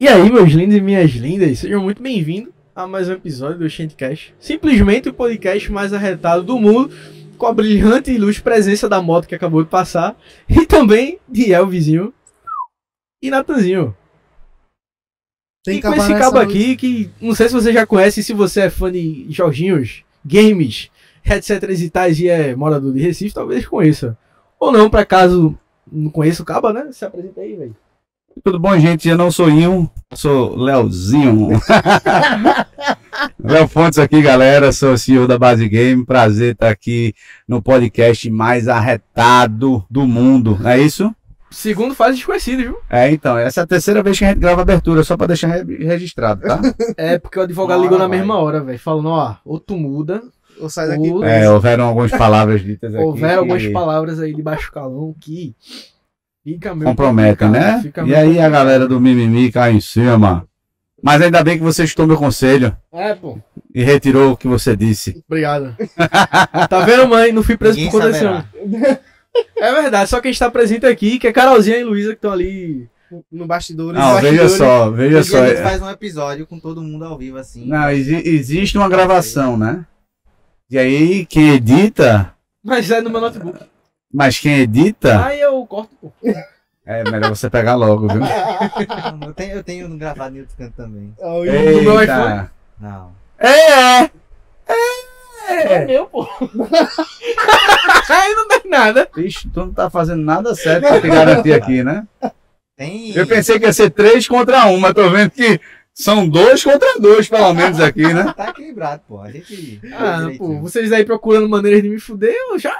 E aí, meus lindos e minhas lindas, sejam muito bem-vindos a mais um episódio do Shantcast. Simplesmente o podcast mais arretado do mundo, com a brilhante e luz presença da moto que acabou de passar, e também de Elvisinho e Natanzinho. Tem e com esse cabo aqui, que não sei se você já conhece, se você é fã de Jorginhos, games, etc e tais, e é morador de Recife, talvez conheça. Ou não, pra caso não conheça o cabo, né? Se apresenta aí, velho. Tudo bom, gente? Eu não sou Inho, sou Leozinho. Léo Fontes aqui, galera. Sou CEO da Base Game. Prazer estar aqui no podcast mais arretado do mundo. Não é isso? Segundo fase desconhecido, viu? É, então. Essa é a terceira vez que a gente grava abertura, só pra deixar re- registrado, tá? É porque o advogado Bora, ligou na vai. mesma hora, velho. Falando, ó, ou tu muda, Ou sai daqui. Ou- É, houveram algumas palavras ditas aqui. houver que algumas palavras aí de baixo calão que fica meio Comprometem, complicado, né? fica E aí a complicado. galera do mimimi cai em cima. Mas ainda bem que você escutou meu conselho É, pô. e retirou o que você disse. Obrigado. tá vendo, mãe? Não fui preso Ninguém por conta desse. É verdade, só quem está presente aqui, que é Carolzinha e Luísa que estão ali. No bastidores. Não, veja bastidores. só, veja Um dia só. a gente faz um episódio com todo mundo ao vivo assim. Não, exi- existe uma gravação, né? E aí, quem edita, Mas é no meu notebook. Mas quem edita, Aí eu corto, pô. é melhor você pegar logo, viu? Não, eu, tenho, eu tenho gravado em outro canto também. Meu Eita. Não. É, é. É meu, pô. Aí não tem nada. Vixe, tu não tá fazendo nada certo pra te garantir aqui, né? Tem. Eu pensei que ia ser três contra um, mas tô vendo que são dois contra dois, pelo menos, aqui, né? Tá equilibrado, pô. A gente. Ah, pô, vocês aí procurando maneiras de me fuder, eu já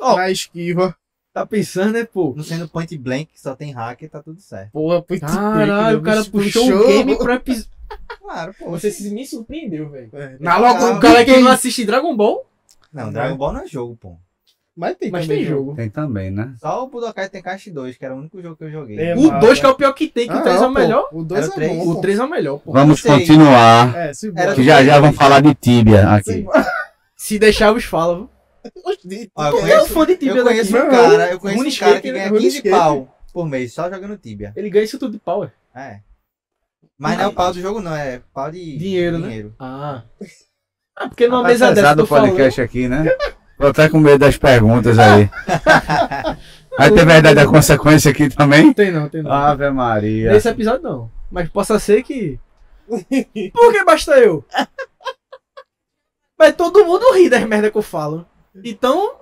Na esquiva. tá pensando, né, pô? Não sendo point blank, só tem hacker, tá tudo certo. Porra, muito Caralho, o cara puxou o game pro episódio. Claro, pô. Você se me surpreendeu, velho. É, Na logo, Ah, o cara que não assiste Dragon Ball, Não, Dragon Ball não é jogo, pô. Mas tem mas também tem jogo. Tem também, né? Só o Budokai Tenkaichi 2, que era o único jogo que eu joguei. É, O massa. 2 que é o pior que tem, que Ah, o 3 é o melhor. O 2 Era o é três. bom. O 3 é o melhor, pô. Vamos continuar, É, que já já vamos falar de Tibia aqui. Se deixar, vos fala. Ó, eu conheço, fã de Tibia eu conheço daqui. um cara, eu conheço um cara que né? ganha 15 Runescape. pau por mês só jogando Tibia. Ele ganha isso tudo de power. É. Mas não é o pau do jogo, não, é pau de Dinheiro, né? dinheiro. Ah. Ah, porque numa Tá mesa dessa pesado eu o tô falando. podcast aqui, né? Tô até com medo das perguntas aí. Vai ter verdade da consequência aqui também? Não tem não, tem não. Ave Maria. Nesse episódio não. Mas possa ser que. Por que basta eu? Mas todo mundo ri das merdas que eu falo. Então,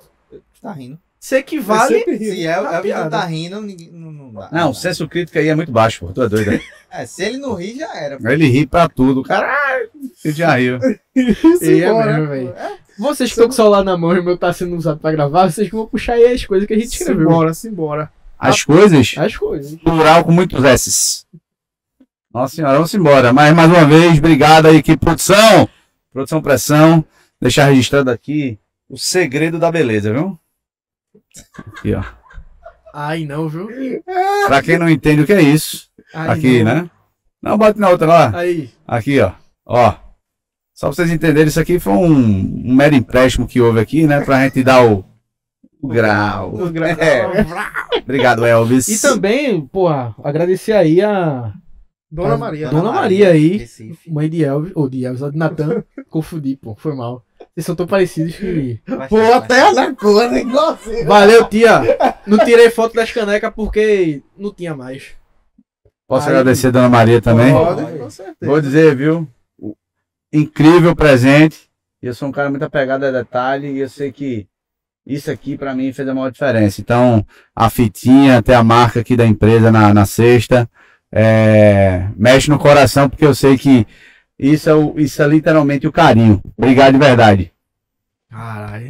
Tá rindo. se equivale. Se é, Tá é não tá rindo, ninguém, não, não dá. Não, o senso crítico aí é muito baixo, pô. Tu é doido. É, se ele não rir, já era. pô. Ele ri pra tudo. Caralho, você já riu. E é Simbora. mesmo, velho. Vocês que estão com o celular na mão e o meu tá sendo usado pra gravar, vocês que vão puxar aí as coisas que a gente escreveu. Simbora, simbora. As coisas, As coisas. plural com muitos S's. Nossa senhora, vamos embora. Mas mais uma vez, obrigado aí, que produção. Produção Pressão. Deixar registrado aqui o segredo da beleza, viu? Aqui, ó. Ai, não, viu? Pra quem não entende o que é isso, Ai, aqui, não. né? Não, bota na outra lá. Aí. Aqui, ó. Ó. Só pra vocês entenderem, isso aqui foi um, um mero empréstimo que houve aqui, né? Pra gente dar o, o grau. O grau. É. Obrigado, Elvis. E também, porra, agradecer aí a Dona Maria. Dona Maria aí. Recife. mãe de Elvis, ou de Elvis, ou de Natan. Confundi, pô, foi mal. Vocês são tão parecidos que. Pô, até na cor? Igual você. Valeu, tia! Não tirei foto das canecas porque não tinha mais. Posso Aí. agradecer a Dona Maria também? Pode, com certeza. Vou dizer, viu? O- Incrível presente. Eu sou um cara muito apegado a detalhe e eu sei que isso aqui pra mim fez a maior diferença. Então, a fitinha, até a marca aqui da empresa na, na cesta, é, mexe no coração porque eu sei que isso é, o, isso é literalmente o carinho. Obrigado de verdade. Caralho.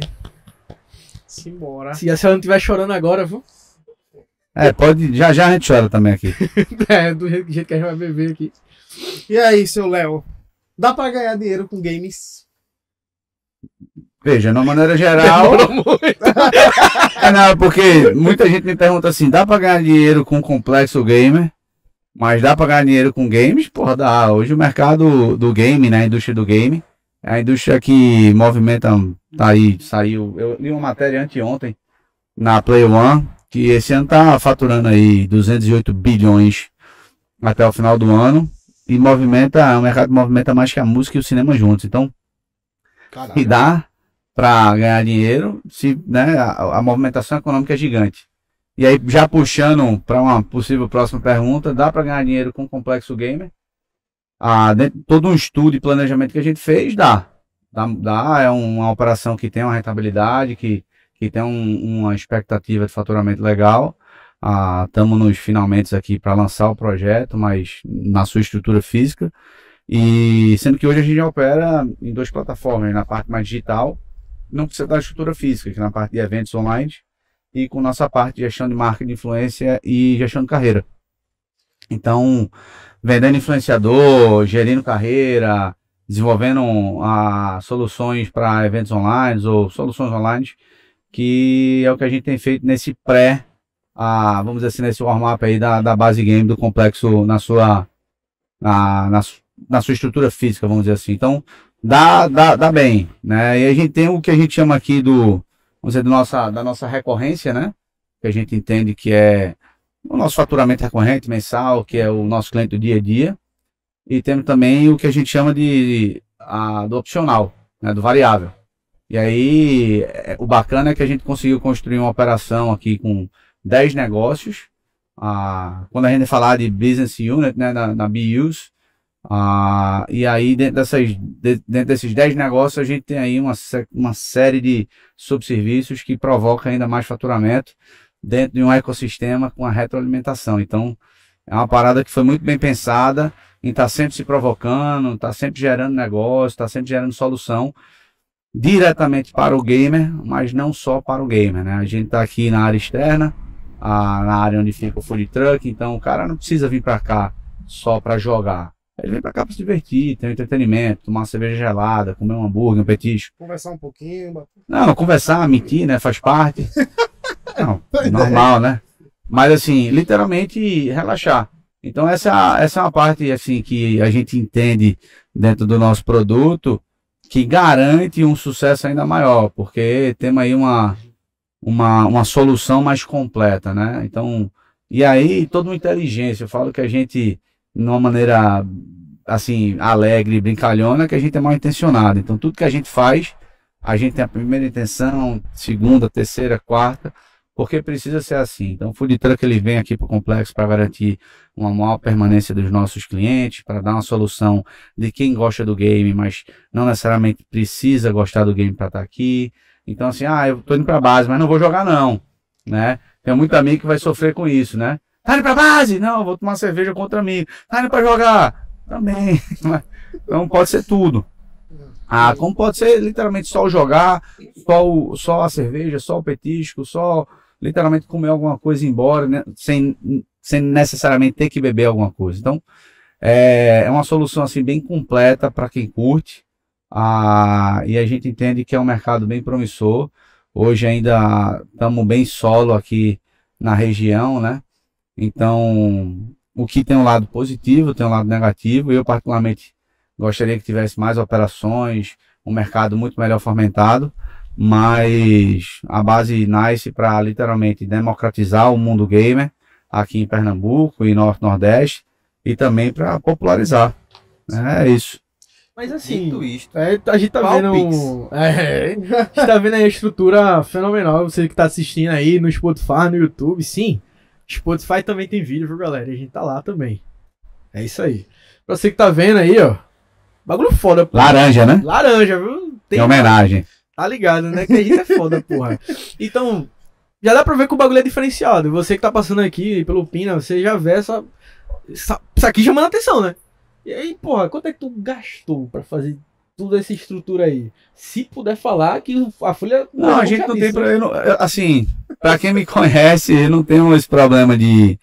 Simbora. Se a senhora não estiver chorando agora, viu? É, pode, já já a gente chora também aqui. É, do jeito do jeito que a gente vai beber aqui. E aí, seu Léo? Dá pra ganhar dinheiro com games? Veja, de uma maneira geral. É, não, porque muita gente me pergunta assim: dá pra ganhar dinheiro com complexo gamer? Mas dá pra ganhar dinheiro com games? Porra, dá. Hoje o mercado do game, né? A indústria do game, é a indústria que movimenta. Tá aí, saiu. Eu li uma matéria anteontem na Play One, que esse ano tá faturando aí 208 bilhões até o final do ano e movimenta, o mercado movimenta mais que a música e o cinema juntos. Então, Caralho. e dá para ganhar dinheiro se né, a, a movimentação econômica é gigante. E aí, já puxando para uma possível próxima pergunta, dá para ganhar dinheiro com o Complexo Gamer? Ah, dentro, todo um estudo e planejamento que a gente fez, dá. Dá, dá é uma operação que tem uma rentabilidade, que, que tem um- uma expectativa de faturamento legal. Estamos nos finalmente aqui para lançar o projeto, mas na sua estrutura física. E sendo que hoje a gente opera em duas plataformas, na parte mais digital, não precisa da estrutura física, que é na parte de eventos online, e com nossa parte de gestão de marca de influência e gestão de carreira. Então, vendendo influenciador, gerindo carreira, desenvolvendo ah, soluções para eventos online ou soluções online, que é o que a gente tem feito nesse pré, ah, vamos dizer assim, nesse warm-up aí da, da base game do complexo na sua, na, na, na sua estrutura física, vamos dizer assim. Então, dá, dá, dá bem, né? E a gente tem o que a gente chama aqui do, vamos dizer, do nossa, da nossa recorrência, né? Que a gente entende que é o nosso faturamento recorrente mensal, que é o nosso cliente do dia a dia. E temos também o que a gente chama de a, do opcional, né? Do variável. E aí, é, o bacana é que a gente conseguiu construir uma operação aqui com 10 negócios. Ah, quando a gente falar de business unit, né, na, na BUs, ah, e aí dentro, dessas, de- dentro desses 10 negócios a gente tem aí uma, uma série de subserviços que provoca ainda mais faturamento dentro de um ecossistema com a retroalimentação. Então, é uma parada que foi muito bem pensada em estar sempre se provocando, estar sempre gerando negócio, estar sempre gerando solução diretamente para o gamer, mas não só para o gamer, né? A gente está aqui na área externa, a- na área onde fica o food truck, então o cara não precisa vir para cá só para jogar. Ele vem para cá para se divertir, ter um entretenimento, tomar uma cerveja gelada, comer um hambúrguer, um petisco. Conversar um pouquinho. bater- Não, conversar, mentir, né? Faz parte. Não, normal, né? Mas assim, literalmente relaxar. Então essa, é essa é uma parte assim que a gente entende dentro do nosso produto que garante um sucesso ainda maior, porque temos aí uma, uma, uma solução mais completa, né? Então, e aí toda uma inteligência, eu falo que a gente, de uma maneira assim, alegre, brincalhona, que a gente é mal intencionado. Então tudo que a gente faz, a gente tem a primeira intenção, segunda, terceira, quarta, porque precisa ser assim. Então o Food Truck ele vem aqui para o complexo para garantir uma maior permanência dos nossos clientes, para dar uma solução de quem gosta do game, mas não necessariamente precisa gostar do game para estar aqui. Então assim, ah, eu tô indo para base, mas não vou jogar não, né? Tem muito amigo que vai sofrer com isso, né? Tá indo pra base? Não, vou tomar cerveja com outro amigo. Tá indo pra jogar? Também. Então pode ser tudo. Ah, como pode ser literalmente só o jogar, só, o, só a cerveja, só o petisco, só literalmente comer alguma coisa e ir embora, né? sem, sem necessariamente ter que beber alguma coisa. Então, é, é uma solução assim bem completa para quem curte. Ah, e a gente entende que é um mercado bem promissor. Hoje ainda estamos bem solo aqui na região, né? Então, o que tem um lado positivo, tem um lado negativo. Eu, particularmente, gostaria que tivesse mais operações, um mercado muito melhor fomentado, mas a base nasce para literalmente democratizar o mundo gamer aqui em Pernambuco e Norte Nordeste e também para popularizar. É isso. Mas assim, Dito isto, é, a gente tá vendo. É, a gente tá vendo aí a estrutura fenomenal. Você que tá assistindo aí no Spotify, no YouTube, sim. Spotify também tem vídeo, viu, galera? E a gente tá lá também. É isso aí. Pra você que tá vendo aí, ó. Bagulho foda, pô. Laranja, né? Laranja, viu? Em homenagem. Tá ligado, né? Que a gente é foda, porra. Então, já dá pra ver que o bagulho é diferenciado. Você que tá passando aqui pelo Pina, você já vê essa. Isso aqui chamando atenção, né? E aí, porra, quanto é que tu gastou pra fazer toda essa estrutura aí? Se puder falar que a folha. Não, a gente não tem problema. eu não- eu- Assim, para quem me conhece, eu não tenho esse problema de,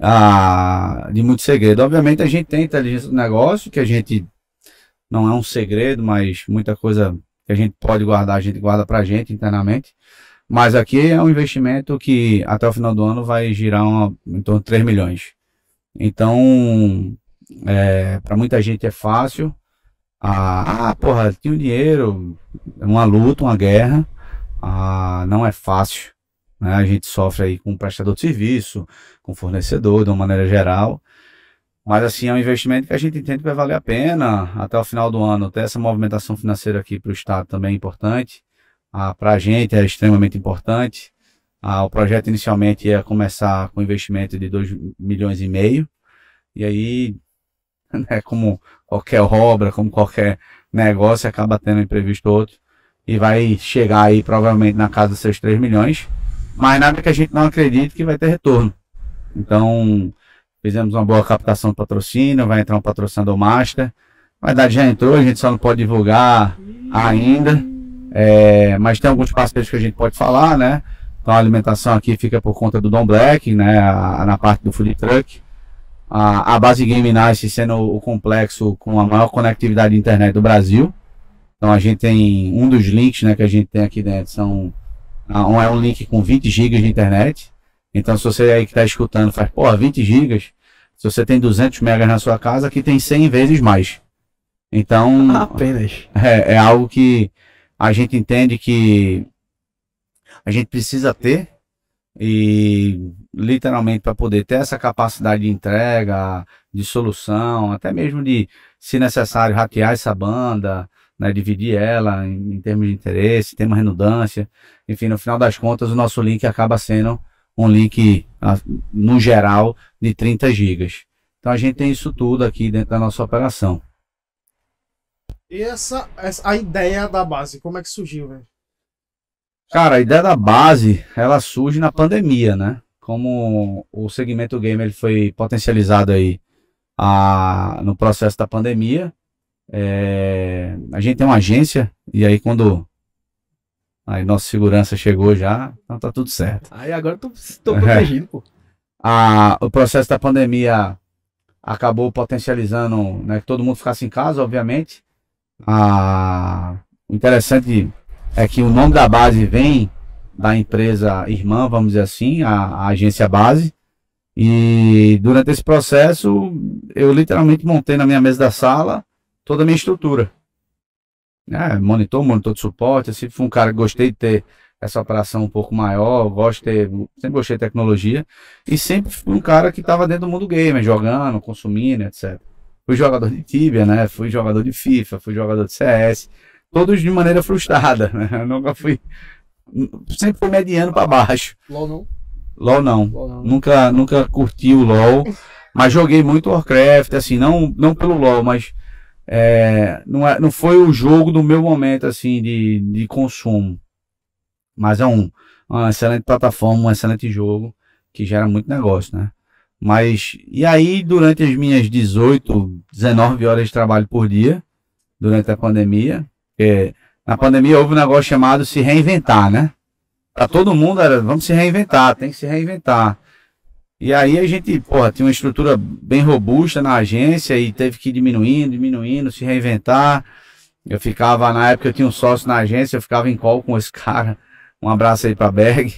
ah, de muito segredo. Obviamente, a gente tem inteligência do negócio, que a gente não é um segredo, mas muita coisa que a gente pode guardar, a gente guarda pra gente internamente. Mas aqui é um investimento que até o final do ano vai girar uma- em torno de 3 milhões. Então, é, para muita gente é fácil. Ah, ah, porra, tinha dinheiro, é uma luta, uma guerra. Ah, não é fácil. Né? A gente sofre aí com prestador de serviço, com fornecedor, de uma maneira geral. Mas assim, é um investimento que a gente entende que vai valer a pena até o final do ano. Ter essa movimentação financeira aqui para o Estado também é importante. Ah, para a gente é extremamente importante. Ah, o projeto inicialmente ia começar com investimento de 2 milhões e meio. E aí, né, como qualquer obra, como qualquer negócio, acaba tendo um imprevisto outro. E vai chegar aí provavelmente na casa dos seus 3 milhões. Mas nada que a gente não acredite que vai ter retorno. Então, fizemos uma boa captação de patrocínio, vai entrar um patrocinador master. A verdade já entrou, a gente só não pode divulgar ainda. É, mas tem alguns parceiros que a gente pode falar, né? Então a alimentação aqui fica por conta do Dom Black, né? A- na parte do food truck. A, a base Game Nice sendo o complexo com a maior conectividade de internet do Brasil. Então a gente tem um dos links, né, que a gente tem aqui dentro são ah, um é um link com 20 GB de internet. Então se você aí que está escutando faz, pô, 20 GB, se você tem 200 megas na sua casa, aqui tem 100 vezes mais. Então, Apenas. é, é algo que a gente entende que a gente precisa ter e literalmente para poder ter essa capacidade de entrega, de solução, até mesmo de, se necessário, hackear essa banda, né, dividir ela em, em termos de interesse, ter uma redundância. Enfim, no final das contas, o nosso link acaba sendo um link, no geral, de 30 gigas. Então a gente tem isso tudo aqui dentro da nossa operação. E essa, essa a ideia da base, como é que surgiu, velho? Cara, a ideia da base, ela surge na pandemia, né? Como o segmento game ele foi potencializado aí a, no processo da pandemia. é, a gente tem uma agência, e aí quando aí nossa segurança chegou já, então tá tudo certo. Aí agora eu tô, tô É. protegido, pô. a, o processo da pandemia acabou potencializando né, que todo mundo ficasse em casa, obviamente. A, o interessante é que o nome da base vem da empresa irmã, vamos dizer assim, a, a agência base. E durante esse processo, eu literalmente montei na minha mesa da sala toda a minha estrutura. É, monitor, monitor de suporte. Sempre fui um cara que gostei de ter essa operação um pouco maior, gosto de ter, sempre gostei de tecnologia. E sempre fui um cara que estava dentro do mundo gamer, jogando, consumindo, etc. Fui jogador de Tibia, né? Fui jogador de FIFA, fui jogador de CS. Todos de maneira frustrada, né? Eu nunca fui. Sempre fui mediano para baixo. LOL não? LOL não. LOL não. Nunca, nunca curti o LoL, mas joguei muito Warcraft, assim, não, não pelo LoL, mas é, não, é, não foi o jogo do meu momento, assim, de, de consumo. Mas é um, uma excelente plataforma, um excelente jogo, que gera muito negócio, né? Mas, e aí, durante as minhas 18, 19 horas de trabalho por dia, durante a pandemia, porque na pandemia houve um negócio chamado se reinventar, né? Pra todo mundo era, vamos se reinventar, tem que se reinventar. E aí a gente, porra, tinha uma estrutura bem robusta na agência e teve que ir diminuindo, diminuindo, se reinventar. Eu ficava, na época eu tinha um sócio na agência, eu ficava em call com esse cara. Um abraço aí pra Berg.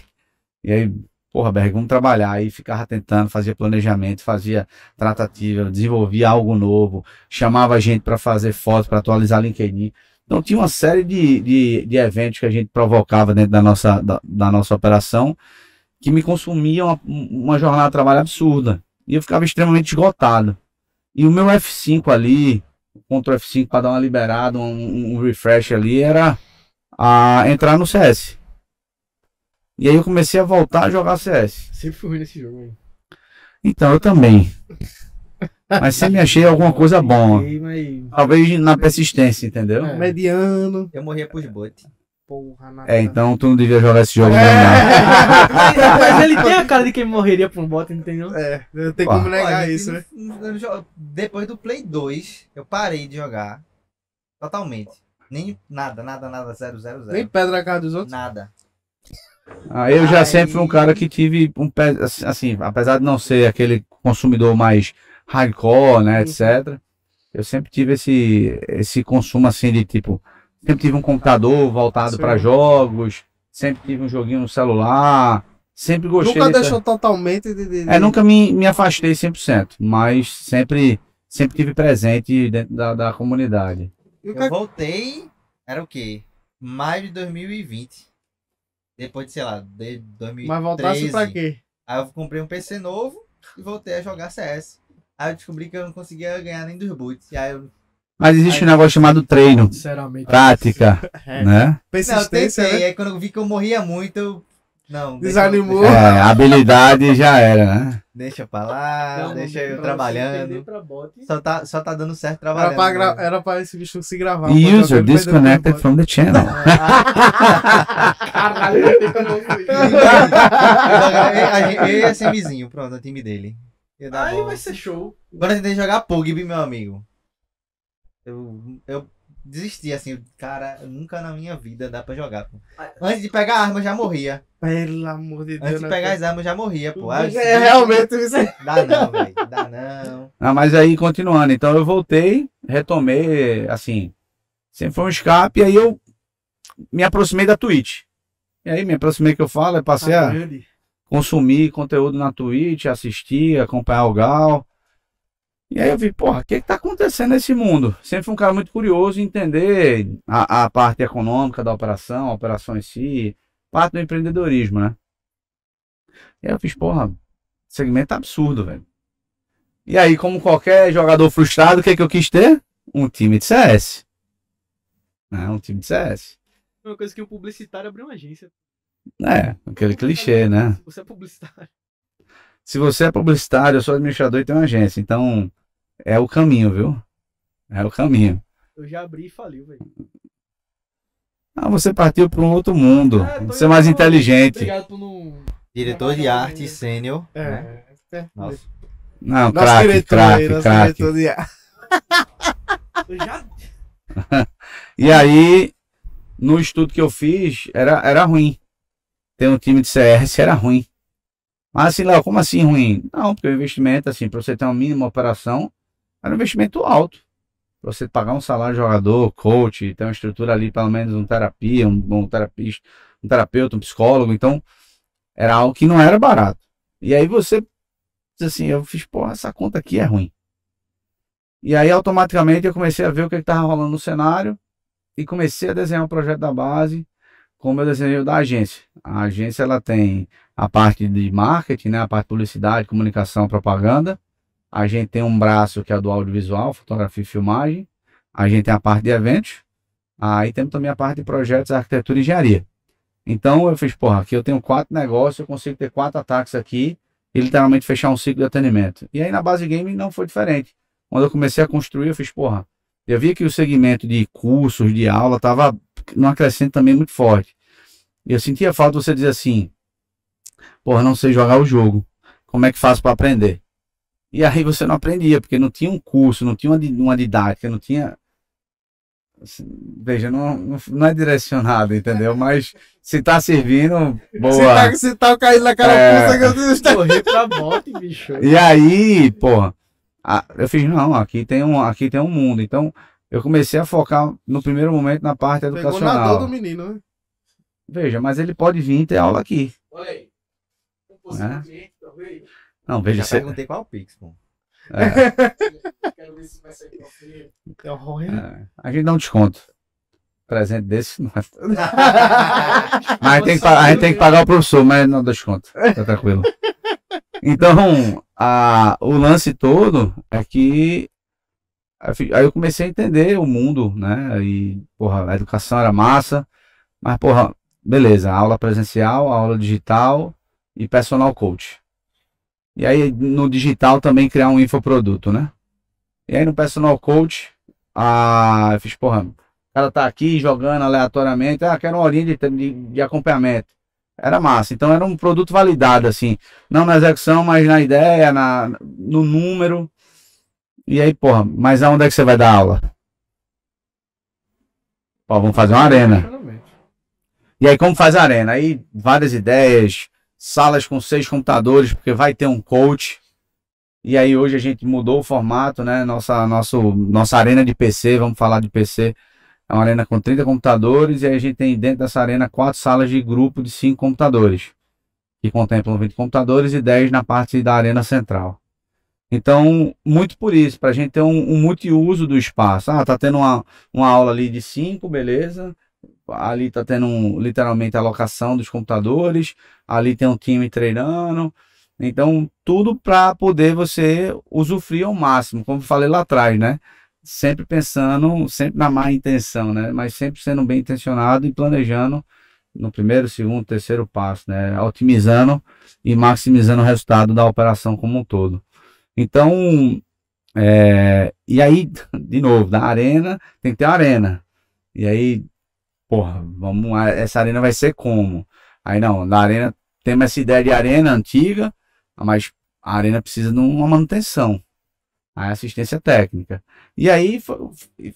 E aí, porra, Berg, vamos trabalhar. Aí ficava tentando, fazia planejamento, fazia tratativa, desenvolvia algo novo, chamava a gente para fazer fotos, para atualizar LinkedIn. Então tinha uma série de, de, de eventos que a gente provocava dentro da nossa, da, da nossa operação que me consumia uma, uma jornada de trabalho absurda. E eu ficava extremamente esgotado. E o meu F5 ali, o Ctrl F5 para dar uma liberada, um, um refresh ali, era a entrar no CS. E aí eu comecei a voltar a jogar CS. Sempre fui ruim nesse jogo, velho. Então eu também. Mas sempre achei alguma coisa boa. Talvez na persistência, entendeu? É. Mediano. Eu morria pros bots. Porra, nada. É, então tu não devia jogar esse jogo É. mesmo, não. mas ele tem a cara de quem morreria por um bot, entendeu? É, não tem como negar Olha, isso, eu- né? Depois do Play 2, eu parei de jogar. Totalmente. Nem nada, nada, nada, zero, zero, zero. Nem pedra na cara dos outros. Nada. Ah, eu já Aí- sempre fui um cara que tive um pé, assim, apesar de não ser aquele consumidor mais hardcore, né, etc. Eu sempre tive esse, esse consumo assim de tipo, sempre tive um computador voltado para jogos, sempre tive um joguinho no celular, sempre gostei. Nunca dessa- deixou totalmente de. de- É, nunca me, me afastei 100%, mas sempre, sempre tive presente dentro da, da comunidade. E o Eu cara- voltei, era o quê? Maio de 2020. Depois de, sei lá, de 2013. Mas voltasse pra quê? Aí eu comprei um PC novo e voltei a jogar CS. Aí eu descobri que eu não conseguia ganhar nem dos boots. E aí eu. Mas existe um negócio chamado treino, Sinceramente. prática, É. né? Não, eu Persistência, tentei. né? Aí quando eu vi que eu morria muito, eu. Não, deixa- Desanimou. Deixa, É, habilidade já era, né? deixa pra lá, Não, deixa eu trabalhando. Só tá, só tá dando certo Era trabalhando. pra, gra- né? era pra esse bicho se gravar. User disconnected from the channel. Caralho, eu tenho. Eu ia ser vizinho, pronto, o time dele. Aí vai ser show. Eu tentei jogar Pugby, meu amigo, eu, eu desisti, assim, cara, nunca na minha vida dá pra jogar, pô. Antes de pegar a arma, eu já morria. Pelo amor de Deus. Antes de né, pegar cara? as armas, eu já morria, pô. É, realmente, isso Dá não, velho, dá não. Ah, mas aí, continuando, então eu voltei, retomei, assim, sempre foi um escape, e aí eu me aproximei da Twitch. E aí, me aproximei que eu falo, eu passei Tá a grande. consumir conteúdo na Twitch, assistir, acompanhar o Gal. E aí eu vi, porra, o que que tá acontecendo nesse mundo? Sempre fui um cara muito curioso em entender a, a parte econômica da operação, a operação em si, parte do empreendedorismo, né? E aí eu fiz, porra, segmento absurdo, velho. E aí, como qualquer jogador frustrado, o que que eu quis ter? Um time de CS. Né? Um time de CS. Uma coisa que um publicitário abriu uma agência. É, aquele clichê, né? Você é publicitário. Se você é publicitário, eu sou administrador e tenho uma agência. Então, é o caminho, viu? É o caminho. Eu já abri e faliu, velho. Ah, você partiu para um outro mundo. É, tô Ser mais indo- inteligente. Obrigado por não. Diretor de arte sênior. né? É. é. Nossa. Não, Nosso craque, craque, nosso craque. diretor de arte. Eu já. E aí, no estudo que eu fiz, era, era ruim. Ter um time de CS era ruim. Mas assim, Léo, como assim ruim? Não, porque o investimento, assim, para você ter uma mínima operação, era um investimento alto. Pra você pagar um salário de jogador, coach, ter uma estrutura ali, pelo menos um terapia, um, um terapista, um terapeuta, um psicólogo. Então, era algo que não era barato. E aí você diz assim, eu fiz, porra, essa conta aqui é ruim. E aí, automaticamente, eu comecei a ver o que estava rolando no cenário e comecei a desenhar um projeto da base, como eu desenhei o da agência. A agência ela tem a parte de marketing, né, a parte de publicidade, comunicação, propaganda. A gente tem um braço que é do audiovisual, fotografia e filmagem. A gente tem a parte de eventos. Aí temos também a parte de projetos, arquitetura e engenharia. Então eu fiz, porra, aqui eu tenho quatro negócios, eu consigo ter quatro ataques aqui e literalmente fechar um ciclo de atendimento. E aí na base game não foi diferente. Quando eu comecei a construir, eu fiz, porra, eu vi que o segmento de cursos, de aula, estava numa crescente também muito forte. E eu sentia falta de você dizer assim, porra, não sei jogar o jogo. Como é que faço para aprender? E aí você não aprendia, porque não tinha um curso, não tinha uma, uma didática, não tinha. assim, Veja, não, não, não é direcionado, entendeu? Mas se tá servindo, Se boa. tá, se tá caindo na cara É. puta que eu disse. Correr pra bot, bicho. E aí, porra, a- eu fiz, não, aqui tem um, aqui tem um mundo. Então, eu comecei a focar no primeiro momento na parte Pegou na dor educacional. do menino, né? Veja, mas ele pode vir ter aula aqui. Olha aí. Um talvez. Não, veja, Já você, perguntei qual é o Pix, pô. é, Quero ver se vai sair frente. É horror. é, a gente dá um desconto. Presente desse, não é- mas tem que, a gente tem que pagar o professor, mas não dá desconto. Tá tranquilo. Então, a, o lance todo é que aí eu comecei a entender o mundo, né? E, porra, a educação era massa, mas, porra, beleza, aula presencial, aula digital e personal coach. E aí, no digital também criar um infoproduto, né? E aí, no personal coach, a, eu fiz, porra, o cara tá aqui jogando aleatoriamente, ah, quero uma horinha de, de, de acompanhamento. Era massa. Então, era um produto validado, assim, não na execução, mas na ideia, na, no número. E aí, porra, mas aonde é que você vai dar aula? Pô, vamos fazer uma arena. E aí, como faz a arena? Aí, várias ideias, salas com seis computadores, porque vai ter um coach. E aí, hoje a gente mudou o formato, né? Nossa, nosso, nossa arena de PC, vamos falar de PC. É uma arena com 30 computadores, e aí a gente tem dentro dessa arena quatro salas de grupo de cinco computadores, que contemplam 20 computadores e 10 na parte da arena central. Então, muito por isso, para a gente ter um, um multiuso do espaço. Ah, tá tendo uma, uma aula ali de cinco, beleza ali tá tendo um, literalmente a locação dos computadores, ali tem um time treinando, Então, tudo para poder você usufruir ao máximo, como falei lá atrás, né? Sempre pensando, sempre na má intenção, né? Mas sempre sendo bem intencionado e planejando no primeiro, segundo, terceiro passo, né? Otimizando e maximizando o resultado da operação como um todo. Então, é, e aí, de novo, na arena, tem que ter uma arena. E aí, porra, vamos, essa arena vai ser como? Aí não, na arena temos essa ideia de arena antiga, mas a arena precisa de uma manutenção. A assistência técnica. E aí foi,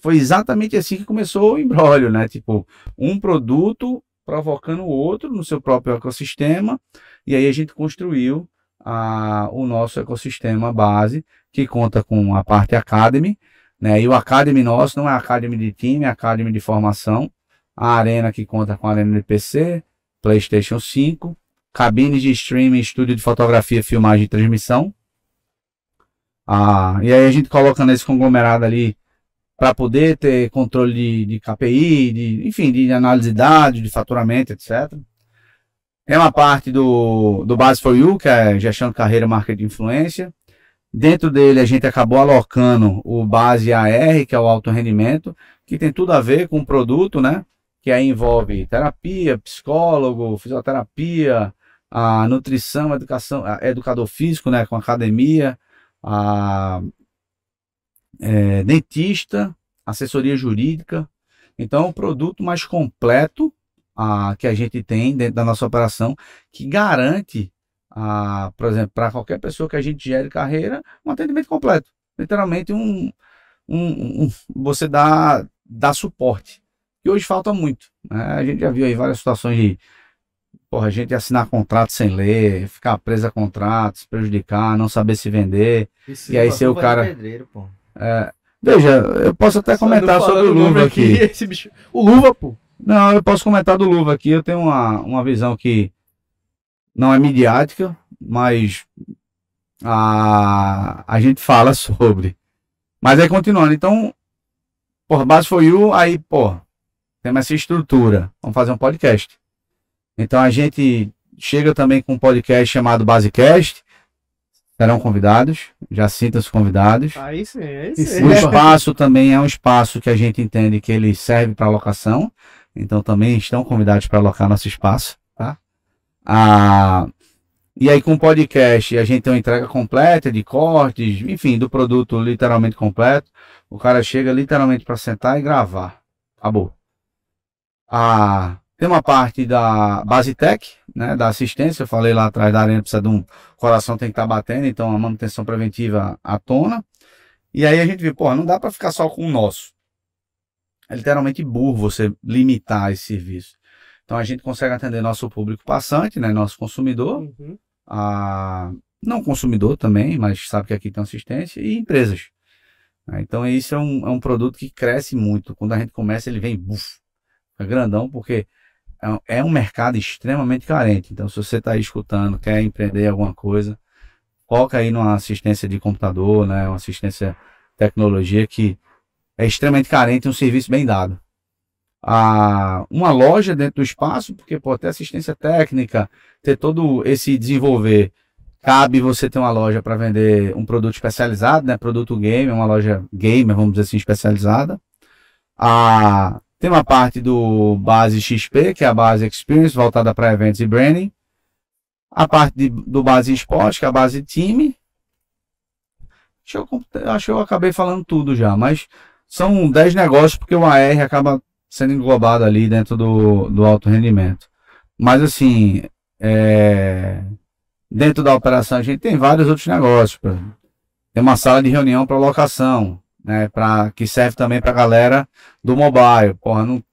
foi exatamente assim que começou o embrólio, né? Tipo, um produto provocando o outro no seu próprio ecossistema, e aí a gente construiu a, o nosso ecossistema base, que conta com a parte Academy, né? E o Academy nosso não é Academy de time, é Academy de formação. A Arena que conta com a Arena de PC, PlayStation 5, cabines de streaming, estúdio de fotografia, filmagem e transmissão. Ah, e aí a gente coloca nesse conglomerado ali para poder ter controle de, de KPI, de, enfim, de análise de dados, de faturamento, etc. É uma parte do, do Base for You, que é gestão de carreira, marketing de influência. Dentro dele a gente acabou alocando o Base AR, que é o alto rendimento, que tem tudo a ver com o produto, né? Que aí envolve terapia, psicólogo, fisioterapia, a nutrição, a educação, a educador físico, né, com academia, a é, dentista, assessoria jurídica. Então, o produto mais completo a, que a gente tem dentro da nossa operação, que garante, a, por exemplo, para qualquer pessoa que a gente gere carreira, um atendimento completo. Literalmente, um, um, um você dá, dá suporte. E hoje falta muito. Né? A gente já viu aí várias situações de Porra, a gente assinar contrato sem ler, ficar preso a contratos, prejudicar, não saber se vender. e aí ser o cara. Pedreiro, é, veja, eu posso até Só comentar sobre o Luva aqui. aqui. Bicho... O Luva, pô. Não, eu posso comentar do Luva aqui. Eu tenho uma, uma visão que não é midiática, mas a, a gente fala sobre. Mas aí continuando, então, por base foi you, aí, pô, temos essa estrutura. Vamos fazer um podcast. Então a gente chega também com um podcast chamado Basecast. Serão convidados, já sintam os convidados. Aí sim, aí sim. O espaço também é um espaço que a gente entende que ele serve para locação. Então também estão convidados para alocar nosso espaço. Tá? Ah, e aí com o podcast a gente tem uma entrega completa de cortes, enfim, do produto literalmente completo. O cara chega literalmente para sentar e gravar. Acabou. Ah, tem uma parte da base tech, né, da assistência, eu falei lá atrás da arena, precisa de um coração tem que estar tá batendo, então a manutenção preventiva à tona. E aí a gente viu, pô, não dá para ficar só com o nosso. É literalmente burro você limitar esse serviço. Então a gente consegue atender nosso público passante, né, nosso consumidor, uhum. a não consumidor também, mas sabe que aqui tem assistência e empresas. Então isso é um, é um produto que cresce muito. Quando a gente começa, ele vem buf, é grandão, porque é, é um mercado extremamente carente. Então, se você está aí escutando, quer empreender alguma coisa, foca aí numa assistência de computador, né, uma assistência tecnologia que é extremamente carente e um serviço bem dado. Ah, uma loja dentro do espaço, porque pode ter assistência técnica, ter todo esse desenvolver. Cabe você ter uma loja para vender um produto especializado, né? Produto game, uma loja gamer, vamos dizer assim, especializada. Ah, tem uma parte do base XP, que é a base Experience, voltada para eventos e branding. A parte de, do base Esporte, que é a base time. Acho, eu, acho que eu acabei falando tudo já, mas são 10 negócios, porque o AR acaba sendo englobado ali dentro do, do alto rendimento. Mas assim, é, dentro da operação a gente tem vários outros negócios. Tem uma sala de reunião para locação né? Pra, que serve também para a galera do mobile. Porra, não,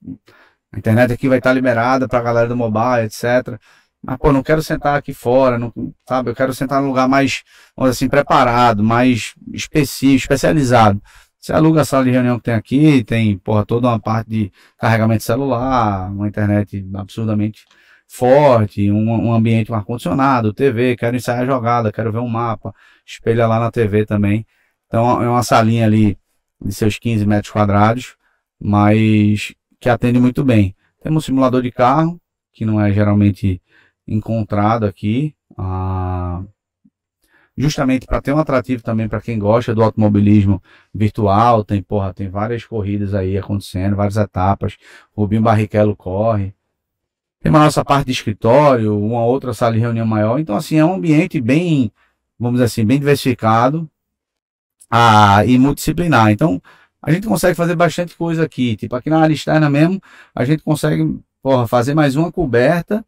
a internet aqui vai estar tá liberada para a galera do mobile, etc. Mas, pô, não quero sentar aqui fora, não, sabe? Eu quero sentar num lugar mais, assim, preparado, mais específico, especializado. Você aluga a sala de reunião que tem aqui, tem, porra, toda uma parte de carregamento celular, uma internet absurdamente forte, um, um ambiente com ar-condicionado, TV, quero ensaiar a jogada, quero ver um mapa, espelha lá na TV também. Então é uma salinha ali de seus 15 metros quadrados, mas que atende muito bem. Temos um simulador de carro, que não é geralmente encontrado aqui. Ah, justamente para ter um atrativo também para quem gosta do automobilismo virtual. Tem, porra, tem várias corridas aí acontecendo, várias etapas. Rubinho Barrichello corre. Tem uma nossa parte de escritório, uma outra sala de reunião maior. Então, assim, é um ambiente bem, vamos dizer assim, bem diversificado ah, e multidisciplinar. Então, a gente consegue fazer bastante coisa aqui. Tipo, aqui na área externa mesmo, a gente consegue porra, fazer mais uma coberta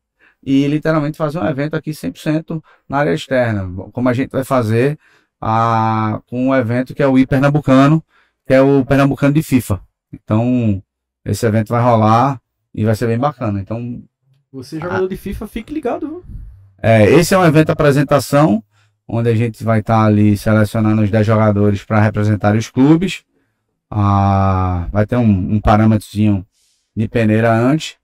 e literalmente fazer um evento aqui 100% na área externa, como a gente vai fazer a, com um evento que é o I Pernambucano, que é o Pernambucano de FIFA. Então, esse evento vai rolar e vai ser bem bacana. Então, você jogador a... de FIFA, fique ligado. É, esse é um evento de apresentação, onde a gente vai estar tá ali selecionando os 10 jogadores para representar os clubes. Ah, vai ter um, um parâmetrozinho de peneira antes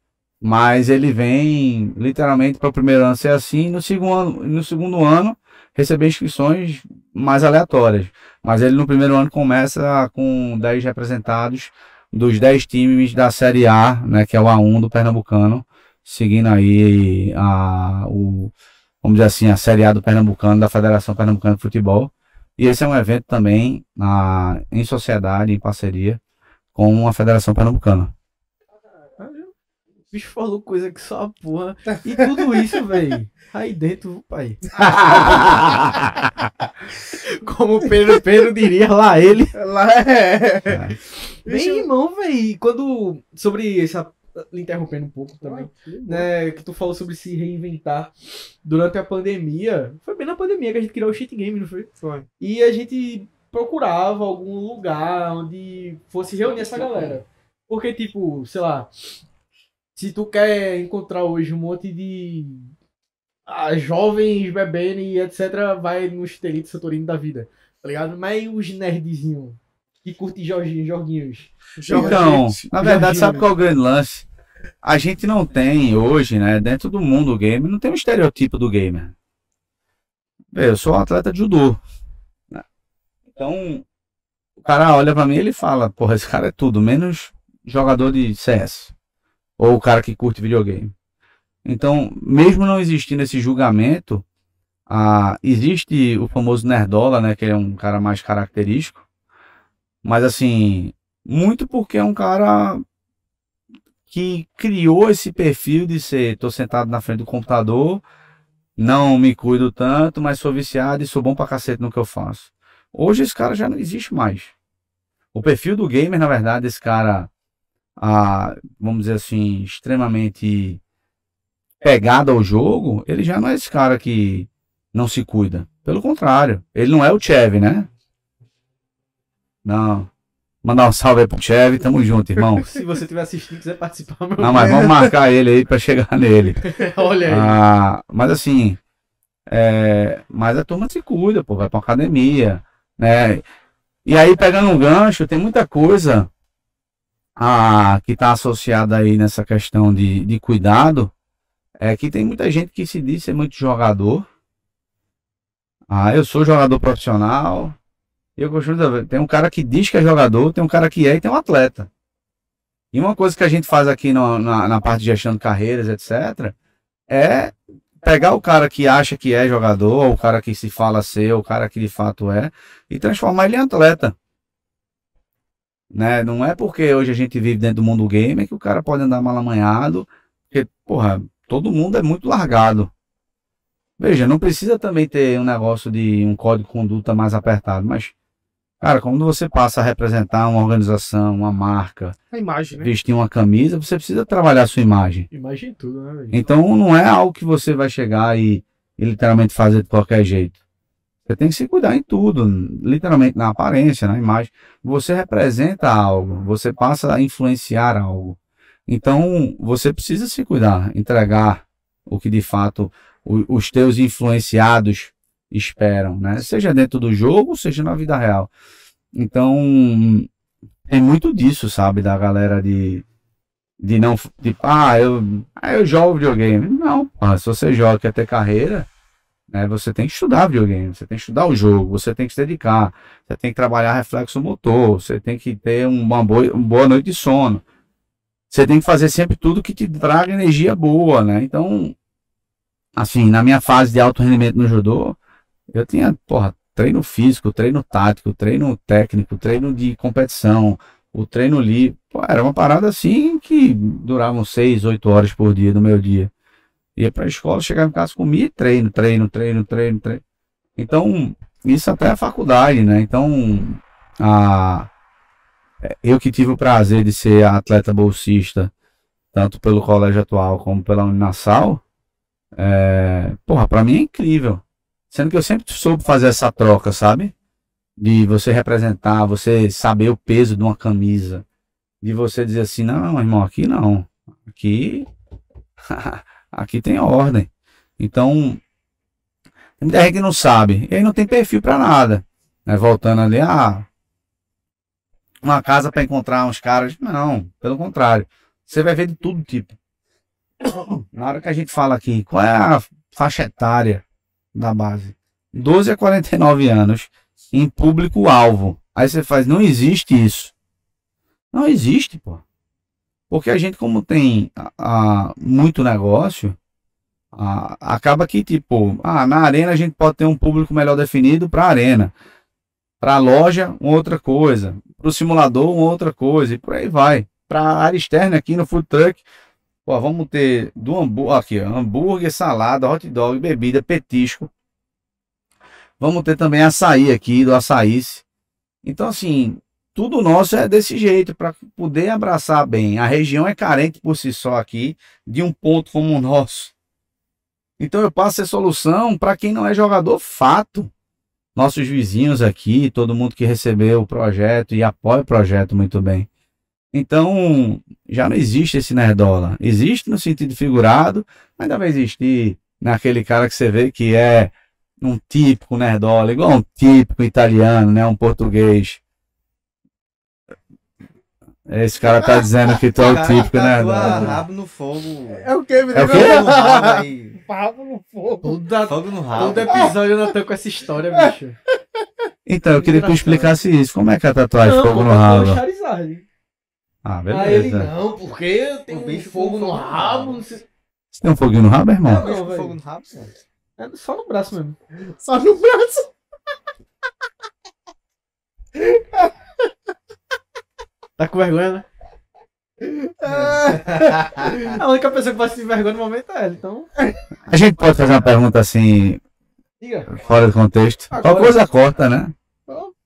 mas ele vem literalmente para o primeiro ano ser assim, no segundo ano, no segundo ano receber inscrições mais aleatórias. Mas ele no primeiro ano começa com 10 representados dos 10 times da Série A, né, que é o A1 do Pernambucano, seguindo aí a, o, vamos dizer assim, a Série A do Pernambucano, da Federação Pernambucana de Futebol. E esse é um evento também na, em sociedade, em parceria com a Federação Pernambucana bicho falou coisa que só a porra. E tudo isso, velho. Aí dentro, pai. Como o Pedro Pedro diria, lá ele. Lá é. Bem, irmão, velho. Quando. Sobre essa. Interrompendo um pouco também. né, que tu falou sobre se reinventar durante a pandemia. Foi bem na pandemia que a gente criou o Cheat Game, não foi? Foi. E a gente procurava algum lugar onde fosse reunir essa galera. Porque, tipo, sei lá, se tu quer encontrar hoje um monte de ah, jovens bebendo e etc, vai no Estelito Santorino da vida, tá ligado? Mas os nerdzinhos que curtem joguinhos, joguinhos. Então, na verdade, sabe qual é o grande lance? A gente não tem hoje, né, dentro do mundo game, não tem um estereotipo do gamer. Eu sou um atleta de judô. Né? Então, o cara olha para mim e ele fala, porra, esse cara é tudo, menos jogador de CS ou o cara que curte videogame. Então, mesmo não existindo esse julgamento, ah, existe o famoso Nerdola, né, que é um cara mais característico, mas assim, muito porque é um cara que criou esse perfil de ser, tô sentado na frente do computador, não me cuido tanto, mas sou viciado e sou bom pra cacete no que eu faço. Hoje esse cara já não existe mais. O perfil do gamer, na verdade, esse cara vamos dizer assim, extremamente pegado ao jogo, ele já não é esse cara que não se cuida. Pelo contrário, ele não é o Chevy, né? Não. Mandar um salve aí pro Chevy, tamo junto, irmão. Se você tiver assistindo e quiser participar, meu Não, mas vamos marcar ele aí pra chegar nele. Olha aí. Ah, mas assim, é, mas a turma se cuida, pô, vai pra academia, né? E aí, pegando um gancho, tem muita coisa a, que está associada aí nessa questão de, de cuidado é que tem muita gente que se diz ser muito jogador. Ah, eu sou jogador profissional. Eu gosto de tem um cara que diz que é jogador, tem um cara que é e tem um atleta. E uma coisa que a gente faz aqui no, na, na parte de gestão de carreiras, etc., é pegar o cara que acha que é jogador, ou o cara que se fala ser, ou o cara que de fato é, e transformar ele em atleta. Né? Não é porque hoje a gente vive dentro do mundo gamer que o cara pode andar mal amanhado, porque, porra, todo mundo é muito largado. Veja, não precisa também ter um negócio de um código de conduta mais apertado, mas, cara, quando você passa a representar uma organização, uma marca, a imagem, né? vestir uma camisa, você precisa trabalhar a sua imagem. Imagem tudo, né? Então não é algo que você vai chegar e, e literalmente fazer de qualquer jeito. Você tem que se cuidar em tudo, literalmente na aparência, na imagem. Você representa algo, você passa a influenciar algo. Então, você precisa se cuidar, entregar o que de fato os teus influenciados esperam, né? Seja dentro do jogo, seja na vida real. Então, tem muito disso, sabe, da galera de de não, tipo, ah, eu, ah, eu jogo videogame. Não, se você joga quer ter carreira, né? Você tem que estudar videogame, você tem que estudar o jogo, você tem que se dedicar, você tem que trabalhar reflexo motor, você tem que ter uma boa, uma boa noite de sono. Você tem que fazer sempre tudo que te traga energia boa, né? Então, assim, na minha fase de alto rendimento no judô, Eu tinha, porra, treino físico, treino tático, treino técnico, treino de competição, o treino livre. Pô, era uma parada assim que duravam seis, oito horas por dia do meu dia. Ia pra escola, chegava em casa, comia e treino, treino, treino, treino, treino. Então, isso até a faculdade, né? Então, a, eu que tive o prazer de ser atleta bolsista, tanto pelo colégio atual como pela Uninasal, é, porra, pra mim é incrível. Sendo que eu sempre soube fazer essa troca, sabe? De você representar, você saber o peso de uma camisa. De você dizer assim, não, irmão, aqui não. Aqui. aqui tem ordem. Então, tem muita gente que não sabe. E aí não tem perfil para nada. Né? Voltando ali, ah, uma casa para encontrar uns caras. Não, pelo contrário. Você vai ver de todo tipo. Na hora que a gente fala aqui, qual é a faixa etária da base? 12 a 49 anos, em público-alvo. Aí você faz, não existe isso. Não existe, pô. Porque a gente, como tem a, a, muito negócio, a, acaba que, tipo, ah, na arena a gente pode ter um público melhor definido para a arena. Para a loja, uma outra coisa. Para o simulador, uma outra coisa. E por aí vai. Para a área externa aqui no food truck, vamos ter do hambúrguer, aqui, hambúrguer, salada, hot dog, bebida, petisco. Vamos ter também açaí aqui, do açaí. Então, assim, tudo nosso é desse jeito, para poder abraçar bem. A região é carente por si só aqui, de um ponto como o nosso. Então, eu passo a solução para quem não é jogador, fato. Nossos vizinhos aqui, todo mundo que recebeu o projeto e apoia o projeto muito bem. Então, já não existe esse nerdola. Existe no sentido figurado, mas ainda vai existir naquele cara que você vê que é um típico nerdola, igual um típico italiano, né? Um português. Esse cara tá dizendo que tu é o típico nerdola. rabo no fogo. É o que, menino? É o quê? Rabo no fogo. Toda, Fogo no rabo. todo episódio eu tô com essa história, bicho. Então, eu queria que tu explicasse isso. Como é que é a tatuagem Não, fogo no rabo? Charizard. Ah, Aí ele, beleza. não, porque tem O um fogo no fogo no rabo. Não sei... Você tem um foguinho no rabo, irmão? Não, velho. fogo no rabo, pô. É só no braço mesmo. Só no braço. Tá com vergonha, né? A única pessoa que vai sentir vergonha no momento é ela, então. A gente pode fazer uma pergunta assim, Diga. fora do contexto. Agora. Qual coisa corta, né?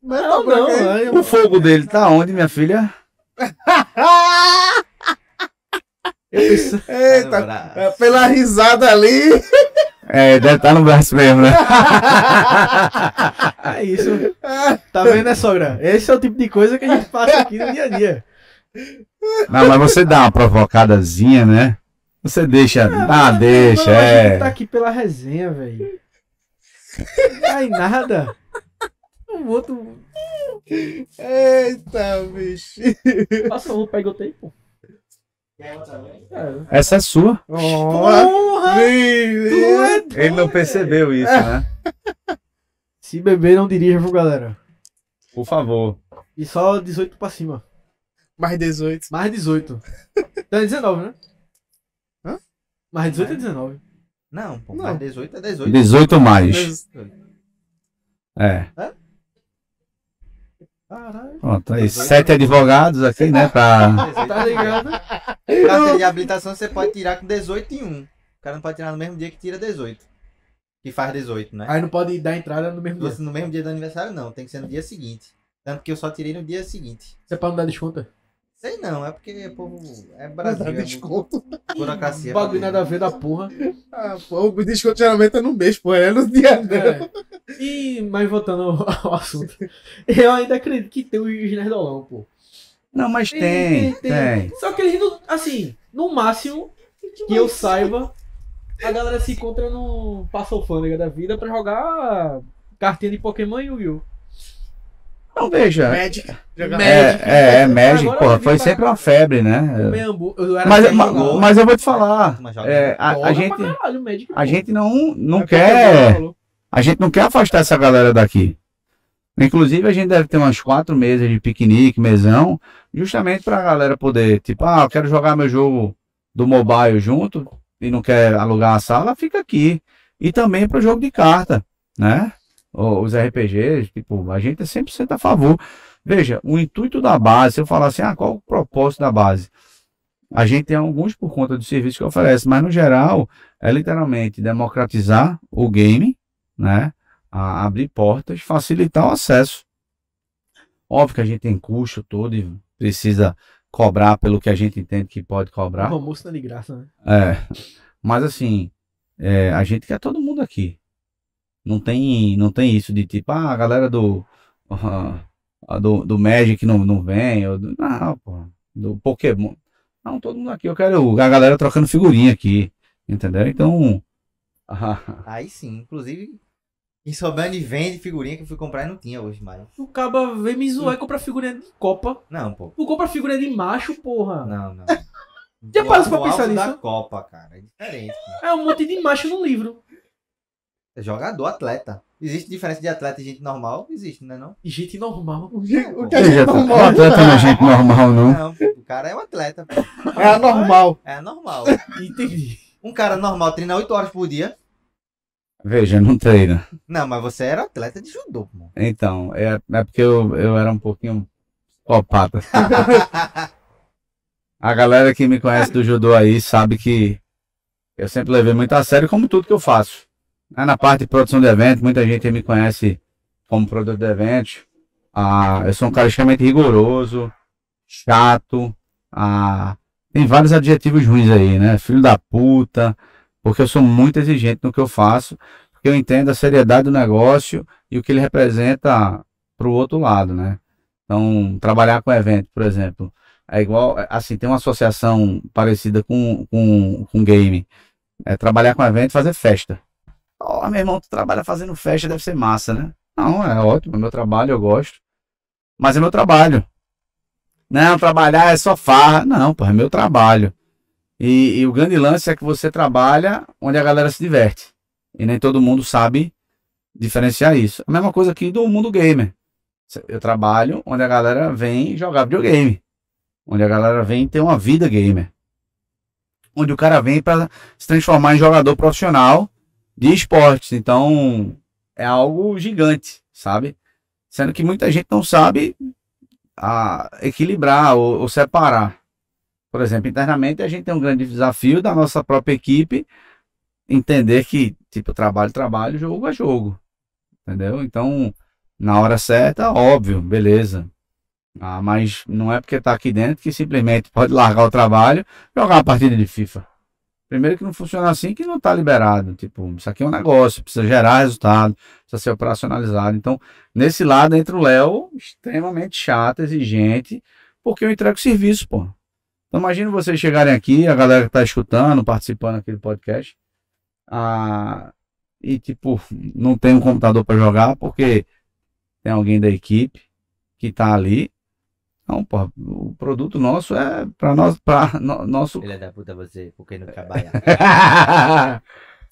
Mas Não, tá não, por aqui. aí, O fogo dele tá onde, minha filha? Eu penso... Eita, é, pela risada ali. É, deve estar no braço mesmo, né? É isso. Tá vendo, né, sogra? Esse é o tipo de coisa que a gente passa aqui no dia a dia. Não, mas você dá uma provocadazinha, né? Você deixa. Ah, deixa, Mano, A gente é. tá aqui pela resenha, velho. Não vai nada. O outro. Eita, bicho. Passa um, pega o tempo. É. Essa é sua. Porra! Tu é Ele não percebeu isso, né? Se beber, não dirija, viu, galera? Por favor. E só 18 pra cima. Mais 18. Mais 18. Então é 19, né? Hã? Mais 18 é 19. Não, pô, Não. mais 18 é 18. 18 mais. É. Caralho. Pronto, aí. Sete advogados aqui, né? Pra. 18. Tá ligado? Carteira de habilitação você pode tirar com 18 e 1. O cara não pode tirar no mesmo dia que tira 18. Que faz 18, né? Aí não pode dar entrada no mesmo dia. No mesmo dia do aniversário, não. Tem que ser no dia seguinte. Tanto que eu só tirei no dia seguinte. Você pode não dar desconto? Sei não, é porque povo. É Dá Brasil. É desconto. burocracia. Bagulho nada a ver da porra. Ah, pô, o desconto geralmente é no mês, pô. É no dia não. É. E, mas voltando ao, assunto. Eu ainda acredito que tem os nerdolão, pô. Não, mas tem, tem. Só que eles não. Assim, no máximo que eu saiba, a galera se encontra no Passa Alfândega da vida pra jogar cartinha de Pokémon e Yu-Gi-Oh! Não, veja. Magic. Jogar Magic. É, é, é Magic, porra, foi sempre uma febre, né? Eu era Mas, ma- mas eu vou te falar. É, a, a gente, caralho, Magic, a gente não, não É quer. o falou. A gente não quer afastar essa galera daqui. Inclusive, a gente deve ter umas quatro mesas de piquenique, mesão, justamente pra galera poder, tipo, ah, eu quero jogar meu jogo do mobile junto e não quer alugar a sala, fica aqui. E também pro jogo de carta, né? Os RPGs, tipo, a gente é 100% a favor. Veja, o intuito da base, se eu falar assim, ah, qual o propósito da base? A gente tem alguns por conta do serviço que oferece, mas no geral é literalmente democratizar o game, né? A- abrir portas, facilitar o acesso. Óbvio que a gente tem custo todo e precisa cobrar pelo que a gente entende que pode cobrar. O almoço não é de graça, né? É, mas assim, é, a gente quer todo mundo aqui. Não tem, não tem isso de tipo, ah, a galera do, a do, do Magic não, não vem, ou do, não, pô, do Pokémon. Não, todo mundo aqui. Eu quero a galera trocando figurinha aqui, entendeu? Então, ah, Aí sim, inclusive, quem souber onde vende figurinha que eu fui comprar e não tinha hoje mais. O caba vem me zoar e compra figurinha de Copa. Não, pô. Tu compra figurinha de macho, porra. Não, não. Já parou pra pensar alvo da nisso? Copa, cara. É diferente. pô. É um monte de macho no livro. É jogador, atleta. Existe diferença de atleta e gente normal? Existe, né não? E gente normal. O que veja, gente o normal atleta não é gente normal, não. Não, o cara é um atleta. pô. é anormal. É normal. Entendi. Um cara normal treina 8 horas por dia. Veja, não treina. Não, mas você era atleta de judô, pô. Então, é, é porque eu, eu era um pouquinho psicopata. A galera que me conhece do judô aí sabe que eu sempre levei muito a sério, como tudo que eu faço. Né, Na parte de produção de evento, muita gente me conhece como produtor de eventos. Ah, eu sou um cara extremamente rigoroso, chato. Ah, tem vários adjetivos ruins aí, né? Filho da puta, porque eu sou muito exigente no que eu faço, porque eu entendo a seriedade do negócio e o que ele representa para o outro lado, né? Então, trabalhar com evento, por exemplo, é igual, assim, tem uma associação parecida com, com, com game. É trabalhar com evento fazer festa. Ó, meu irmão, tu trabalha fazendo festa, deve ser massa, né? Não, é ótimo, é meu trabalho, eu gosto. Mas é meu trabalho. Não, trabalhar é só farra. Não, pô, é meu trabalho. E, e o grande lance é que você trabalha onde a galera se diverte. E nem todo mundo sabe diferenciar isso. A mesma coisa aqui do mundo gamer. Eu trabalho onde a galera vem jogar videogame. Onde a galera vem ter uma vida gamer. Onde o cara vem para se transformar em jogador profissional de esportes. Então, é algo gigante, sabe? Sendo que muita gente não sabe a, equilibrar ou, ou separar. Por exemplo, internamente a gente tem um grande desafio da nossa própria equipe entender que, tipo, trabalho, trabalho, jogo é jogo. Entendeu? Então, na hora certa, óbvio, beleza. Ah, mas não é porque tá aqui dentro que simplesmente pode largar o trabalho jogar uma partida de FIFA. Primeiro que não funciona assim, que não tá liberado. Tipo, isso aqui é um negócio, precisa gerar resultado, precisa ser operacionalizado. Então, nesse lado entra o Léo, extremamente chato, exigente, porque eu entrego serviço, pô. Então, imagina vocês chegarem aqui, a galera que tá escutando, participando aqui do podcast, ah, e tipo, não tem um computador para jogar porque tem alguém da equipe que tá ali. Não, pô, o produto nosso é para nós, para no, nosso Filha da puta você, por que não trabalhar?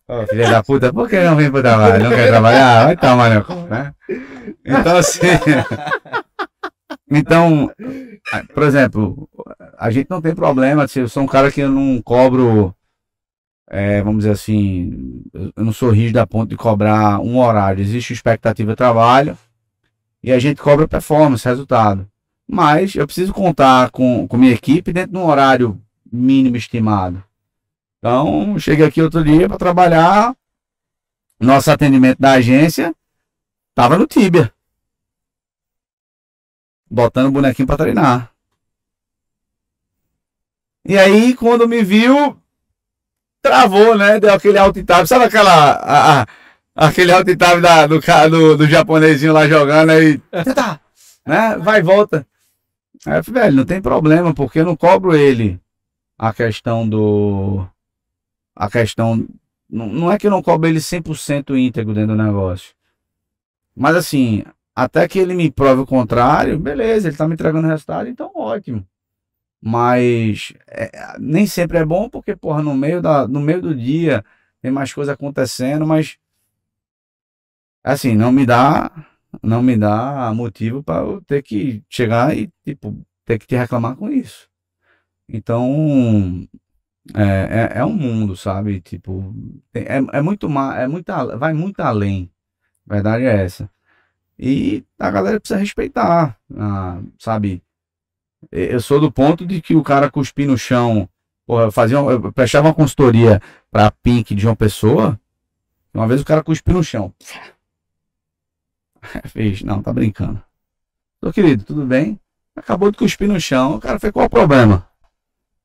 Ô, filha da puta, por que não vem pro trabalho? Não quer trabalhar? Vai tomar no cu, né? Então, assim. Então, por exemplo, a gente não tem problema. Se eu sou um cara que eu não cobro, é, vamos dizer assim, eu não sou rígido a ponto de cobrar um horário. Existe expectativa de trabalho e a gente cobra performance, resultado. Mas eu preciso contar com, com minha equipe dentro de um horário mínimo estimado. Então, cheguei aqui outro dia para trabalhar. Nosso atendimento da agência tava no Tibia. Botando o bonequinho para treinar. E aí, quando me viu, travou, né? Deu aquele alt tab. Sabe aquela. a- a- aquele alt tab da, do, do, do japonesinho lá jogando aí. Tá, né? Vai e volta. Aí eu falei, velho, não tem problema, porque eu não cobro ele a questão do. A questão. Não, é que eu não cobro ele 100% íntegro dentro do negócio. Mas assim, até que ele me prove o contrário, beleza, ele tá me entregando resultado, então ótimo. Mas é, nem sempre é bom, porque, porra, no meio, da, no meio do dia tem mais coisa acontecendo, mas assim, não me dá não me dá motivo para eu ter que chegar e tipo ter que te reclamar com isso. Então é, é, é um mundo, sabe? Tipo, é, é muito mais, é muito, a- vai muito além A verdade é essa. E a galera precisa respeitar, ah, sabe? Eu sou do ponto de que o cara cuspir no chão, porra, eu fazia, eu prestava uma consultoria pra Pink de uma pessoa, uma vez o cara cuspiu no chão. Fez, não, tá brincando. Ô querido, tudo bem? Acabou de cuspir no chão, o cara fez qual o problema?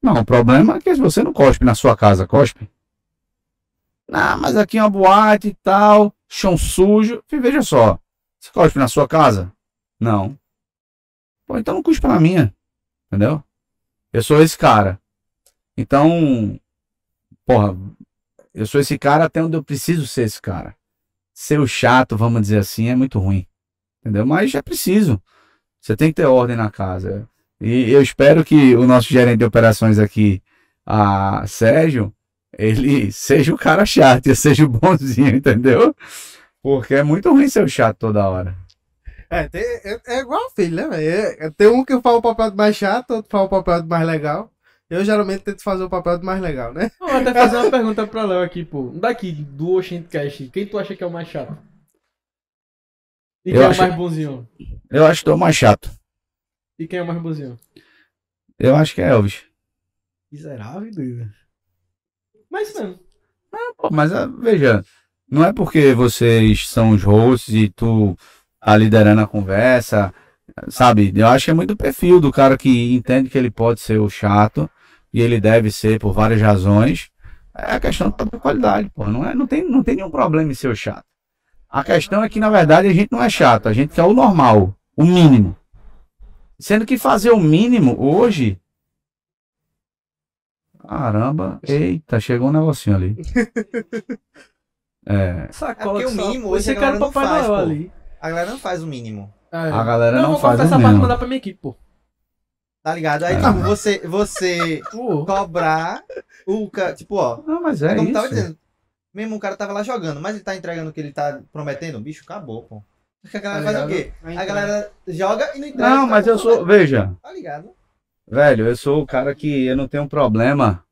Não, o problema é que você não cospe na sua casa, cospe. Ah, mas aqui é uma boate e tal, chão sujo. Falei, Veja só, você cospe na sua casa? Não. Pô, então não cuspe na minha. Entendeu? Eu sou esse cara. Então, porra, eu sou esse cara até onde eu preciso ser esse cara. Ser chato, vamos dizer assim, é muito ruim. Entendeu? Mas é preciso. Você tem que ter ordem na casa. E eu espero que o nosso gerente de operações aqui, a Sérgio, ele seja o cara chato e seja o bonzinho, entendeu? Porque é muito ruim ser o chato toda hora. É, tem- é, é igual filho, né? É- tem um que faz o papel mais chato, outro faz o papel mais legal. Eu geralmente tento fazer o papel de mais legal, né? Vou até fazer uma pergunta pra Léo aqui, pô. Daqui, do Oxentcast, quem tu acha que é o mais chato? E Eu quem é o mais bonzinho? Eu acho que tô mais chato. E quem é o mais bonzinho? Eu acho que é Elvis. Miserável, doido. Mas mesmo. Pô, mas ah, veja, não é porque vocês são os hosts e tu tá liderando a conversa, sabe? Eu acho que é muito o perfil do cara que entende que ele pode ser o chato e ele deve ser por várias razões. É a questão da qualidade, pô. Não, é, não, tem, não tem nenhum problema em ser o chato. A questão é que, na verdade, a gente não é chato, a gente quer o normal, o mínimo. Sendo que fazer o mínimo hoje. Caramba, eita, chegou um negocinho ali. É, Sacola É porque que o mínimo hoje Você a quer galera o não Papai faz, Noel pô. ali. A galera não faz o mínimo. É. a galera Não, não, vou faz o mínimo. mandar pra minha equipe, pô. Tá ligado? Aí, É. tipo, você, você cobrar o ca... Tipo, ó, Não, mas é como isso. tava dizendo. Mesmo o cara tava lá jogando, mas ele tá entregando o que ele tá prometendo, bicho, acabou, pô. Porque a galera Tá faz o quê? A galera joga e não entrega. Não, mas eu sou, veja, Tá ligado? velho, eu sou o cara que eu não tenho problema.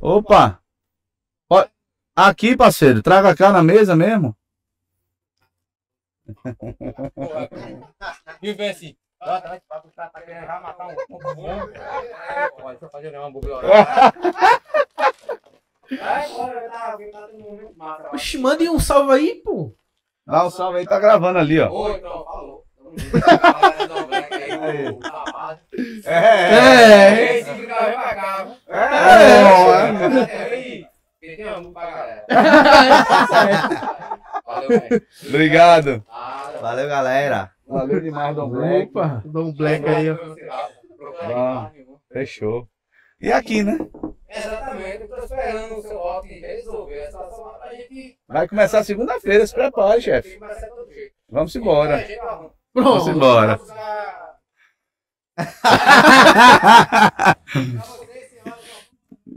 Opa! Ó, aqui, parceiro, traga cá na mesa mesmo. E assim. Tá, querendo já matar um um bom. É, pô, deixa eu fazer uma bobeira. Ai, agora tá, tá todo mundo massa. Oxe, mande um salve aí, pô. Ah, o salve aí tá gravando ali, ó. Oi, então, falou. É. É, É, pra galera. Valeu, velho. Obrigado. Valeu, galera. Valeu demais, Dom Opa. Dou um black aí, ó. Ah. Fechou. E aqui, né? Exatamente, eu tô esperando o seu Rock resolver a situação pra gente Vai começar segunda-feira, se prepare, chefe. Vamos embora. Vamos Pronto. embora.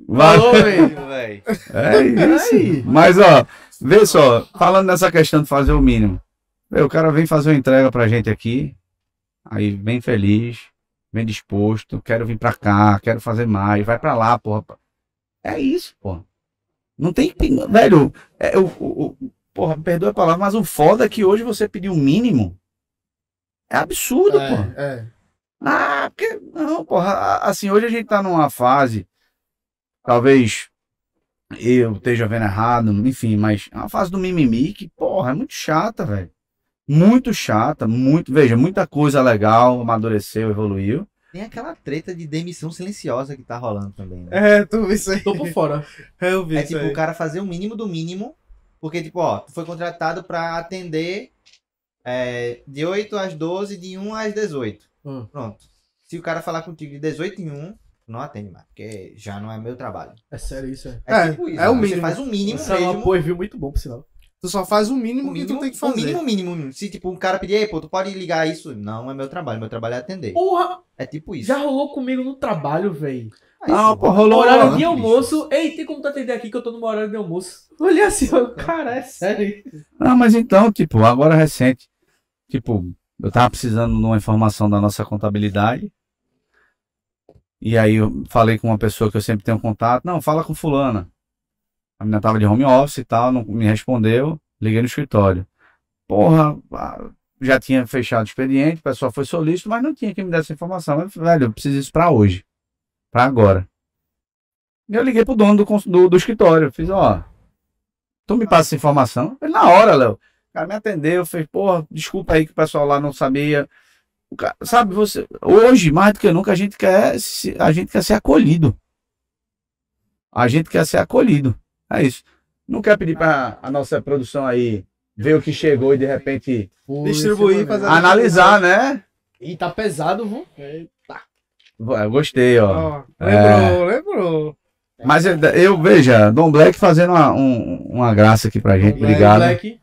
vamos. Falou, velho. velho. É isso. Mas, ó, vê só, falando nessa questão de fazer o mínimo. Vê, O cara vem fazer uma entrega pra gente aqui, aí bem feliz, bem disposto, quero vir pra cá, quero fazer mais, vai pra lá, porra. É isso, porra. Não tem. Velho, é, o, o, o- porra, perdoa a palavra, mas o foda é que hoje você pediu o mínimo. É absurdo, porra. É, é. Ah, porque, não, porra, assim, hoje a gente tá numa fase, talvez eu esteja vendo errado, enfim, mas é uma fase do mimimi que, porra, é muito chata, velho. Muito chata, muito, veja, muita coisa legal, amadureceu, evoluiu. Tem aquela treta de demissão silenciosa que tá rolando também. Né? É, tu viu isso aí? Tô por fora. Eu vi É, isso tipo aí. o cara fazer o mínimo do mínimo, porque, tipo, ó, tu foi contratado pra atender é, de 8 às 12, de 1 às 18. Hum. Pronto. Se o cara falar contigo de 18 em 1, tu não atende mais, porque já não é meu trabalho. É sério isso, é. É, É, tipo isso. é o Você mínimo. faz o mínimo Isso é um mesmo. apoio viu muito bom, por sinal. Tu só faz o O mínimo, que mínimo, tu tem que o fazer. mínimo, mínimo, mínimo. Se, tipo, um cara pedir, ei, pô, tu pode ligar isso? Não, é meu trabalho. Meu trabalho é atender. Porra, É tipo isso. já rolou comigo no trabalho, velho. Aí, Não, sim, pô, rolou Horário de bicho. almoço. Ei, tem como tu atender aqui que eu tô no horário de almoço? Olha assim, ó, cara, é sério. Não, mas então, tipo, agora recente, tipo, eu tava precisando de uma informação da nossa contabilidade. E aí eu falei com uma pessoa que eu sempre tenho contato. Não, fala com fulana. A menina tava de home office e tal, não me respondeu. Liguei no escritório. porra, já tinha fechado o expediente, o pessoal foi solícito, mas não tinha quem me desse essa informação. Eu falei, velho, eu preciso disso pra hoje, pra agora. E eu liguei pro dono do, do, do escritório, fiz, ó, tu me passa essa informação? Ele, na hora, Léo. O cara me atendeu, fez, porra, desculpa aí que o pessoal lá não sabia. Cara- sabe, você, hoje, mais do que nunca, a gente quer, a gente quer ser acolhido. A gente quer ser acolhido. É isso. Não quer pedir para a nossa produção aí ver o que chegou e de repente Pô, Distribuir, é fazer- analisar, né? E tá pesado, viu? Eita. Eu gostei, ó. Ó, lembrou, lembrou. Mas eu, eu veja, Dom Black fazendo uma, um- uma graça aqui pra gente. Black, Obrigado. Black.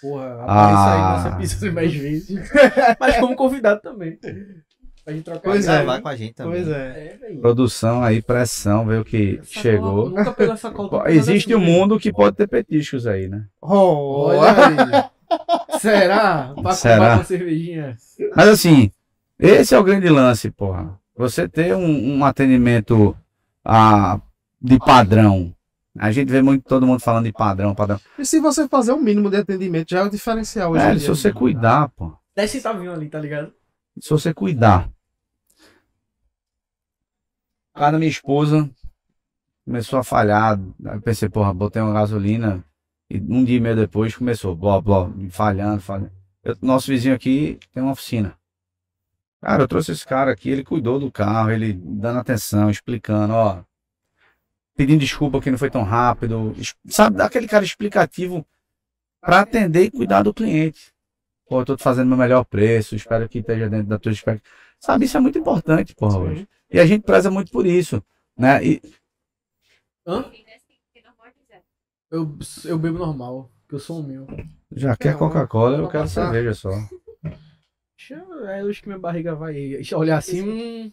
Porra, aparece Ah. aí nesse episódio mais vezes. Mas como convidado também. Pra gente trocar Pois ideia. é. gravar com a gente também. Pois é. É. Produção aí, pressão, ver o que Essa chegou. cola- Nunca pegou essa cola Existe um mundo que pode ter petiscos aí, né? Oh, Olha aí. Será? Pra Será? comprar uma cervejinha. Mas assim, esse é o grande lance, porra. Você ter um, um atendimento ah, de padrão. A gente vê muito todo mundo falando de padrão, padrão. E se você fazer o mínimo de atendimento, já é o diferencial hoje em Velho, dia. se você cuidar, pô. 10 centavinhos ali, tá ligado? Se você cuidar. Cara, minha esposa começou a falhar. Aí pensei, porra, botei uma gasolina. E um dia e meio depois começou, blá, blá, falhando, falhando. Eu- nosso vizinho aqui tem uma oficina. Cara, eu trouxe esse cara aqui, ele cuidou do carro, ele dando atenção, explicando, ó. Pedindo desculpa que não foi tão rápido. Sabe, dá aquele cara explicativo para atender e cuidar do cliente. Pô, eu tô te fazendo meu melhor preço, espero que esteja dentro da tua expectativa. Sabe, isso é muito importante, porra, hoje. E a gente preza muito por isso, né? E, Hã? Eu, eu bebo normal, que eu sou um meu. já quer Coca-Cola, eu quero passar. cerveja só. Eu- acho que minha barriga vai olhar assim. hum,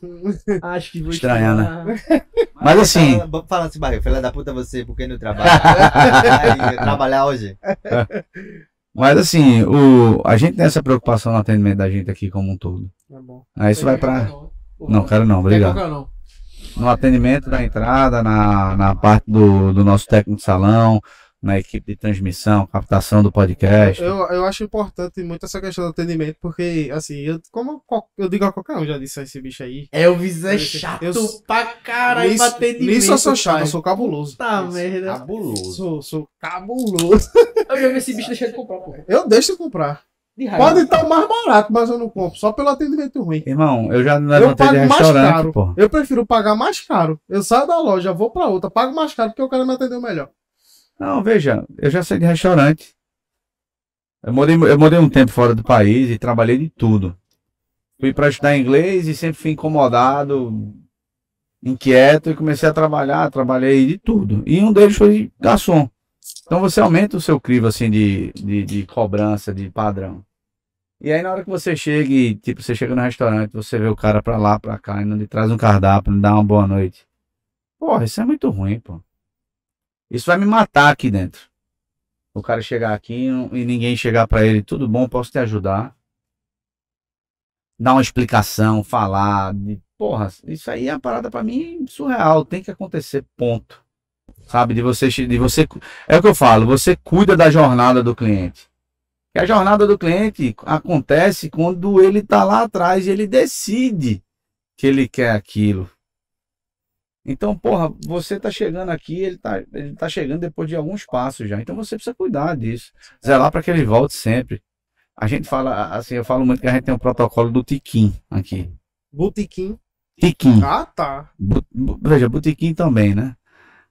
acho que vou Estranhar, né? estranhar. Mas assim, Fala, fala assim, barriga, filha da puta você, porque não trabalha? Trabalhar hoje. mas assim, o, a gente tem essa preocupação no atendimento da gente aqui como um todo. Tá bom. Aí isso vai pra. Não, quero não, obrigado. No atendimento da entrada, na, na parte do, do nosso técnico de salão, na equipe de transmissão, captação do podcast. Eu, eu acho importante muito essa questão do atendimento, porque, assim, eu, como eu digo a qualquer um, já disse a esse bicho aí. Elvis é Eu- chato eu- pra caralho Nisso, pra atendimento. nisso eu sou chato, pai. eu sou cabuloso. Tá, merda. Cabuloso. Sou, sou cabuloso. Eu já vi esse bicho deixar de comprar, pô. Eu deixo de comprar. De raiva. Pode estar mais barato, mas eu não compro, só pelo atendimento ruim. Irmão, eu já Eu levantei de pago mais restaurante, caro. pô. Eu prefiro pagar mais caro. Eu saio da loja, vou pra outra, pago mais caro porque o cara me atendeu melhor. Não, veja, eu já saí de restaurante. Eu morei, eu morei um tempo fora do país e trabalhei de tudo. Fui para estudar inglês e sempre fui incomodado, inquieto e comecei a trabalhar, trabalhei de tudo. E um deles foi garçom. Então você aumenta o seu crivo assim de, de, de cobrança, de padrão. E aí na hora que você chega e, tipo, você chega no restaurante, você vê o cara pra lá, pra cá, e não lhe traz um cardápio, não dá uma boa noite. Porra, isso é muito ruim, pô. Isso vai me matar aqui dentro. O cara chegar aqui e ninguém chegar pra ele, tudo bom, posso te ajudar? Dar uma explicação, falar. De, porra, isso aí é uma parada pra mim surreal. Tem que acontecer, ponto. Sabe? De você, de você. É o que eu falo, você cuida da jornada do cliente. E a jornada do cliente acontece quando ele tá lá atrás e ele decide que ele quer aquilo. Então, porra, você tá chegando aqui, ele tá, ele tá chegando depois de alguns passos já. Então você precisa cuidar disso. Zelar para que ele volte sempre. A gente fala, assim, eu falo muito que a gente tem um protocolo do Tiquim aqui. Botequim. Tiquim. Ah, tá. Bu- bu- veja, Botequim também, né?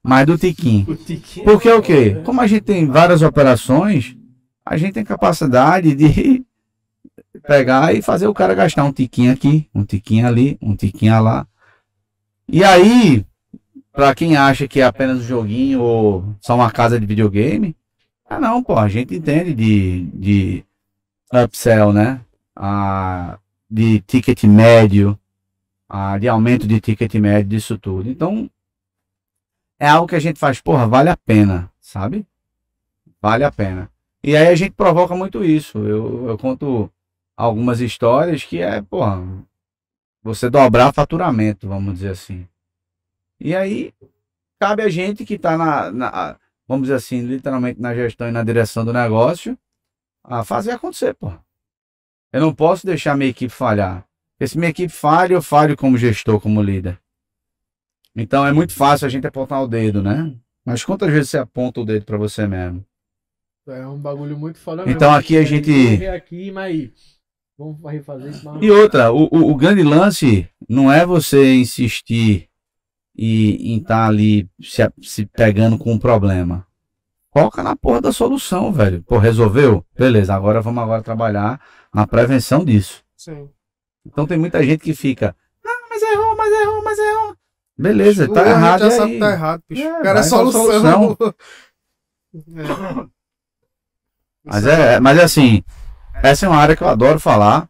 Mas do Tiquim. O tiquinho. Porque o quê? Como a gente tem várias operações, a gente tem capacidade de pegar e fazer o cara gastar um tiquinho aqui, um tiquinho ali, um tiquinho lá. E aí, pra quem acha que é apenas um joguinho ou só uma casa de videogame, ah não, pô, a gente entende de, de upsell, né? Ah, de ticket médio, ah, de aumento de ticket médio, disso tudo. Então, é algo que a gente faz, porra, vale a pena, sabe? Vale a pena. E aí a gente provoca muito isso. Eu, eu conto algumas histórias que é, porra, você dobrar faturamento, vamos dizer assim. E aí cabe a gente que está na, na- vamos dizer assim, literalmente na gestão e na direção do negócio, a fazer acontecer, pô. Eu não posso deixar minha equipe falhar. Porque se minha equipe falha, eu falho como gestor, como líder. Então é muito fácil a gente apontar o dedo, né? Mas quantas vezes você aponta o dedo pra você mesmo? É um bagulho muito foda Então aqui a gente- aqui, mas vamos refazer isso. mas- E outra, o, o, o grande lance não é você insistir e em estar ali se, se pegando com um problema. Foca na porra da solução, velho. Pô, resolveu? Beleza, agora vamos agora trabalhar na prevenção disso. Sim. Então tem muita gente que fica, ah, mas errou, mas errou, mas errou. Beleza, O tá errado. já sabe que tá errado, bicho. É, o cara é solução. solução. É. Mas é, mas é assim, essa é uma área que eu adoro falar.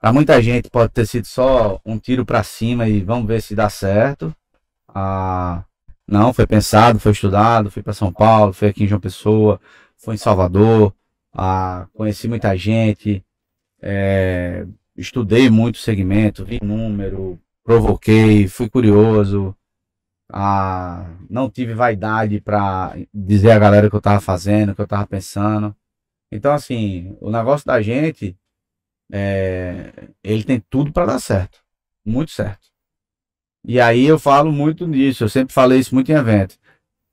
Pra muita gente pode ter sido só um tiro pra cima e vamos ver se dá certo. Ah, não, foi pensado, foi estudado, fui pra São Paulo, fui aqui em João Pessoa, fui em Salvador, ah, conheci muita gente, é, estudei muito o segmento, vi número, provoquei, fui curioso. Ah, não tive vaidade pra dizer a galera o que eu tava fazendo, o que eu tava pensando. Então, assim, o negócio da gente, é, ele tem tudo pra dar certo. Muito certo. E aí eu falo muito nisso, eu sempre falei isso muito em evento.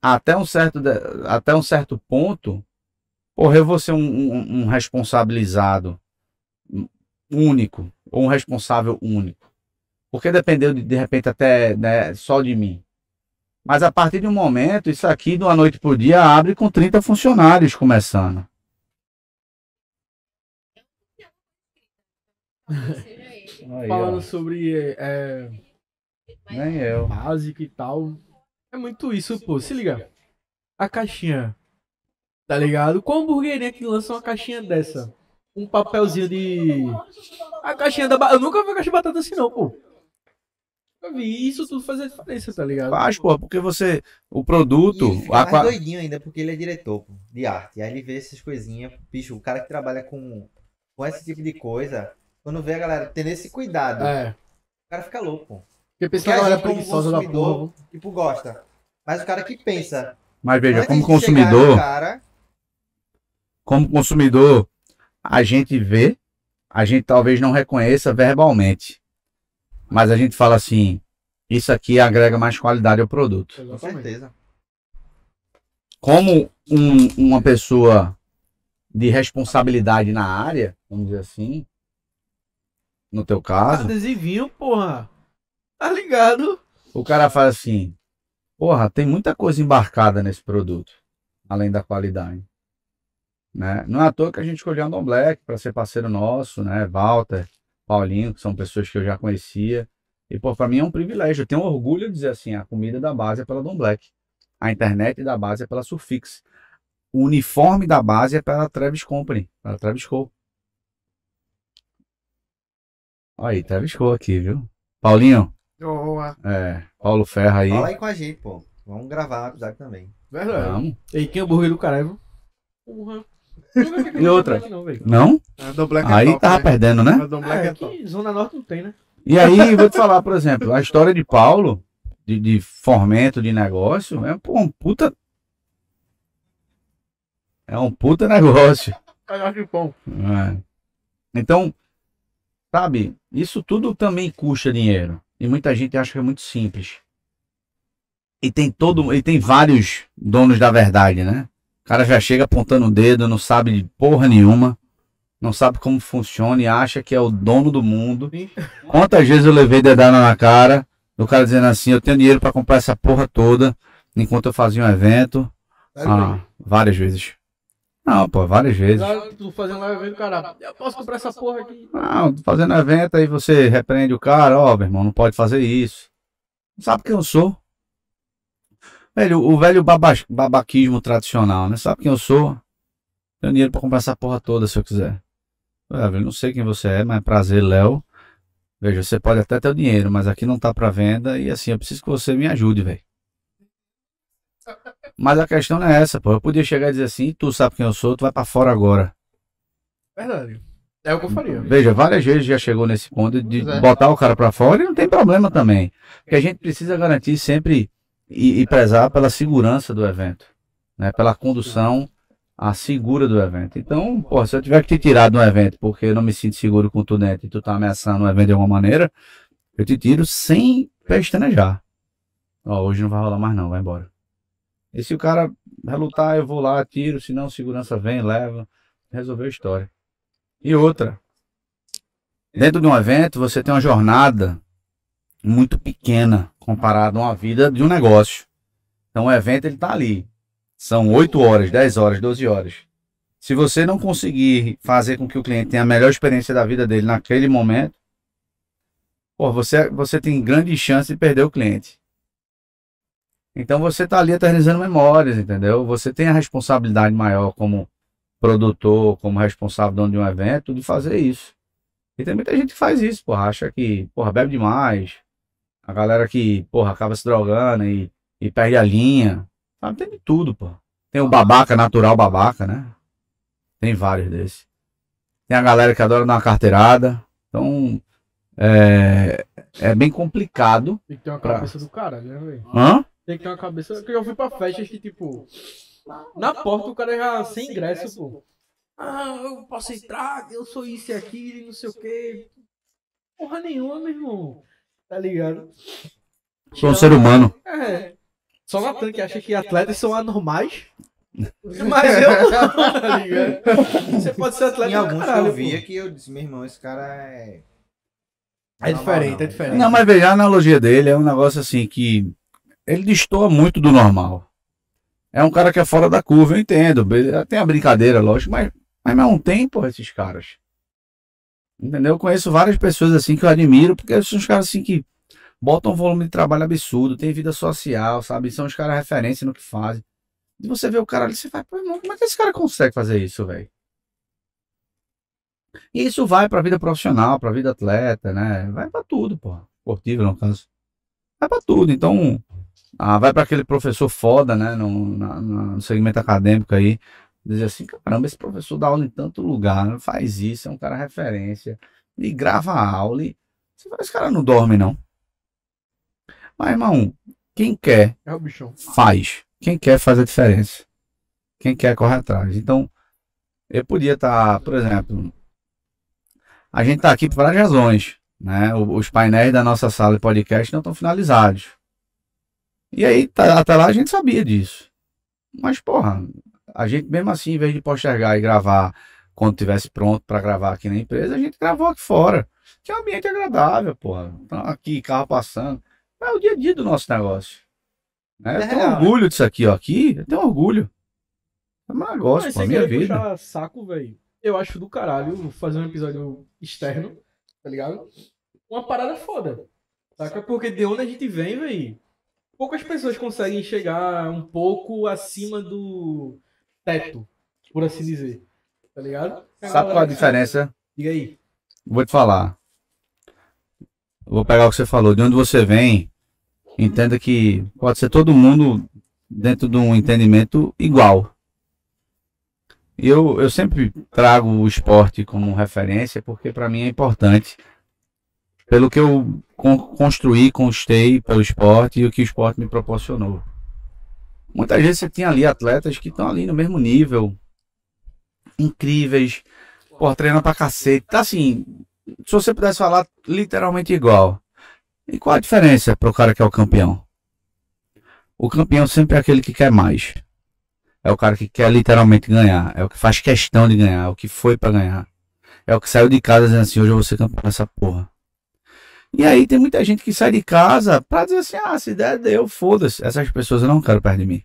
Até um certo, até um certo ponto, porra, eu vou ser um, um- um responsabilizado único, ou um responsável único. Porque dependeu de, de repente até né, só de mim. Mas a partir de um momento, isso aqui, de uma noite por dia, abre com 30 funcionários começando. Aí, Falando ó, sobre é, nem eu. básico e tal. É muito isso, pô. Se liga. A caixinha. Tá ligado? Qual hamburgueria que lança uma caixinha dessa? Um papelzinho de. A caixinha da. ba- Eu nunca vi a caixa de batata assim, não, pô. Eu vi isso tudo fazer diferença, tá ligado? Faz, pô, porque você. O produto. E fica a mais qua- doidinho ainda, porque ele é diretor pô, de arte. Aí ele vê essas coisinhas. Bicho, o cara que trabalha com, com esse tipo de coisa, quando vê a galera tendo esse cuidado, É. o cara fica louco. Porque Porque pensa que a a galera gente, como preguiçosa da porra. tipo, gosta. Mas o cara que pensa. Mas veja, como consumidor, Cara, como consumidor, a gente vê, a gente talvez não reconheça verbalmente. Mas a gente fala assim, isso aqui agrega mais qualidade ao produto. com certeza. Como um- uma pessoa de responsabilidade na área, vamos dizer assim, no teu caso, Adesivinho, porra. Tá ligado? o cara fala assim, porra, tem muita coisa embarcada nesse produto, além da qualidade. Né? Não é à toa que a gente escolheu a Andon Black para ser parceiro nosso, né? Walter, Paulinho, que são pessoas que eu já conhecia. E, pô, pra mim é um privilégio. Eu tenho orgulho de dizer assim, a comida da base é pela Don Black. A internet da base é pela Surfix. O uniforme da base é pela Travis Company, pela Travis Co. Olha aí, Travis Co aqui, viu? Paulinho, ó, é, Paulo Ferra aí. Fala aí com a gente, pô. Vamos gravar um episódio também. Verdade. Vamos. E quem é hambúrguer do caralho? viu? Porra. E outra? Não, é Aí top, tava né? perdendo, né? É, é Zona Norte não tem, né? E aí, vou te falar, por exemplo, a história de Paulo, de, de fomento de negócio, é pô, um puta. É um puta negócio. Caixa de pão. É. Então, sabe, isso tudo também custa dinheiro. E muita gente acha que é muito simples. E tem todo, e tem vários donos da verdade, né? O cara já chega apontando o dedo, não sabe de porra nenhuma, não sabe como funciona e acha que é o dono do mundo. Sim. Quantas vezes eu levei dedada na cara, do cara dizendo assim, eu tenho dinheiro pra comprar essa porra toda, enquanto eu fazia um evento. Ah, várias vezes. Não, pô, várias vezes. Tu fazendo lá, vendo, cara, eu posso comprar essa porra aqui. Não, tô fazendo evento, aí você repreende o cara, ó, meu irmão, não pode fazer isso. Não sabe quem eu sou? Velho, o velho baba- babaquismo tradicional, né? Sabe quem eu sou? Tenho dinheiro pra comprar essa porra toda se eu quiser. É, velho, não sei quem você é, mas é prazer, Léo. Veja, você pode até ter o dinheiro, mas aqui não tá pra venda e assim, eu preciso que você me ajude, velho. Mas a questão não é essa, pô. Eu podia chegar e dizer assim, tu sabe quem eu sou, tu vai pra fora agora. Verdade. É o que eu faria. Veja, várias vezes já chegou nesse ponto de é. botar o cara pra fora e não tem problema também. Porque a gente precisa garantir sempre e, e prezar pela segurança do evento, né? Pela condução a segura do evento. Então, pô, se eu tiver que te tirar de um evento porque eu não me sinto seguro com tu dentro e tu tá ameaçando o evento de alguma maneira, eu te tiro sem pestanejar. Ó, hoje não vai rolar mais não, vai embora. E se o cara relutar, eu vou lá, tiro, se não, segurança vem, leva, resolveu a história. E outra, dentro de um evento você tem uma jornada muito pequena comparado a uma vida de um negócio. Então o evento ele tá ali. São 8 horas, 10 horas, 12 horas. Se você não conseguir fazer com que o cliente tenha a melhor experiência da vida dele naquele momento, pô, você, você tem grande chance de perder o cliente. Então você está ali eternizando memórias, entendeu? Você tem a responsabilidade maior como produtor, como responsável dono de um evento, de fazer isso. E tem muita gente que faz isso, porra, acha que, porra, bebe demais. A galera que, porra, acaba se drogando e, e perde a linha. Sabe, tem de tudo, porra. Tem o babaca, natural babaca, né? Tem vários desses. Tem a galera que adora dar uma carteirada. Então, é, é bem complicado. Tem que ter uma Pra- cabeça do cara, né, velho? Hã? Tem que ter uma cabeça. Que eu fui pra festas que, tipo, na porta o cara já sem ingresso, pô. Ah, eu posso entrar, eu sou isso e aquilo, não sei o quê. Porra nenhuma, meu irmão. Tá ligado? Sou um ser humano. É. Só Natan que acha que atletas são anormais. Mas eu não, tá ligado? Você pode ser atleta Em alguns que caralho, eu pô. via que eu disse, meu irmão, esse cara é. É diferente, normal, é diferente. Não, mas veja, a analogia dele é um negócio assim que ele destoa muito do normal. É um cara que é fora da curva, eu entendo. Tem a brincadeira, lógico, mas, mas não tem, pô, esses caras. Entendeu? Eu conheço várias pessoas assim que eu admiro, porque são os caras assim que botam um volume de trabalho absurdo, tem vida social, sabe? São os caras referência no que fazem. E você vê o cara ali, você fala, pô, irmão, como é que esse cara consegue fazer isso, velho? E isso vai pra vida profissional, pra vida atleta, né? Vai pra tudo, pô. Esportivo, no caso. Vai pra tudo. Então, ah, vai pra aquele professor foda, né? No, na- no segmento acadêmico aí. Dizer assim, caramba, esse professor dá aula em tanto lugar, faz isso, é um cara referência. E grava a aula. E... Esse cara não dorme, não. Mas, irmão, quem quer É faz. Quem quer faz a diferença. Quem quer corre atrás. Então, eu podia estar, por exemplo, a gente está aqui por várias razões. Né? Os painéis da nossa sala de podcast não estão finalizados. E aí, tá- até lá a gente sabia disso. Mas, porra, a gente mesmo assim, em vez de postergar e gravar quando tivesse pronto para gravar aqui na empresa, a gente gravou aqui fora. Que é um ambiente agradável, porra. Então, aqui, carro passando. É o dia a dia do nosso negócio. Né? Eu É tenho real, orgulho disso aqui, ó. Aqui, eu tenho orgulho. É um negócio, pô, minha vida. puxar saco, velho. Eu acho do caralho fazer um episódio externo, tá ligado? Uma parada foda. Saca? Porque de onde a gente vem, velho, poucas pessoas conseguem chegar um pouco acima do teto, por assim dizer. Tá ligado? Sabe qual a diferença? Diga aí. Vou te falar. Vou pegar o que você falou. De onde você vem, entenda que pode ser todo mundo dentro de um entendimento igual. E eu, eu sempre trago o esporte como referência porque para mim é importante. Pelo que eu con- construí, constei pelo esporte e o que o esporte me proporcionou. Muitas vezes você tem ali atletas que estão ali no mesmo nível, incríveis, Pô, treina pra cacete. Tá assim, se você pudesse falar literalmente igual. E qual a diferença pro cara que é o campeão? O campeão sempre é aquele que quer mais. É o cara que quer literalmente ganhar. É o que faz questão de ganhar. É o que foi pra ganhar. É o que saiu de casa dizendo assim, hoje eu vou ser campeão dessa porra. E aí tem muita gente que sai de casa pra dizer assim, ah, se der, deu, foda-se. Essas pessoas eu não quero perto de mim.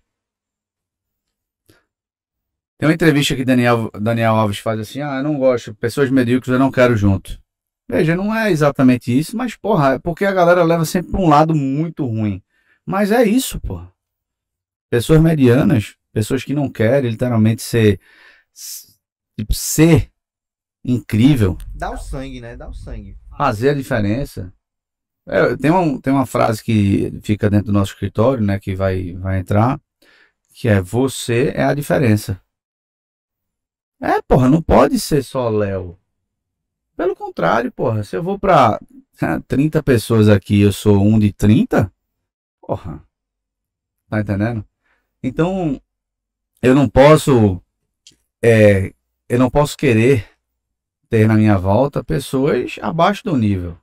Tem uma entrevista que Daniel, Daniel Alves faz assim: ah, eu não gosto, pessoas medíocres eu não quero junto. Veja, não é exatamente isso, mas porra, é porque a galera leva sempre pra um lado muito ruim. Mas é isso, porra. Pessoas medianas, pessoas que não querem literalmente ser. Tipo, ser incrível, Dá o sangue, né? Dá o sangue. fazer a diferença. É, tem, uma, tem uma frase que fica dentro do nosso escritório, né, que vai, vai entrar, que é você é a diferença. É, porra, não pode ser só Léo. Pelo contrário, porra, se eu vou pra 30 pessoas aqui eu sou um de 30, porra, tá entendendo? Então, eu não posso é, eu não posso querer ter na minha volta pessoas abaixo do nível.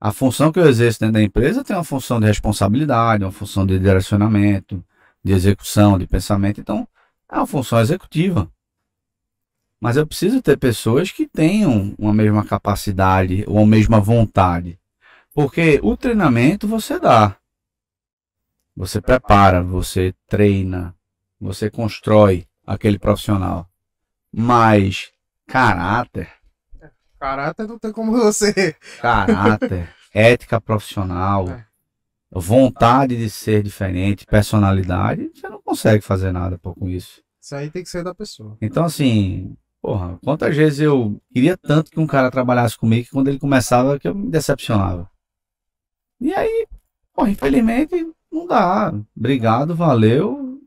A função que eu exerço dentro da empresa tem uma função de responsabilidade, uma função de direcionamento, de execução, de pensamento. Então, é uma função executiva. Mas eu preciso ter pessoas que tenham uma mesma capacidade ou a mesma vontade. Porque o treinamento você dá. Você prepara, você treina, você constrói aquele profissional. Mas caráter, Caráter não tem como você. caráter, ética profissional, É. vontade de ser diferente, personalidade, você não consegue fazer nada pô, com isso. Isso aí tem que ser da pessoa. Então, assim, porra, quantas vezes eu queria tanto que um cara trabalhasse comigo que quando ele começava que eu me decepcionava. E aí, porra, infelizmente, não dá. Obrigado, valeu.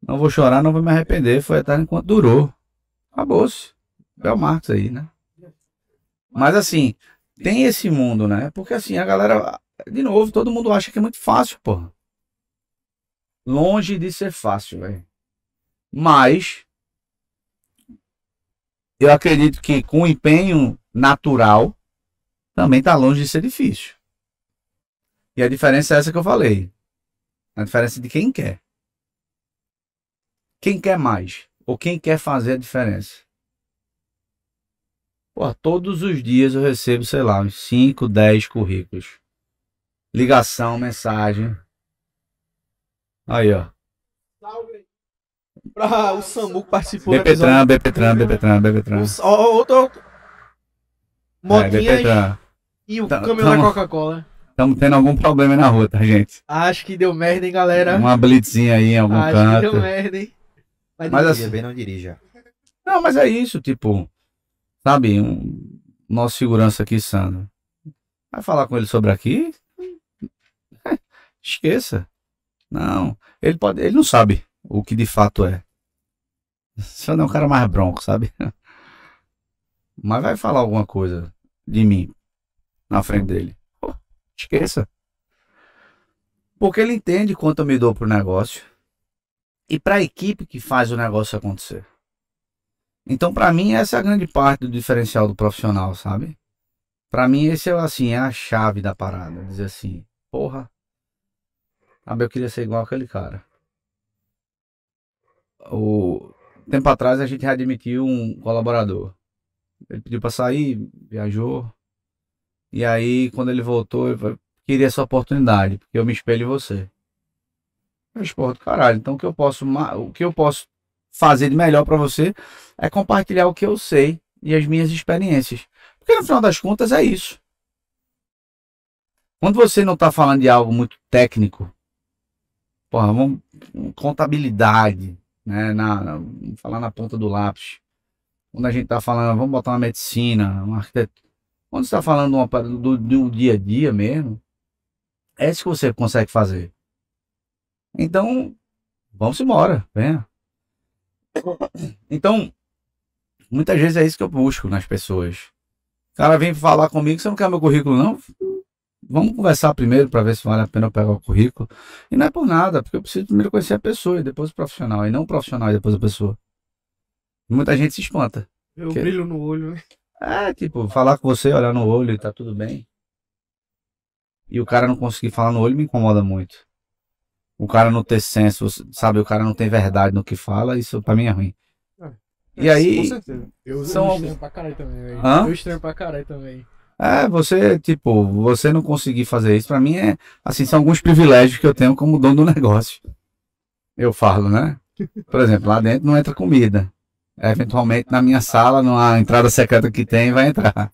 Não vou chorar, não vou me arrepender. Foi até enquanto durou. Acabou-se. Bel Marx aí, né? Mas assim, tem esse mundo, né? Porque assim, a galera, de novo, todo mundo acha que é muito fácil, porra. Longe de ser fácil, velho. Mas eu acredito que com empenho natural também tá longe de ser difícil. E a diferença é essa que eu falei. A diferença de quem quer. Quem quer mais? Ou quem quer fazer a diferença? Pô, todos os dias eu recebo, sei lá, uns 5, 10 currículos. Ligação, mensagem. Aí, ó. Pra o Samu que participou do BPTran, episódio. BPTran, BPTran, BPTran. O- ó, Outro. outro. É, Motinhas BPTran. e o Tá- caminhão da Coca-Cola. Estamos tendo algum problema aí na rua, tá, gente? Acho que deu merda, hein, galera? Uma blitzinha aí em algum Acho que deu canto. merda, hein? Mas, Mas assim- Bebê não dirija. Não, mas é isso, tipo, sabe, um, nosso segurança aqui, Sandro. Vai falar com ele sobre aqui? Esqueça. Não, ele pode, ele não sabe o que de fato é. Só não é um cara mais bronco, sabe? Mas vai falar alguma coisa de mim na frente dele. Esqueça. Porque ele entende quanto eu me dou pro negócio e para a equipe que faz o negócio acontecer. Então, para mim, essa é a grande parte do diferencial do profissional, sabe? Para mim, esse é assim, é a chave da parada. Dizer assim, porra, sabe, eu queria ser igual aquele cara. O tempo atrás a gente readmitiu um colaborador. Ele pediu para sair, viajou. E aí, quando ele voltou, falou, queria essa oportunidade, porque eu me espelho em você. Eu do caralho. Então, o que eu posso, o que eu posso fazer de melhor para você é compartilhar o que eu sei e as minhas experiências. Porque no final das contas é isso. Quando você não está falando de algo muito técnico, porra, vamos, contabilidade, né? Na, na- falar na ponta do lápis. Quando a gente está falando, vamos botar uma medicina, uma arquitetura. Quando está falando de uma do, do dia a dia mesmo, é isso que você consegue fazer. Então, vamos embora, venha. Então, muitas vezes é isso que eu busco nas pessoas. O cara vem falar comigo, você não quer meu currículo, não? Vamos conversar primeiro para ver se vale a pena eu pegar o currículo. E não é por nada, porque eu preciso primeiro conhecer a pessoa e depois o profissional, e não o profissional e depois a pessoa. Muita gente se espanta. Eu Que- brilho no olho, né? É, tipo, falar com você, olhar no olho e tá tudo bem. E o cara não conseguir falar no olho me incomoda muito. O cara não ter senso, sabe? O cara não tem verdade no que fala, isso pra mim é ruim. E aí- Com certeza. Eu, São eu alguns- estranho pra caralho também, velho. Eu estranho pra caralho também. É, você, tipo, você não conseguir fazer isso, pra mim é, assim, são alguns privilégios que eu tenho como dono do negócio. Eu falo, né? Por exemplo, lá dentro não entra comida. Eventualmente na minha sala, numa entrada secreta que tem, vai entrar.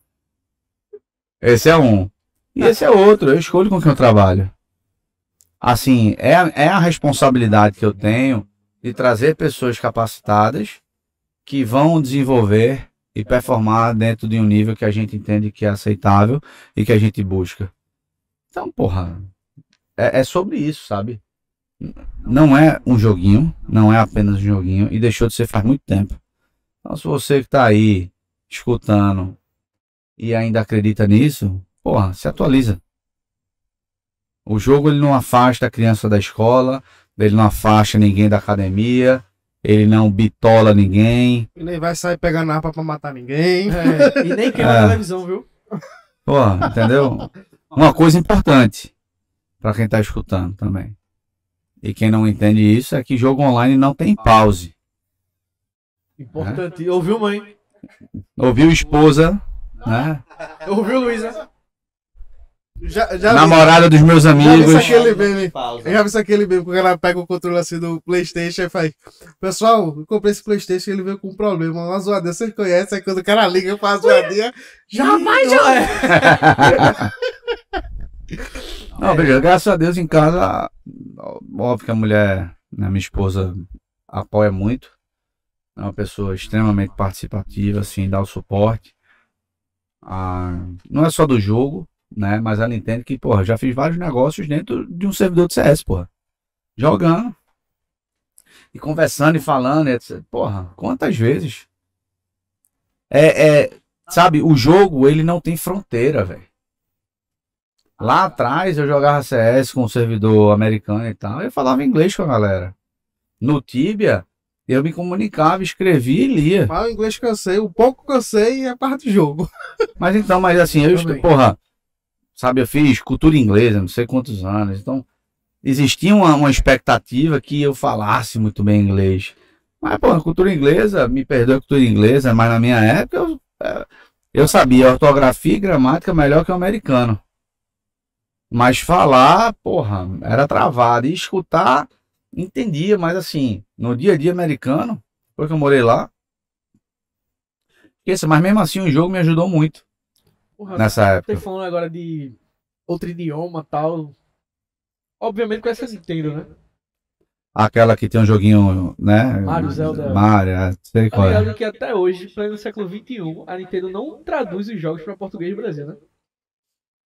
Esse é um. E esse é outro, eu escolho com quem eu trabalho. Assim, é, é a responsabilidade que eu tenho de trazer pessoas capacitadas que vão desenvolver e performar dentro de um nível que a gente entende que é aceitável e que a gente busca. Então, porra, é, é sobre isso, sabe? Não é um joguinho, não é apenas um joguinho e deixou de ser faz muito tempo. Então, se você que tá aí escutando e ainda acredita nisso, porra, se atualiza. O jogo ele não afasta a criança da escola, ele não afasta ninguém da academia, ele não bitola ninguém. E nem vai sair pegando arma pra matar ninguém. É, e nem queima É. a televisão, viu? Porra, entendeu? Uma coisa importante pra quem tá escutando também. E quem não entende isso é que jogo online não tem pause. Importante. Ouviu, mãe? Ouviu esposa, né? Ouviu, Luísa? Já, já vi- Namorada dos meus já vi amigos. aquele meme. Eu já vi isso aquele meme, que o cara pega o controle assim do Playstation e faz. Pessoal, eu comprei esse Playstation e ele veio com um problema. Uma zoadinha, vocês conhecem, aí quando o cara liga pra zoadinha, jamais já É. Não, veja, graças a Deus em casa, óbvio que a mulher, né, minha esposa, apoia muito. É uma pessoa extremamente participativa, assim, dá o suporte. Ah, não é só do jogo, né? Mas ela entende que, porra, já fiz vários negócios dentro de um servidor de CS, porra. Jogando. E conversando e falando, etc. Porra, quantas vezes? É, é, sabe, o jogo, ele não tem fronteira, velho. Lá atrás eu jogava CS com o servidor americano e tal, eu falava inglês com a galera. No Tibia, eu me comunicava, escrevia e lia. Mas o inglês que eu sei, o pouco que eu sei é parte do jogo. Mas então, mas assim, eu, Também. porra, sabe, eu fiz cultura inglesa, não sei quantos anos, então existia uma, uma expectativa que eu falasse muito bem inglês. Mas, porra, cultura inglesa, me perdoe a cultura inglesa, mas na minha época eu, é, eu sabia ortografia e gramática melhor que o americano. Mas falar, porra, era travado. E escutar, entendia, mas assim, no dia a dia americano, depois que eu morei lá, esqueça, mas mesmo assim o jogo me ajudou muito Porra, nessa época. Você falando agora de outro idioma e tal. Obviamente com essa Nintendo, né? Aquela que tem um joguinho, né? Mario, Zelda. Mario, é, sei Tá qual é. ligado que até hoje, pleno século XXI, a Nintendo não traduz os jogos pra português do Brasil, né?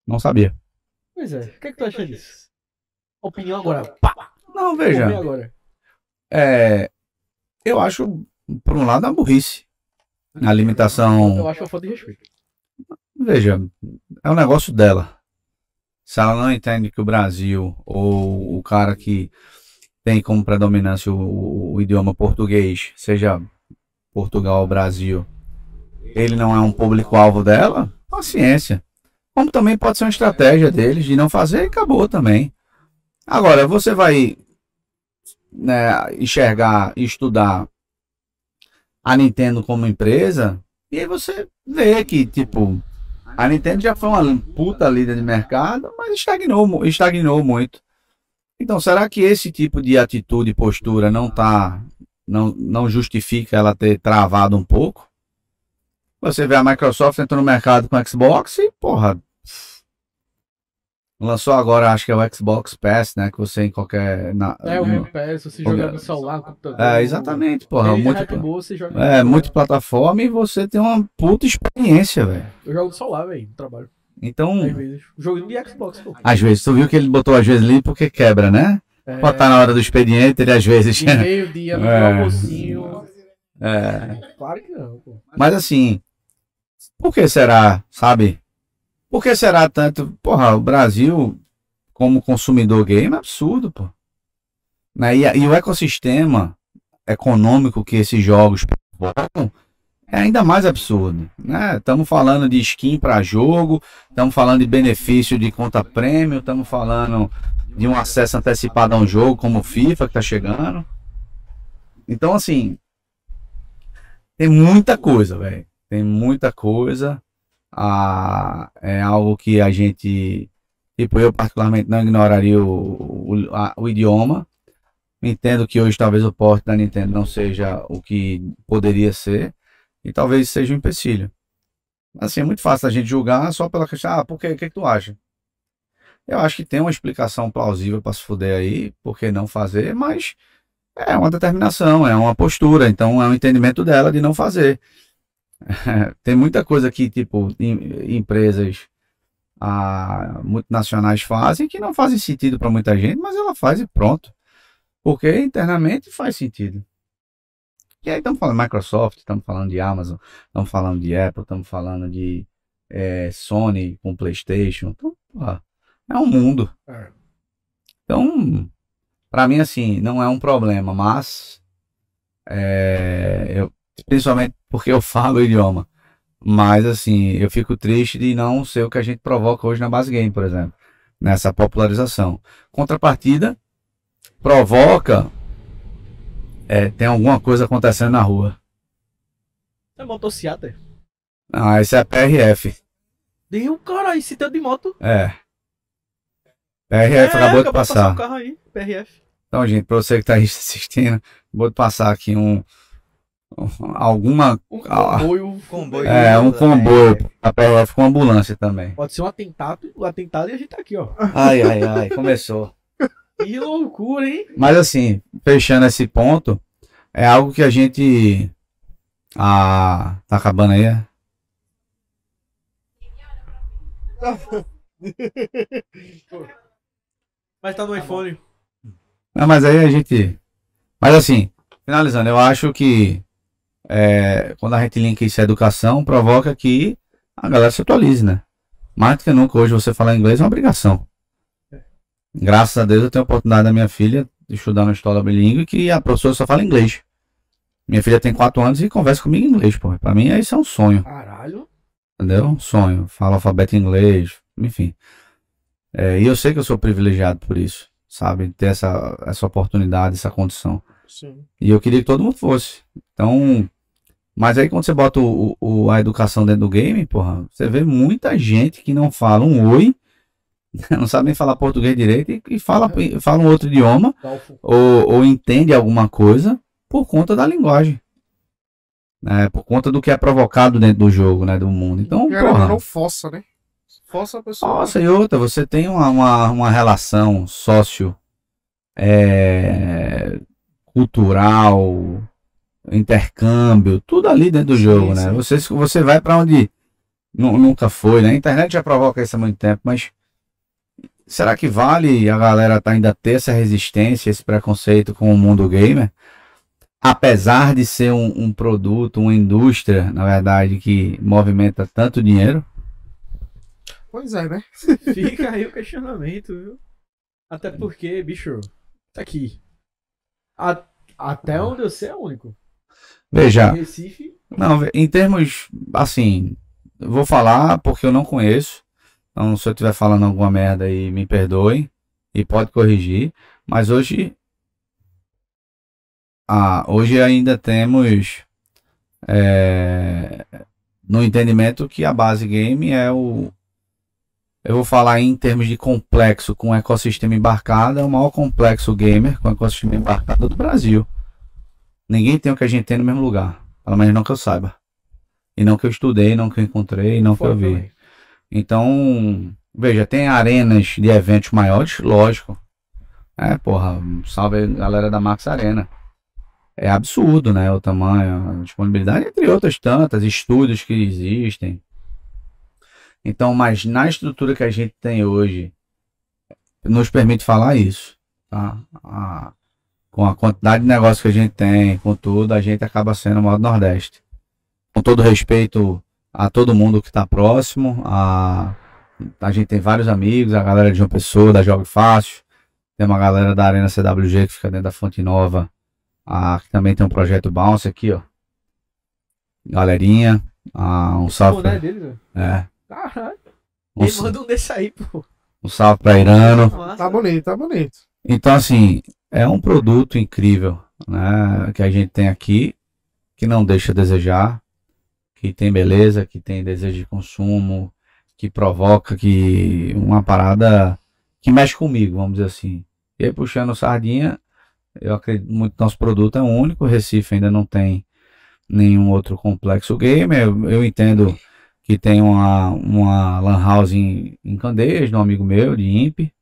Não sabia. Pois é. O que, é que tu acha disso? Opinião agora. Pá! Não, veja. agora. É, eu acho, por um lado, a burrice. A Eu limitação. acho uma falta de respeito. Veja, é um negócio dela. Se ela não entende que o Brasil, ou o cara que tem como predominância o, o- idioma português, seja Portugal ou Brasil, ele não é um público-alvo dela, paciência. Como também pode ser uma estratégia deles de não fazer e acabou também. Agora, você vai né, enxergar estudar a Nintendo como empresa, e aí você vê que, tipo, a Nintendo já foi uma puta líder de mercado, mas estagnou, estagnou muito. Então, será que esse tipo de atitude e postura não tá, não, não justifica ela ter travado um pouco? Você vê a Microsoft entrou no mercado com Xbox e, porra, lançou agora, acho que é o Xbox Pass, né, que você em qualquer... Na, É, o no- Game Pass, você Qualquer- joga no celular, no computador. é, exatamente, porra, Ele muito, é boa, você joga é, multiplataforma e você tem uma puta experiência, velho. Eu jogo no celular, velho, no trabalho. Então, Às vezes. Jogo de Xbox, pô. às vezes, tu viu que ele botou às vezes ali porque quebra, né? É, Pode estar na hora do expediente, ele às vezes. meio-dia, no É. almocinho. É. Claro que não, pô. Mas assim, por que será, sabe? Por que será tanto? Porra, o Brasil, como consumidor game, é absurdo, pô. Né? E, e o ecossistema econômico que esses jogos provocam é ainda mais absurdo. Né? Estamos falando de skin para jogo, estamos falando de benefício de conta prêmio, estamos falando de um acesso antecipado a um jogo como o FIFA que está chegando. Então, assim, tem muita coisa, velho. Tem muita coisa. É algo que a gente, tipo, eu particularmente não ignoraria o, o, a- o idioma. Entendo que hoje talvez o porte da Nintendo não seja o que poderia ser. E talvez seja um empecilho. Assim, é muito fácil a gente julgar só pela questão, ah, por quê? O que, que tu acha? Eu acho que tem uma explicação plausível para se fuder aí, por que não fazer, mas é uma determinação, é uma postura, então é um entendimento dela de não fazer. Tem muita coisa que, tipo, em- empresas ah, multinacionais fazem que não fazem sentido para muita gente, mas ela faz e pronto. Porque internamente faz sentido. E aí estamos falando de Microsoft, estamos falando de Amazon, estamos falando de Apple, estamos falando de eh, Sony com PlayStation. Então, porra, é um mundo. É. Então, para mim, assim, não é um problema, mas É, eu, principalmente porque eu falo o idioma. Mas assim, eu fico triste de não ser o que a gente provoca hoje na base game, por exemplo, nessa popularização. Contrapartida, provoca é, tem alguma coisa acontecendo na rua. É motocicleta. Ah, esse é PRF. Deu, cara, esse teu de moto. É. PRF acabou de passar. um carro aí, PRF. Então, gente, pra você que tá aí assistindo, vou passar aqui um. Um- alguma. Um Ah, comboio. Comboio. É, um É. comboio. A PRF com ambulância também. Pode ser um atentado, o atentado e a gente tá aqui, ó. Ai, ai, ai, começou. Que loucura, hein? Mas assim, fechando esse ponto, é algo que a gente. Ah, tá acabando aí? é? Mas tá no iPhone. Não, mas aí a gente. Mas assim, finalizando, eu acho que é, quando a gente linka isso à educação, provoca que a galera se atualize, né? Mais do que nunca, hoje você falar inglês é uma obrigação. Graças a Deus eu tenho a oportunidade da minha filha de estudar na escola bilíngue que a professora só fala inglês. Minha filha tem 4 anos e conversa comigo em inglês, pô. Pra mim isso é um sonho. Caralho. Entendeu? Um sonho. Fala alfabeto em inglês, enfim. É, e eu sei que eu sou privilegiado por isso, sabe? Ter essa, essa oportunidade, essa condição. Sim. E eu queria que todo mundo fosse. Então. Mas aí quando você bota o, o- a educação dentro do game, porra, você vê muita gente que não fala um oi, não sabe nem falar português direito e, e fala, e fala um outro idioma, ou, ou entende alguma coisa por conta da linguagem. Né? Por conta do que é provocado dentro do jogo, né? Do mundo. Então, porra. não força, né? Força a pessoa. Nossa, e outra, você tem uma, uma, uma relação sócio é, cultural, intercâmbio, tudo ali dentro do Sim, jogo, né? sim. Você, você vai pra onde nu- nunca foi, né? A internet já provoca isso há muito tempo, mas será que vale a galera tá ainda ter essa resistência, esse preconceito com o mundo gamer? Apesar de ser um, um produto, uma indústria, na verdade, que movimenta tanto dinheiro, Pois é, né? Fica aí o questionamento, viu? Até porque, bicho, tá aqui. A- até onde eu sei é o único. Veja, Recife. Não, em termos, assim, vou falar porque eu não conheço. Então, se eu estiver falando alguma merda aí, me perdoem e pode corrigir. Mas hoje, ah, hoje ainda temos é, no entendimento que a base game é o, eu vou falar em termos de complexo com ecossistema embarcado, é o maior complexo gamer com ecossistema embarcado do Brasil. Ninguém tem o que a gente tem no mesmo lugar. Pelo menos não que eu saiba. E não que eu estudei, não que eu encontrei, não que eu vi. também. Então, veja, tem arenas de eventos maiores, lógico. É, porra, salve a galera da Max Arena. É absurdo, né? O tamanho, a disponibilidade, entre outras tantas, estúdios que existem. Então, mas na estrutura que a gente tem hoje, nos permite falar isso, tá? A- com a quantidade de negócio que a gente tem, com tudo, a gente acaba sendo o maior do Nordeste. Com todo respeito a todo mundo que está próximo, a, a gente tem vários amigos, a galera de João Pessoa, da Jogo Fácil, tem uma galera da Arena CWG que fica dentro da Fonte Nova, a, que também tem um projeto Bounce aqui, ó. Galerinha, ah, um O salve. Pra, dele, velho. é, Caralho. um, Ele manda um desse aí, pô. um salve pra Irano. Tá bonito, tá bonito. Então, assim, é um produto incrível, né? Que a gente tem aqui, que não deixa a desejar, que tem beleza, que tem desejo de consumo, que provoca que uma parada que mexe comigo, vamos dizer assim. E aí, puxando sardinha, eu acredito muito que nosso produto é único, Recife ainda não tem nenhum outro complexo gamer. Eu, eu entendo que tem uma, uma lan house em, em Candeias, de um amigo meu, de INPE.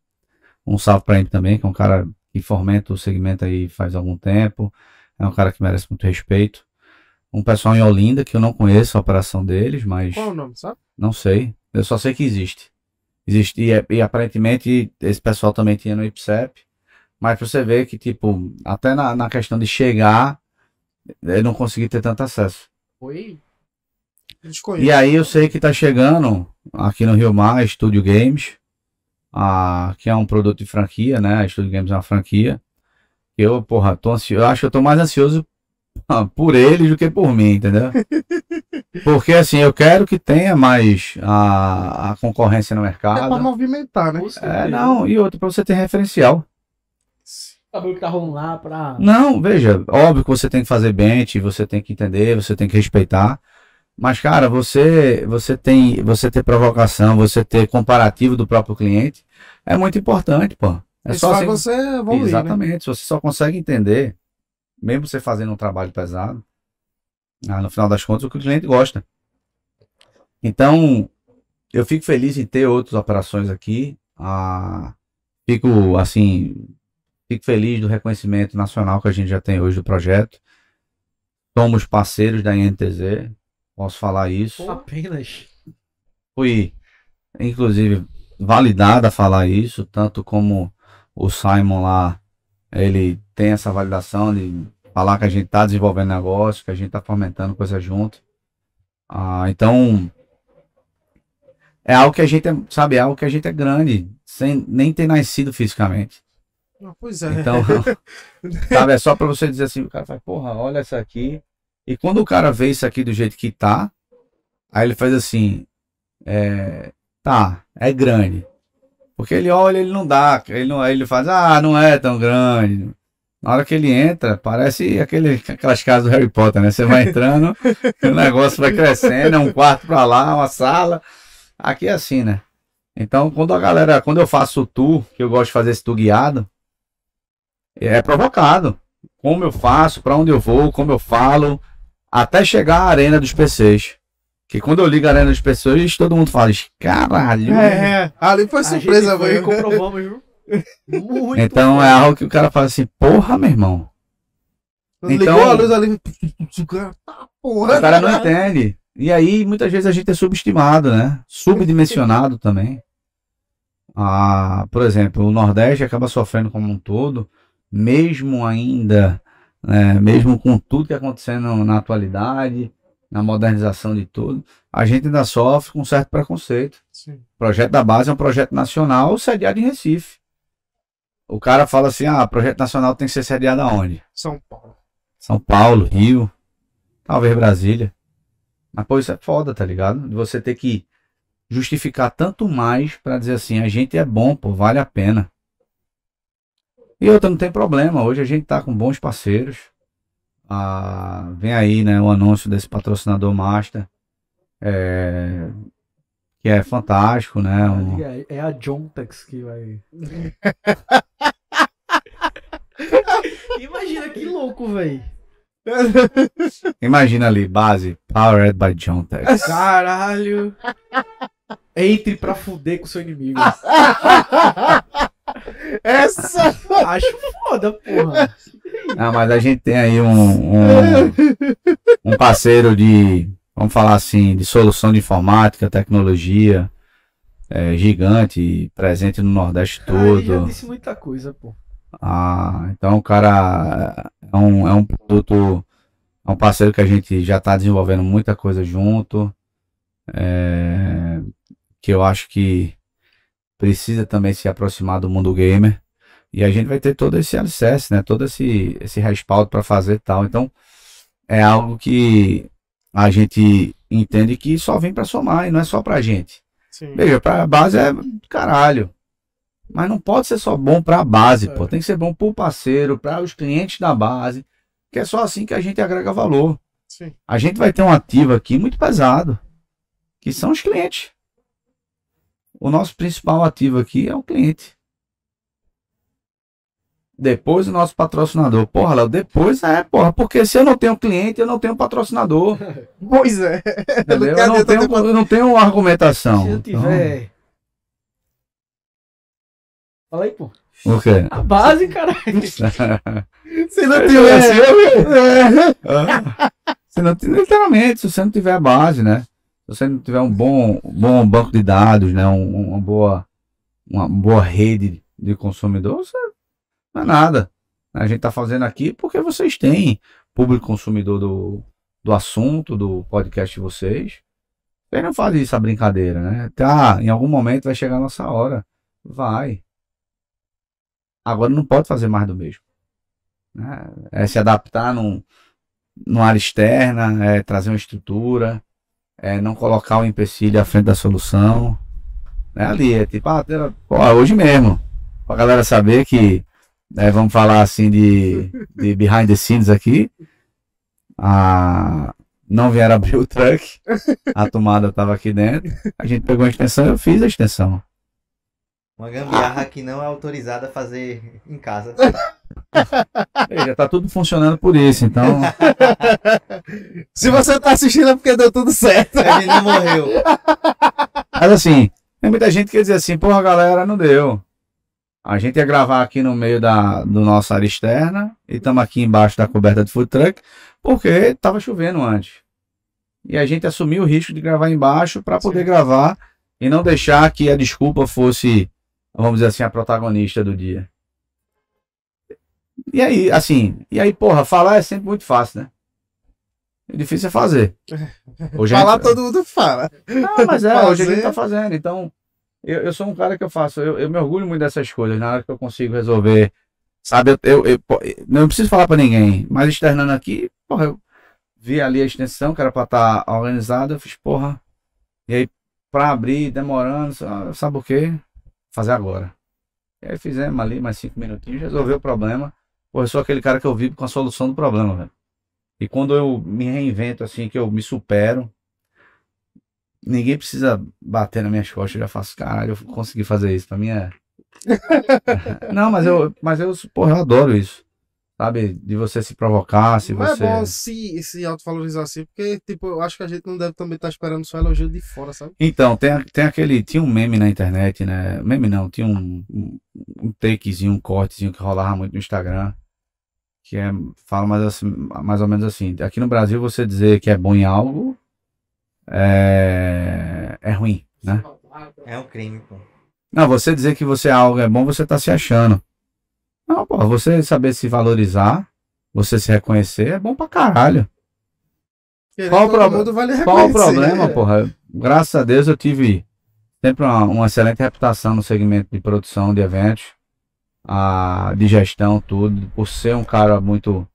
Um salve pra ele também, que é um cara que fomenta o segmento aí faz algum tempo. É um cara que merece muito respeito. Um pessoal em Olinda, que eu não conheço a operação deles, mas Qual é o nome, sabe? não sei. Eu só sei que existe. Existe e, é- e aparentemente esse pessoal também tinha no IPSEP. Mas pra você ver que, tipo, até na, na questão de chegar, eu não consegui ter tanto acesso. Foi. E aí eu sei que tá chegando aqui no Rio Mar, Studio Games, a, que é um produto de franquia, né? A Studio Games é uma franquia. Eu, porra, tô ansioso. Eu acho que eu tô mais ansioso ah, por eles do que por mim, entendeu? Porque assim, eu quero que tenha mais a, a concorrência no É pra mercado. movimentar, né? É, não, e outro, pra você ter referencial. Saber o que tá rolando lá pra. Não, veja, óbvio que você tem que fazer bench, você tem que entender, você tem que respeitar. Mas, cara, você você tem você ter provocação, você ter comparativo do próprio cliente é muito importante, pô. É Isso só assim, você evoluir, né? Exatamente. Você só consegue entender, mesmo você fazendo um trabalho pesado, ah, no final das contas, o que o cliente gosta. Então, eu fico feliz em ter outras operações aqui. Ah, fico, assim, fico feliz do reconhecimento nacional que a gente já tem hoje do projeto. Somos parceiros da INTZ, posso falar isso Apenas. fui, inclusive, validado a falar isso, tanto como o Simon lá, ele tem essa validação de falar que a gente está desenvolvendo negócio, que a gente está fomentando coisa junto. Ah, então, é algo que a gente é, sabe, é algo que a gente é grande, sem nem ter nascido fisicamente. Ah, Pois é. Então, sabe, é só pra você dizer assim, o cara fala, porra, olha essa aqui. E quando o cara vê isso aqui do jeito que tá, aí ele faz assim, é, tá, é grande. Porque ele olha, ele não dá, ele não, aí ele faz, ah, não é tão grande. Na hora que ele entra, parece aquele, aquelas casas do Harry Potter, né? Você vai entrando, o negócio vai crescendo, é um quarto pra lá, uma sala. Aqui é assim, né? Então, quando a galera, quando eu faço o tour, que eu gosto de fazer esse tour guiado, é provocado. Como eu faço, pra onde eu vou, como eu falo, até chegar à arena dos PCs. Que quando eu ligo a arena dos PCs, todo mundo fala, caralho. É, é. Ali foi surpresa, foi velho. comprovamos, viu? Muito. Então é algo que o cara fala assim, porra, meu irmão. Ligou Então- a luz ali. O cara, tá, porra. O cara não entende. E aí, muitas vezes a gente é subestimado, né? Subdimensionado também. Ah, por exemplo, o Nordeste acaba sofrendo como um todo, mesmo ainda, né, mesmo com tudo que acontecendo na atualidade, na modernização de tudo, a gente ainda sofre com um certo preconceito. Sim. O projeto da base é um projeto nacional sediado em Recife. O cara fala assim: ah, projeto nacional tem que ser sediado aonde? São Paulo. São Paulo, Rio, talvez Brasília. Mas, pô, isso é foda, tá ligado? De você ter que justificar tanto mais pra dizer assim, a gente é bom, pô, vale a pena. E outra, não tem problema. Hoje a gente tá com bons parceiros. Ah, vem aí, né, o anúncio desse patrocinador master. é, que é fantástico, né? um- É, é a Jontex que vai. Imagina que louco, velho. Imagina ali, base, Powered by John Tex. Caralho. Entre pra fuder com seu inimigo. Essa! Acho foda, porra. Ah, mas a gente tem aí um, um, um parceiro de, vamos falar assim, de solução de informática, tecnologia, é, gigante, presente no Nordeste já todo. disse muita coisa, pô. Ah, então o cara é um, é um produto, é um parceiro que a gente já está desenvolvendo muita coisa junto, é, que eu acho que precisa também se aproximar do mundo gamer. E a gente vai ter todo esse alicerce, né? Todo esse, esse respaldo para fazer e tal. Então, é algo que a gente entende que só vem para somar e não é só pra gente. Sim. Veja, pra base é caralho. Mas não pode ser só bom pra base, É. pô. Tem que ser bom pro parceiro, para os clientes da base. Que é só assim que a gente agrega valor. Sim. A gente vai ter um ativo aqui muito pesado, que são os clientes. O nosso principal ativo aqui é o cliente. Depois o nosso patrocinador. Porra, Léo, depois é, porra, porque se eu não tenho cliente, eu não tenho patrocinador. Pois é. Entendeu? Eu não tenho, eu não tenho argumentação. Se eu Então, tiver. Fala aí, pô. o quê? A base, caralho. Se não É, tiver. Se não, literalmente, se você não tiver a base, né? Se você não tiver um bom, bom banco de dados, né? Um- uma, boa, uma boa rede de consumidor, você não é nada. A gente tá fazendo aqui porque vocês têm público consumidor do, do assunto, do podcast de vocês. Vocês não fazem isso a brincadeira, né? Tá, em algum momento vai chegar a nossa hora. Vai. Agora não pode fazer mais do mesmo. né? É se adaptar num, numa área externa, é, trazer uma estrutura, é, não colocar o empecilho à frente da solução. É ali, é tipo, ah, pô, hoje mesmo, pra galera saber que, né, vamos falar assim de, de behind the scenes aqui, a, não vieram abrir o truck, a tomada tava aqui dentro, a gente pegou a extensão, eu fiz a extensão. Uma gambiarra que não é autorizada a fazer em casa. Veja, tá tudo funcionando por isso, então, Se você tá assistindo é porque deu tudo certo. A gente não morreu. Mas assim, tem muita gente que diz assim, porra, galera, não deu. A gente ia gravar aqui no meio da do nossa área externa e estamos aqui embaixo da coberta de food truck porque tava chovendo antes. E a gente assumiu o risco de gravar embaixo para poder gravar e não deixar que a desculpa fosse, vamos dizer assim, a protagonista do dia. E aí, assim, e aí, porra, falar é sempre muito fácil, né? O difícil é fazer. Hoje Falar gente- todo mundo fala. não, mas é, hoje a gente Fazer. tá fazendo. Então, eu, eu sou um cara que eu faço, eu, eu me orgulho muito dessas coisas, na hora que eu consigo resolver. Sabe, eu, eu, eu- não preciso falar pra ninguém, mas externando aqui, porra, eu vi ali a extensão que era pra estar organizada, eu fiz, porra. E aí, pra abrir, demorando, sa- sabe o quê? Fazer agora. E aí fizemos ali mais cinco minutinhos, resolveu o problema. Porra, eu sou aquele cara que eu vivo com a solução do problema, velho. E quando eu me reinvento assim, que eu me supero, ninguém precisa bater nas minhas costas, eu já faço, caralho, eu consegui fazer isso. Pra mim é. Não, mas eu, mas eu, porra, eu adoro isso. Sabe? De você se provocar, se Mas você. é bom se, se autovalorizar assim, porque, tipo, eu acho que a gente não deve também estar esperando só elogio de fora, sabe? Então, tem, tem aquele. Tinha um meme na internet, né? Meme não, tinha um, um, um takezinho, um cortezinho que rolava muito no Instagram. Que é. Fala mais, assim, mais ou menos assim. Aqui no Brasil, você dizer que é bom em algo é, é ruim, né? É um crime, pô. Não, você dizer que você é algo é bom, você tá se achando. Não, pô, você saber se valorizar, você se reconhecer, é bom pra caralho. Querendo Qual o problema? lhe Qual o problema, porra? Graças a Deus eu tive sempre uma, uma excelente reputação no segmento de produção de eventos, a, de gestão, tudo, por ser um cara muito,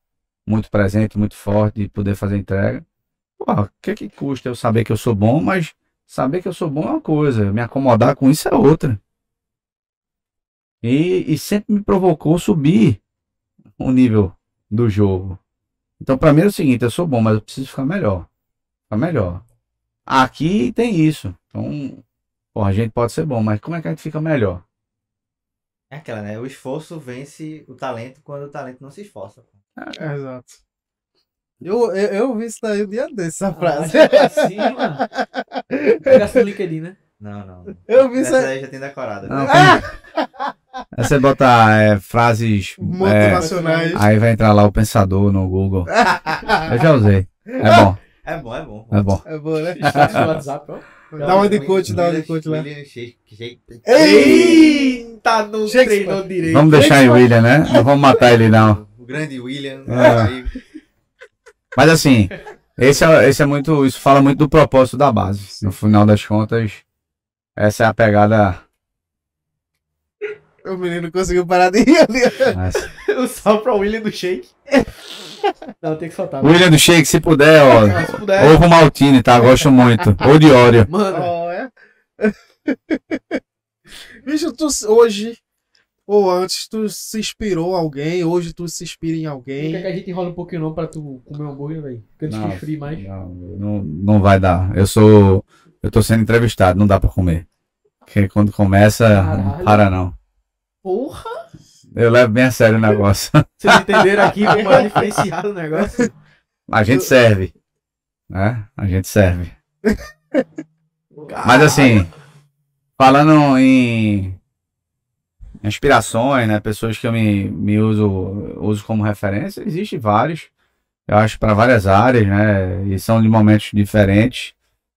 muito presente, muito forte e poder fazer entrega. O que que custa eu saber que eu sou bom, mas saber que eu sou bom é uma coisa, me acomodar com isso é outra. E, e sempre me provocou subir o nível do jogo. Então, pra mim é o seguinte, eu sou bom, mas eu preciso ficar melhor. Ficar melhor. Aqui tem isso. Então, a gente pode ser bom, mas como é que a gente fica melhor? É aquela, né? O esforço vence o talento quando o talento não se esforça. É, exato. Eu, eu, eu vi isso daí um dia desse, essa frase. Arrasta pra cima. Pegasse no LinkedIn, né? Não, não. Eu vi isso Essa aí. aí já tem decorada. Não, tem- Aí você bota é, frases. é, Motivacionais. aí vai entrar lá o pensador no Google. Eu já usei. É bom, É bom, é bom. é bom. É bom, né? WhatsApp, ó. Dá uma de coach, dá uma de coach lá. William Eita, não Shakespeare. treinou direito. Vamos deixar em William, né? Não vamos matar ele, não. O grande William. Aí, Mas assim, esse é, esse é muito. Isso fala muito do propósito da base. No final das contas, essa é a pegada. O menino conseguiu parar de rir. O salve pra William do Shake. Não, tem que soltar. William do Shake, se puder, ó. Se puder. Ovo Maltine, tá? Gosto muito. Ou de óleo. Mano, Ó, é? Bicho, tu hoje ou antes tu se inspirou em alguém, hoje tu se inspira em quer alguém. que a gente enrola um pouquinho não pra tu comer um hambúrguer, velho? Porque antes Não. que esfrie mais. Não, não, não vai dar. Eu sou. Eu tô sendo entrevistado, não dá pra comer. Porque quando começa, não Caralho. para não. Porra! Eu levo bem a sério o negócio. Vocês entenderam aqui como é diferenciado o negócio? A gente serve. Né? A gente serve. Mas assim, falando em inspirações, né? Pessoas que eu me, me uso, uso como referência, existe vários. Eu acho para várias áreas, né? E são de momentos diferentes.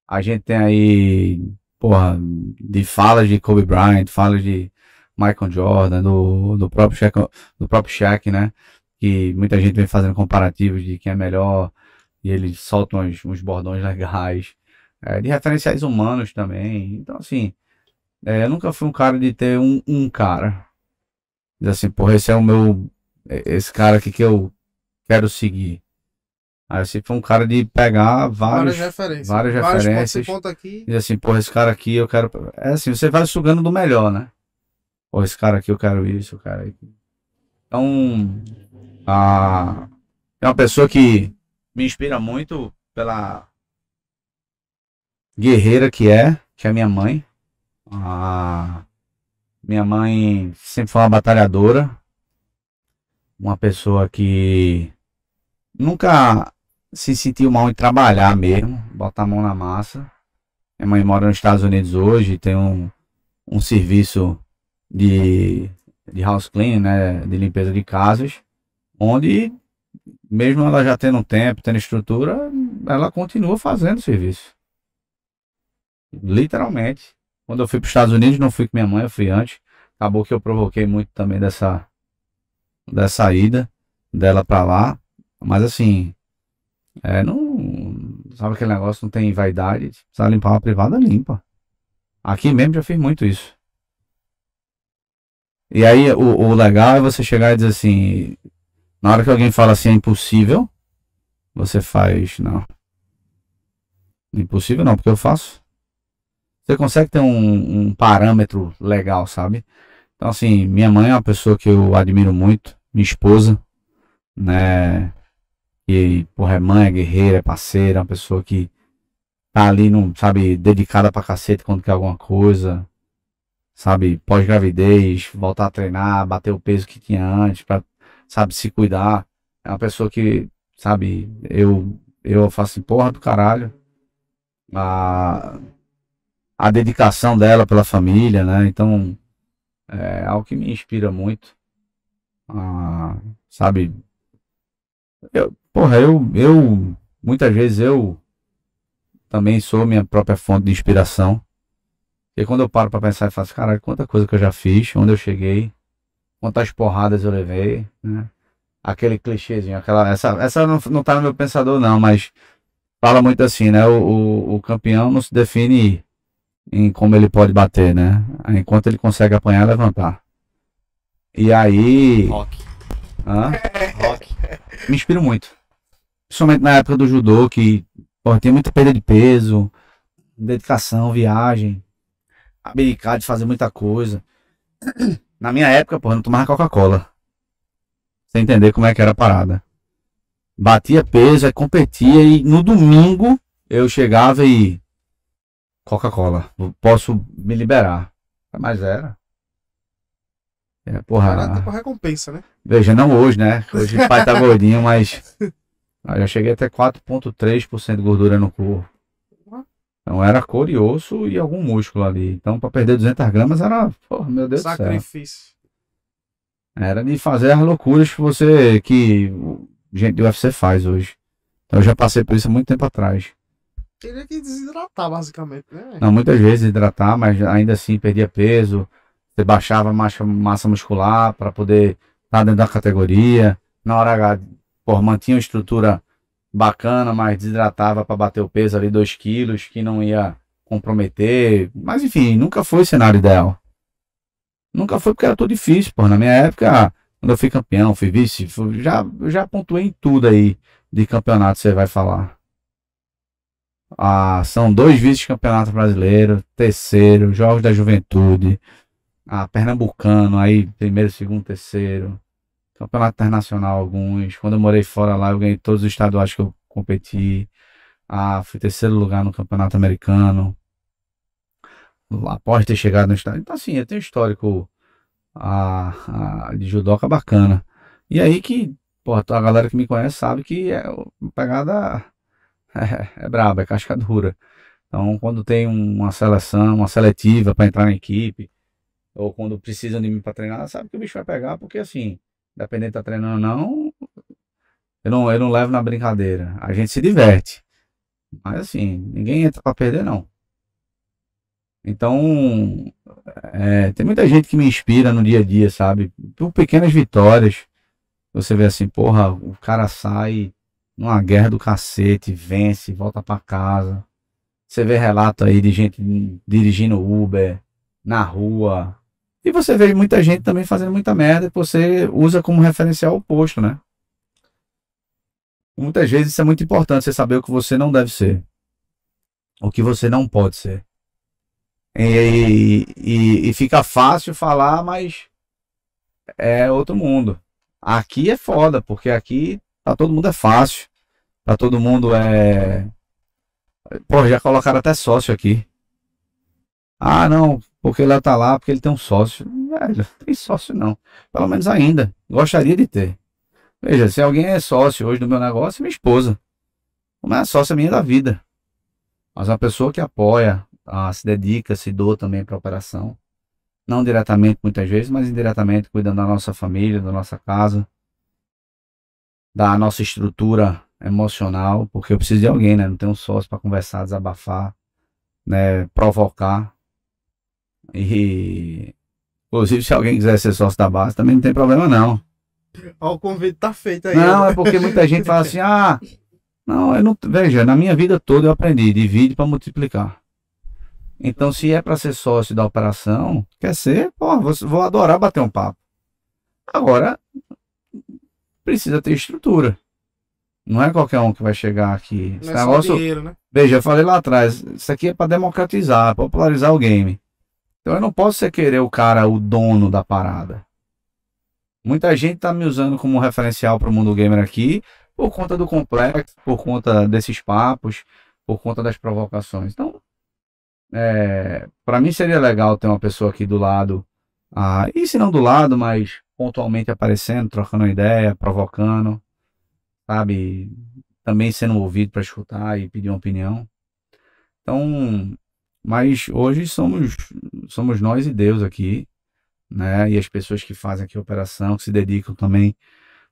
A gente tem aí, porra, de falas de Kobe Bryant, falas de Michael Jordan, do, do próprio Shaq, do próprio Shaq, né? Que muita gente vem fazendo comparativos de quem é melhor. E ele solta uns, uns bordões legais. É, de referenciais humanos também. Então, assim, é, eu nunca fui um cara de ter um, um cara. Diz assim, porra, esse é o meu. é- Esse cara aqui que eu quero seguir. Aí eu sempre fui um cara de pegar vários. Várias referências. várias referências. aqui. E assim, porra, esse cara aqui eu quero. É assim, você vai sugando do melhor, né? Porra, esse cara aqui eu quero isso, aqui. Então, a... é uma pessoa que me inspira muito pela guerreira que é, que é minha mãe. A... Minha mãe sempre foi uma batalhadora. Uma pessoa que nunca se sentiu mal em trabalhar mesmo, botar a mão na massa. Minha mãe mora nos Estados Unidos hoje, tem um, um serviço de, de house cleaning, né, de limpeza de casas, onde mesmo ela já tendo tempo, tendo estrutura, ela continua fazendo serviço. Literalmente. Quando eu fui para os Estados Unidos, não fui com minha mãe, eu fui antes. Acabou que eu provoquei muito também dessa, dessa ida dela para lá. Mas assim, é, não. Sabe aquele negócio, não tem vaidade. Se precisar limpar uma privada, limpa. Aqui mesmo já fiz muito isso. E aí o, o legal é você chegar e dizer assim. Na hora que alguém fala assim é impossível, você faz. Não. Impossível não, porque eu faço. Você consegue ter um, um parâmetro legal, sabe? Então, assim, minha mãe é uma pessoa que eu admiro muito, minha esposa, né? E, porra, é mãe, é guerreira, é parceira, é uma pessoa que tá ali, não, sabe, dedicada pra cacete quando quer alguma coisa, sabe, pós-gravidez, voltar a treinar, bater o peso que tinha antes, pra, sabe, se cuidar. É uma pessoa que, sabe, eu, eu faço assim, porra do caralho. A, a dedicação dela pela família, né? Então, é algo que me inspira muito. Ah, sabe? Eu, porra, eu, eu, muitas vezes eu também sou minha própria fonte de inspiração. E quando eu paro pra pensar e faço, caralho, quanta coisa que eu já fiz, onde eu cheguei, quantas porradas eu levei, né? Aquele clichêzinho, aquela, essa, essa não, não tá no meu pensador não, mas fala muito assim, né? O, o, o campeão não se define em como ele pode bater, né? Enquanto ele consegue apanhar, levantar. E aí. Rock. Hã? Rock. Me inspiro muito. Principalmente na época do judô, que porra, tem muita perda de peso, dedicação, viagem, abdicar de fazer muita coisa. Na minha época, porra, não tomava Coca-Cola. Sem entender como é que era a parada. Batia peso, aí competia e no domingo eu chegava e Coca-Cola. Posso me liberar. Mas era. É, porra. Era tipo recompensa, né? Veja, não hoje, né? Hoje o pai tá gordinho, mas. Eu já cheguei até 4,3% de gordura no corpo. Então era cor e osso e algum músculo ali. Então para perder 200 gramas era. Porra, meu Deus do céu. Sacrifício. Era de fazer as loucuras que você. que gente do UFC faz hoje. Então eu já passei por isso há muito tempo atrás. Teria que desidratar, basicamente, né? Não, muitas vezes hidratar, mas ainda assim perdia peso. Você baixava massa, massa muscular para poder estar dentro da categoria. Na hora H, mantinha uma estrutura bacana, mas desidratava para bater o peso ali 2 quilos, que não ia comprometer. Mas enfim, nunca foi o cenário ideal. Nunca foi porque era tudo difícil, pô. Na minha época, quando eu fui campeão, fui vice, fui- já, já pontuei em tudo aí de campeonato, você vai falar. Ah, são dois vice-campeonatos brasileiros, terceiro, Jogos da Juventude, ah, Pernambucano, aí primeiro, segundo, terceiro, Campeonato Internacional alguns. Quando eu morei fora lá, eu ganhei todos os estaduais que eu competi. Ah, fui terceiro lugar no Campeonato Americano. Após ter chegado no estado. Então, assim, eu tenho um histórico ah, ah, de judoca bacana. E aí que, pô, a galera que me conhece sabe que é uma pegada é, braba, é casca dura. Então, quando tem uma seleção, uma seletiva para entrar na equipe, ou quando precisam de mim para treinar, sabe que o bicho vai pegar, porque assim, independente de tá treinando ou não, eu não, eu não levo na brincadeira. A gente se diverte. Mas assim, ninguém entra para perder, não. Então, é, tem muita gente que me inspira no dia a dia, sabe? Por pequenas vitórias. Você vê assim, porra, o cara sai numa guerra do cacete, vence, volta pra casa. Você vê relato aí de gente dirigindo Uber na rua. E você vê muita gente também fazendo muita merda que você usa como referencial oposto, né? Muitas vezes isso é muito importante, você saber o que você não deve ser. O que você não pode ser. E, e, e fica fácil falar, mas é outro mundo. Aqui é foda, porque aqui pra todo mundo é fácil. Pra todo mundo é. Pô, já colocaram até sócio aqui. Ah, não, porque ele tá lá, porque ele tem um sócio. Velho, tem sócio não. Pelo menos ainda. Gostaria de ter. Veja, se alguém é sócio hoje do meu negócio, é minha esposa. Não é sócia minha da vida. Mas uma pessoa que apoia, ah, se dedica, se doa também para a operação. Não diretamente, muitas vezes, mas indiretamente, cuidando da nossa família, da nossa casa, da nossa estrutura emocional, porque eu preciso de alguém, né? Não tenho um sócio para conversar, desabafar, né? Provocar. E, inclusive, se alguém quiser ser sócio da base, também não tem problema, não. Ó, o convite tá feito aí. Não, né? é porque muita gente fala assim, ah, não, eu não. Veja, na minha vida toda eu aprendi, divide para multiplicar. Então, se é para ser sócio da operação, quer ser, pô, vou, vou adorar bater um papo. Agora, precisa ter estrutura. Não é qualquer um que vai chegar aqui. Esse é negócio, dinheiro, né? Veja, eu falei lá atrás, isso aqui é para democratizar, popularizar o game. Então eu não posso ser querer o cara, o dono da parada. Muita gente tá me usando como referencial para o mundo gamer aqui por conta do complexo, por conta desses papos, por conta das provocações. Então, é, para mim seria legal ter uma pessoa aqui do lado, ah, e se não do lado, mas pontualmente aparecendo, trocando ideia, provocando, sabe? Também sendo ouvido para escutar e pedir uma opinião. Então, mas hoje somos somos nós e Deus aqui, né? E as pessoas que fazem aqui a operação, que se dedicam também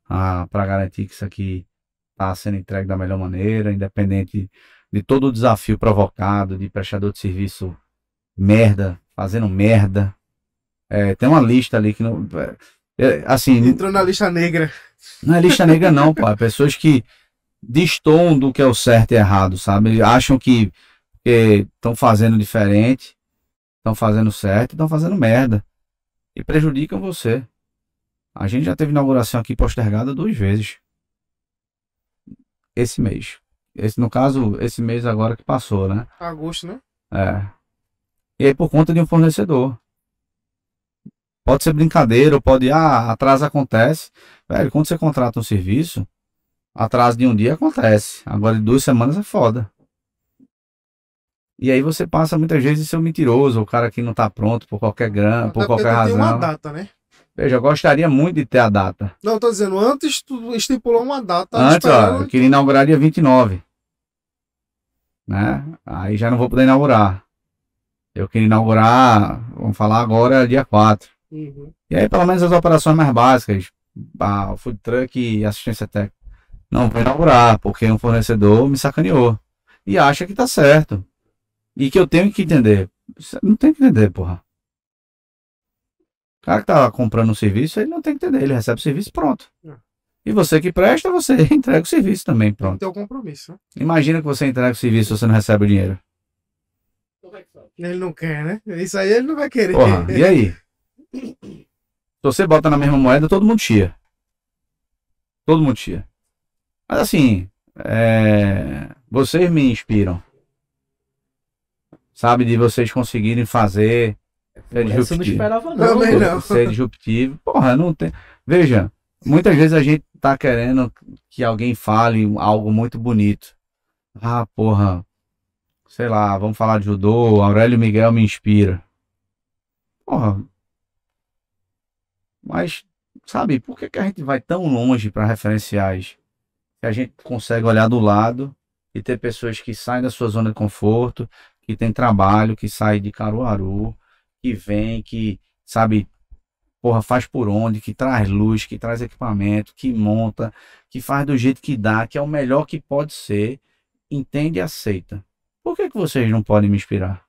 para garantir que isso aqui está sendo entregue da melhor maneira, independente de todo o desafio provocado, de prestador de serviço merda, fazendo merda. É, tem uma lista ali que não. É, assim, Entrou na lista negra. não é lista negra, não, pô. É pessoas que destoam do que é o certo e errado, sabe? Acham que estão fazendo diferente, estão fazendo certo e estão fazendo merda. E prejudicam você. A gente já teve inauguração aqui postergada duas vezes. Esse mês. Esse, no caso, esse mês agora que passou, né? Agosto, né? É. E aí por conta de um fornecedor. Pode ser brincadeira, pode, ah, atraso acontece. Velho, quando você contrata um serviço, atraso de um dia acontece. Agora de duas semanas é foda. E aí você passa muitas vezes a ser um mentiroso, o cara que não tá pronto por qualquer grana, por qualquer porque tem uma razão. data, né? Veja, eu gostaria muito de ter a data. Não, tô dizendo, antes tu estipulou uma data. Antes, ó, eu queria inaugurar dia 29. Né? Aí já não vou poder inaugurar. Eu queria inaugurar, vamos falar agora, dia 4. Uhum. E aí, pelo menos as operações mais básicas, ah, food truck e assistência técnica. Não vou inaugurar, porque um fornecedor me sacaneou. E acha que tá certo. E que eu tenho que entender. Não tem que entender, porra. O cara que tá comprando um serviço, ele não tem que entender. Ele recebe o serviço pronto. É. E você que presta, você entrega o serviço também, Tem pronto. ter o compromisso, né? Imagina que você entrega o serviço e você não recebe o dinheiro. Ele não quer, né? Isso aí ele não vai querer. Porra, e aí? Se você bota na mesma moeda, todo mundo chia. Todo mundo chia. Mas assim, é, vocês me inspiram. Sabe, de vocês conseguirem fazer. É eu não disruptivo. esperava, não. Também não. Ser disruptivo. Porra, não tem. Veja, muitas vezes a gente tá querendo que alguém fale algo muito bonito. Ah, porra. Sei lá, vamos falar de judô, Aurélio Miguel me inspira. Porra. Mas, sabe, por que, que a gente vai tão longe para referenciais? Que a gente consegue olhar do lado e ter pessoas que saem da sua zona de conforto, que tem trabalho, que saem de Caruaru, que vem, que, sabe, porra, faz por onde, que traz luz, que traz equipamento, que monta, que faz do jeito que dá, que é o melhor que pode ser, entende e aceita. Por que, que vocês não podem me inspirar?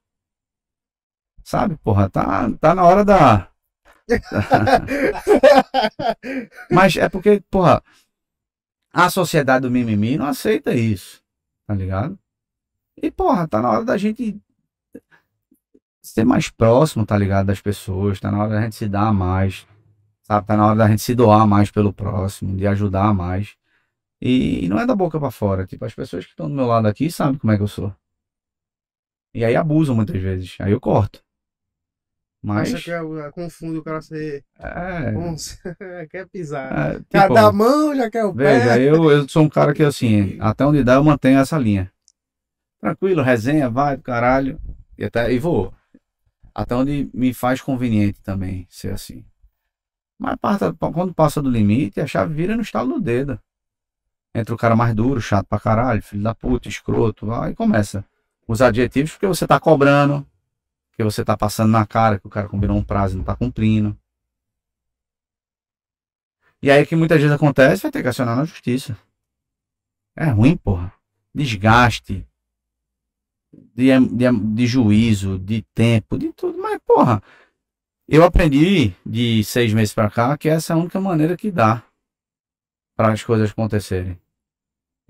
Sabe, porra, tá, tá na hora da. Mas é porque, porra, a sociedade do mimimi não aceita isso, tá ligado? E, porra, tá na hora da gente ser mais próximo, tá ligado? Das pessoas, tá na hora da gente se dar mais, sabe? Tá na hora da gente se doar mais pelo próximo, de ajudar mais. E, e não é da boca pra fora. Tipo, as pessoas que estão do meu lado aqui sabem como é que eu sou. E aí abusam muitas vezes. Aí eu corto. Mas. Acha que é, confunde o cara ser. É, quer pisar. é, Quer tipo, dar a mão, já quer o Veja, pé. eu, eu sou um cara que, assim, até onde dá eu mantenho essa linha. Tranquilo, resenha, vai do caralho. E, até, e vou. Até onde me faz conveniente também ser assim. Mas quando passa do limite, a chave vira no estalo do dedo. Entra o cara mais duro, chato pra caralho, filho da puta, escroto, aí começa. Os adjetivos, porque você tá cobrando, porque você tá passando na cara que o cara combinou um prazo e não tá cumprindo. E aí que muitas vezes acontece, vai ter que acionar na justiça. É ruim, porra. Desgaste. De, de, de juízo, de tempo, de tudo. Mas, porra, eu aprendi de seis meses pra cá que essa é a única maneira que dá para as coisas acontecerem.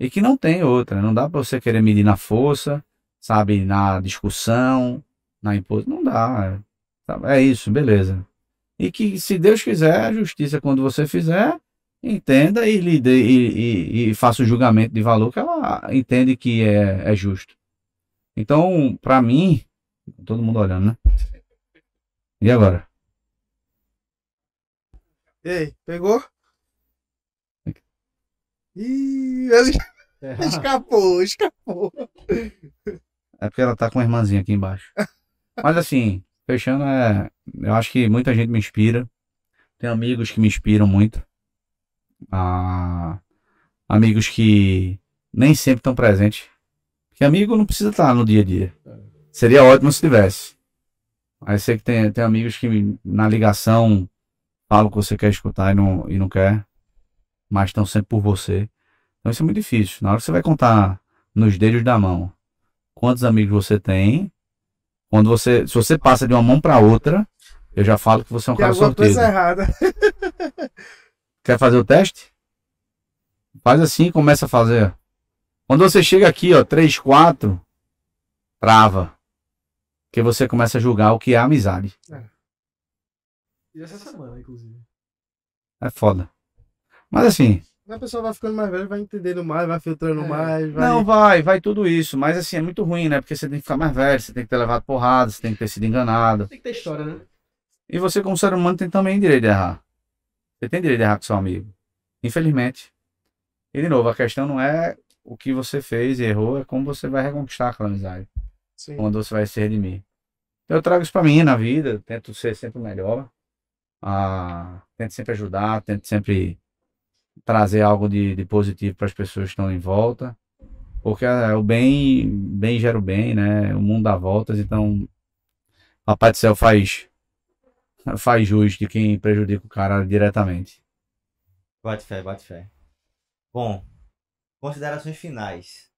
E que não tem outra. Não dá pra você querer medir na força, sabe, na discussão, na imposição. Não dá. Sabe? É isso, beleza. E que, se Deus quiser, a justiça, quando você fizer, entenda e, lhe dê, e, e, e faça o julgamento de valor que ela entende que é, é justo. Então, pra mim, todo mundo olhando, né? E agora? E aí, pegou? Ih, ele É. escapou, escapou. É porque ela tá com uma irmãzinha aqui embaixo. Mas assim, fechando, é, eu acho que muita gente me inspira. Tem amigos que me inspiram muito. Ah, amigos que nem sempre estão presentes. Porque amigo não precisa estar no dia a dia. Seria ótimo se tivesse. Aí sei que tem, tem amigos que na ligação falam o que você quer escutar e não, e não quer. Mas estão sempre por você. Então isso é muito difícil. Na hora que você vai contar nos dedos da mão quantos amigos você tem. Quando você, se você passa de uma mão para outra, eu já falo que você é um Tem cara coisa errada. Quer fazer o teste? Faz assim, começa a fazer. Quando você chega aqui, ó, 3, 4, trava. Porque você começa a julgar o que é amizade. E essa semana, inclusive. É foda. Mas assim, A pessoa vai ficando mais velha, vai entendendo mais, vai filtrando É. mais, vai. não vai, vai tudo isso. Mas assim, é muito ruim, né? Porque você tem que ficar mais velho, você tem que ter levado porrada, você tem que ter sido enganado. Tem que ter história, né? E você, como ser humano, tem também direito de errar. Você tem direito de errar com seu amigo. Infelizmente. E, de novo, a questão não é o que você fez e errou, é como você vai reconquistar aquela amizade. Sim. Quando você vai se redimir. Eu trago isso pra mim na vida, tento ser sempre o melhor. Ah, tento sempre ajudar, tento sempre trazer algo de, de positivo para as pessoas que estão em volta. Porque é, o bem, bem gera o bem, né? O mundo dá voltas, então Papai do Céu faz faz jus de quem prejudica o cara diretamente. Bate fé, bate fé. Bom, considerações finais.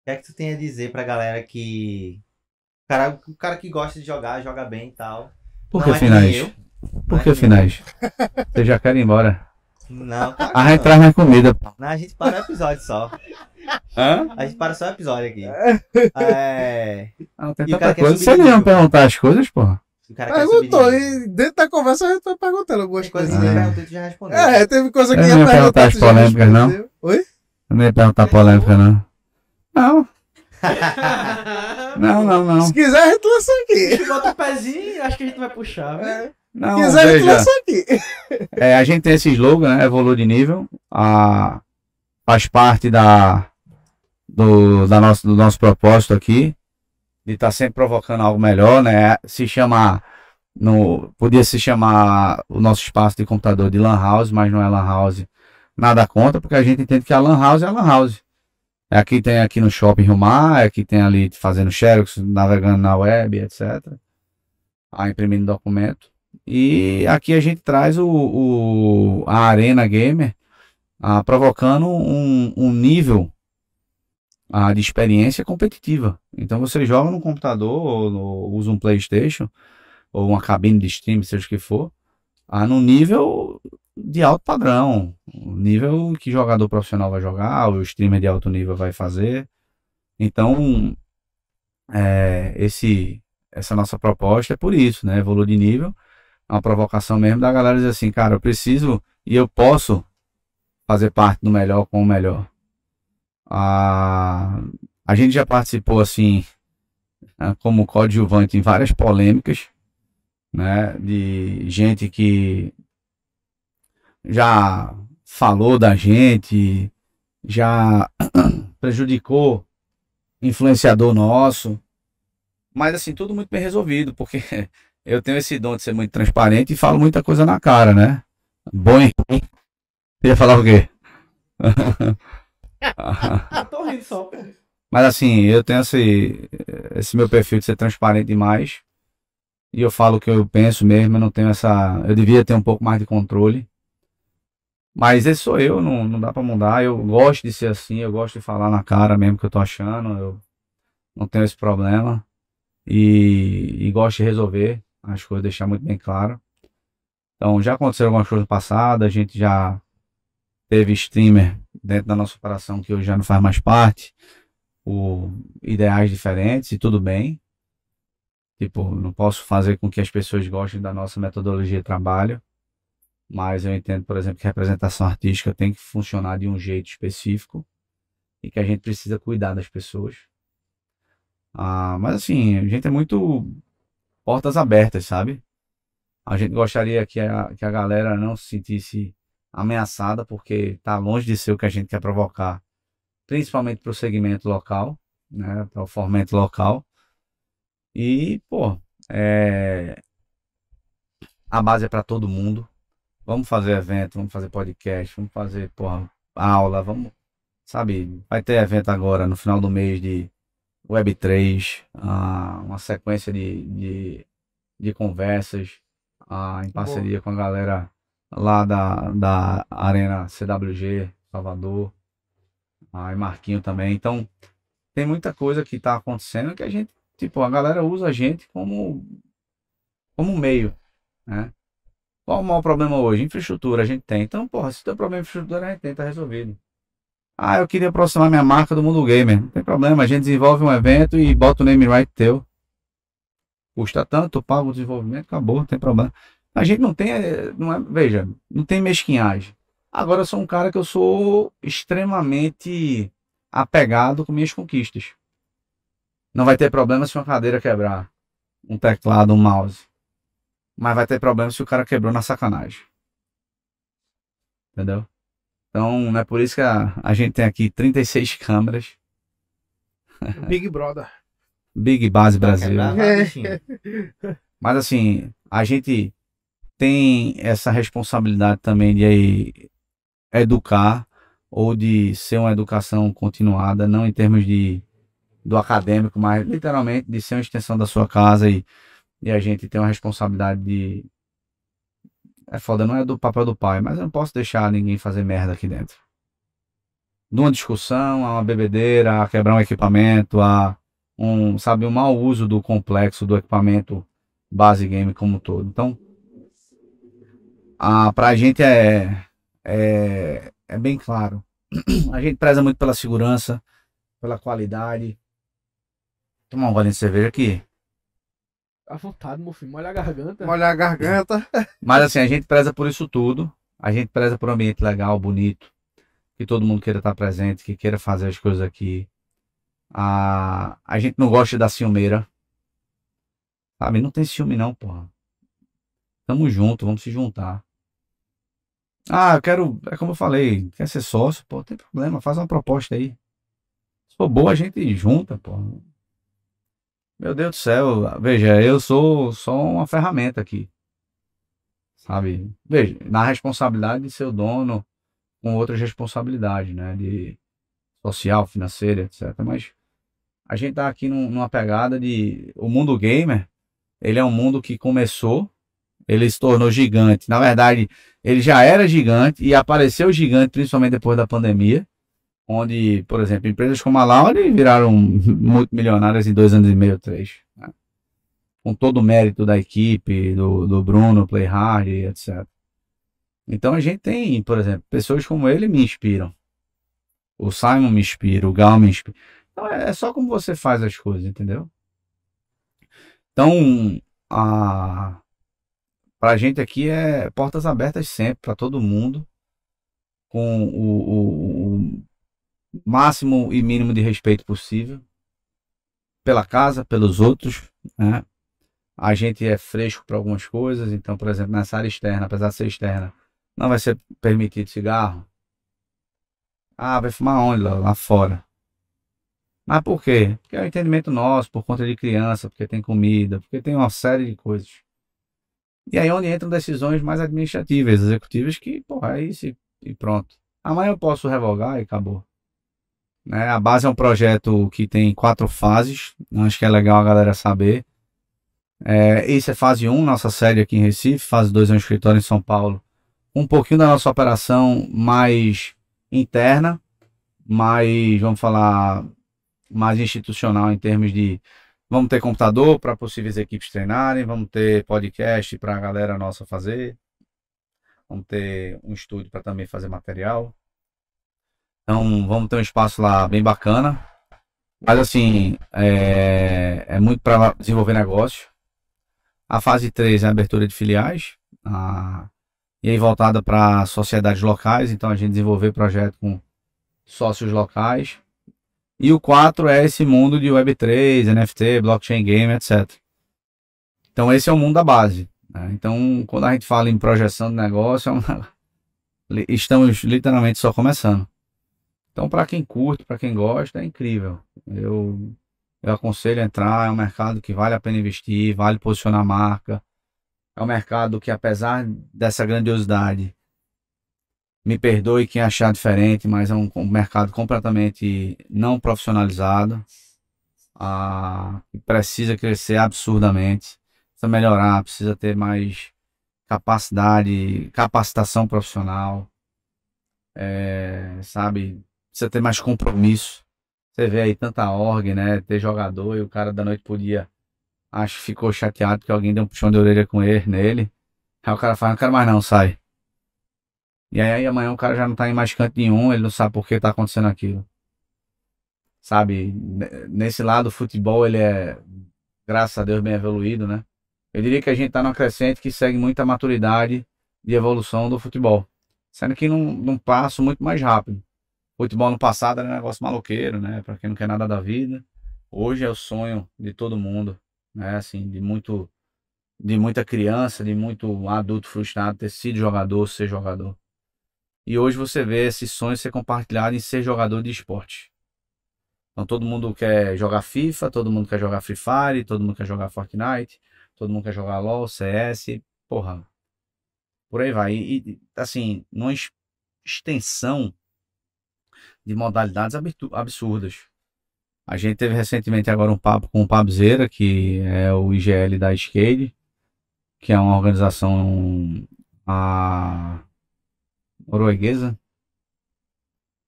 O que é que tu tem a dizer pra galera que. O cara, o cara que gosta de jogar, joga bem e tal. Por Não que é que nem finais? eu. Por Não que é finais? Você já quer ir embora? Não, que A gente não. traz mais comida. pô. Não, a gente para o episódio só. Hã? A gente para só o episódio aqui. É. Ah, tem E o tanta coisa. Você não ia perguntar as coisas, porra? De Perguntou, e dentro da conversa a gente foi perguntando algumas Tem coisa coisas. que né? tu já respondeu. É, teve coisa que Eu ia não ia perguntar. as polêmicas, não? Oi? Eu não ia perguntar polêmica, não. Não, não, não, não. Se quiser, a gente lança aqui. Bota o pezinho, acho que a gente vai puxar, velho. É. Não, veja. É, a gente tem esse slogan, né? Evolui de nível. A, faz parte da, do, da nosso, do nosso propósito aqui. De estar sempre provocando algo melhor, né? Se chama. No, podia se chamar o nosso espaço de computador de Lan House, mas não é Lan House. Nada contra, porque a gente entende que a Lan House é a Lan House. É aqui tem aqui no Shopping Rio Mar, é aqui tem ali fazendo xerox, navegando na web, etc. A imprimindo documento. E aqui a gente traz o, o- a Arena Gamer ah, provocando um, um nível ah, de experiência competitiva. Então você joga no computador, ou no- usa um PlayStation, ou uma cabine de stream, seja o que for, ah, no nível de alto padrão. Nível que jogador profissional vai jogar, o streamer de alto nível vai fazer. Então, é, esse, essa nossa proposta é por isso, né? Evoluir de nível. Uma provocação mesmo da galera dizer assim, cara, eu preciso e eu posso fazer parte do melhor com o melhor. A, a gente já participou assim né, como coadjuvante em várias polêmicas, né, de gente que já falou da gente, já prejudicou influenciador nosso, mas assim, tudo muito bem resolvido, porque eu tenho esse dom de ser muito transparente e falo muita coisa na cara, né? Bom e ruim. Você ia falar o quê? Ah, tô rindo só. Mas assim, eu tenho esse, esse meu perfil de ser transparente demais. E eu falo o que eu penso mesmo, eu não tenho essa. Eu devia ter um pouco mais de controle. Mas esse sou eu, não, não dá pra mudar. Eu gosto de ser assim, eu gosto de falar na cara mesmo que eu tô achando. Eu não tenho esse problema. E, e gosto de resolver as coisas, deixar muito bem claro. Então já aconteceram algumas coisas passadas, a gente já teve streamer dentro da nossa operação que hoje já não faz mais parte, o ideais diferentes e tudo bem. Tipo, não posso fazer com que as pessoas gostem da nossa metodologia de trabalho, mas eu entendo, por exemplo, que a representação artística tem que funcionar de um jeito específico e que a gente precisa cuidar das pessoas. Ah, mas assim, a gente é muito portas abertas, sabe? A gente gostaria que a, que a galera não se sentisse ameaçada, porque tá longe de ser o que a gente quer provocar, principalmente para o segmento local, né, para o fomento local. E, pô, é... a base é para todo mundo. Vamos fazer evento, vamos fazer podcast, vamos fazer, porra, aula, vamos, sabe, vai ter evento agora no final do mês de Web3, ah, uma sequência de, de, de conversas ah, em parceria com a galera lá da, da Arena CWG, Salvador, ah, e Marquinho também. Então, tem muita coisa que está acontecendo que a gente, tipo, a galera usa a gente como, como meio, né? Qual o maior problema hoje? Infraestrutura a gente tem. Então, porra, se tem problema de infraestrutura, a gente tem, tá resolvido. Ah, eu queria aproximar minha marca do mundo gamer. Não tem problema, a gente desenvolve um evento e bota o name right teu. Custa tanto, paga o desenvolvimento, acabou, não tem problema. A gente não tem, não é, veja, não tem mesquinhagem. Agora eu sou um cara que eu sou extremamente apegado com minhas conquistas. Não vai ter problema se uma cadeira quebrar, um teclado, um mouse. Mas vai ter problema se o cara quebrou na sacanagem. Entendeu? Então, não é por isso que a, a gente tem aqui 36 câmeras. Big Brother. Big Base Brasil. Quebrar nada, bichinho. Mas assim, a gente tem essa responsabilidade também de aí, educar ou de ser uma educação continuada, não em termos de do acadêmico, mas literalmente de ser uma extensão da sua casa e, e a gente tem uma responsabilidade de é foda, não é do papel do pai, mas eu não posso deixar ninguém fazer merda aqui dentro. De uma discussão, a uma bebedeira, a quebrar um equipamento, a um, sabe, um mau uso do complexo do equipamento base game como um todo. Então, a, pra gente é, é, é bem claro. A gente preza muito pela segurança, pela qualidade. Tomar um golinho de cerveja aqui. À vontade, meu filho. Molha a garganta. Molhar a garganta. Mas assim, a gente preza por isso tudo. A gente preza por um ambiente legal, bonito. Que todo mundo queira estar presente, que queira fazer as coisas aqui. A, a gente não gosta da ciumeira. Sabe? Não tem ciúme não, porra. Tamo junto, vamos se juntar. Ah, eu quero, é como eu falei, quer ser sócio? Pô, não tem problema, faz uma proposta aí. Se for boa, a gente junta, pô. Meu Deus do céu, veja, eu sou só uma ferramenta aqui. Sabe? Veja, na responsabilidade de ser o dono, com outras responsabilidades, né? De social, financeira, etc. Mas a gente tá aqui num- numa pegada de. O mundo gamer, ele é um mundo que começou, ele se tornou gigante. Na verdade, ele já era gigante e apareceu gigante, principalmente depois da pandemia. Onde, por exemplo, empresas como a Lauri viraram multimilionárias em dois anos e meio, três. né? Com todo o mérito da equipe, do, do Bruno, Playhard, etc. Então a gente tem, por exemplo, pessoas como ele me inspiram. O Simon me inspira, o Gal me inspira. Então é é só como você faz as coisas, entendeu? Então, a pra gente aqui é portas abertas sempre, para todo mundo. com o, o- o máximo e mínimo de respeito possível pela casa, pelos outros, né? A gente é fresco para algumas coisas, então, por exemplo, nessa área externa, apesar de ser externa, não vai ser permitido cigarro. Ah, vai fumar onde? Lá, lá fora. Mas por quê? Porque é o entendimento nosso, por conta de criança, porque tem comida, porque tem uma série de coisas. E aí é onde entram decisões mais administrativas, executivas, que, porra, é isso e pronto. Amanhã eu posso revogar e acabou. Né? A base é um projeto que tem quatro fases, acho que é legal a galera saber. É, esse é fase 1, nossa sede aqui em Recife, fase 2 é um escritório em São Paulo. Um pouquinho da nossa operação mais interna, mais, vamos falar, mais institucional em termos de vamos ter computador para possíveis equipes treinarem, vamos ter podcast para a galera nossa fazer, vamos ter um estúdio para também fazer material. Então vamos ter um espaço lá bem bacana. Mas assim, é, é muito para desenvolver negócio. A fase 3 é a abertura de filiais. a- e aí voltada para sociedades locais. Então a gente desenvolver projeto com sócios locais. E o 4 é esse mundo de Web3, NFT, blockchain game, etc. Então esse é o mundo da base. né? Então quando a gente fala em projeção de negócio, é uma- estamos literalmente só começando. Então para quem curte, para quem gosta, é incrível. Eu, eu aconselho a entrar, é um mercado que vale a pena investir, vale posicionar a marca. É um mercado que apesar dessa grandiosidade, me perdoe quem achar diferente, mas é um, um mercado completamente não profissionalizado. Ah, precisa crescer absurdamente, precisa melhorar, precisa ter mais capacidade, capacitação profissional, é, sabe? Precisa ter mais compromisso. Você vê aí tanta org, né? Ter jogador e o cara da noite pro dia acho que ficou chateado que alguém deu um puxão de orelha com ele nele. Aí o cara fala, não quero mais não, sai. E aí amanhã o cara já não tá em mais canto nenhum, ele não sabe por que tá acontecendo aquilo. Sabe, ne- nesse lado o futebol ele é, graças a Deus, bem evoluído, né? Eu diria que a gente tá numa crescente que segue muita maturidade de evolução do futebol. Sendo que num, num passo muito mais rápido. Futebol no passado era um negócio maloqueiro, né? Pra quem não quer nada da vida. Hoje é o sonho de todo mundo, né? Assim, de muito de muita criança, de muito adulto frustrado ter sido jogador, ser jogador. E hoje você vê esse sonho ser compartilhado em ser jogador de esporte. Então todo mundo quer jogar FIFA, todo mundo quer jogar Free Fire, todo mundo quer jogar Fortnite, todo mundo quer jogar LoL, CS, porra. Por aí vai. E, e, assim, numa ex- extensão de modalidades absurdas. A gente teve recentemente agora um papo com o Pabzeira, que é o IGL da Skate, que é uma organização a norueguesa,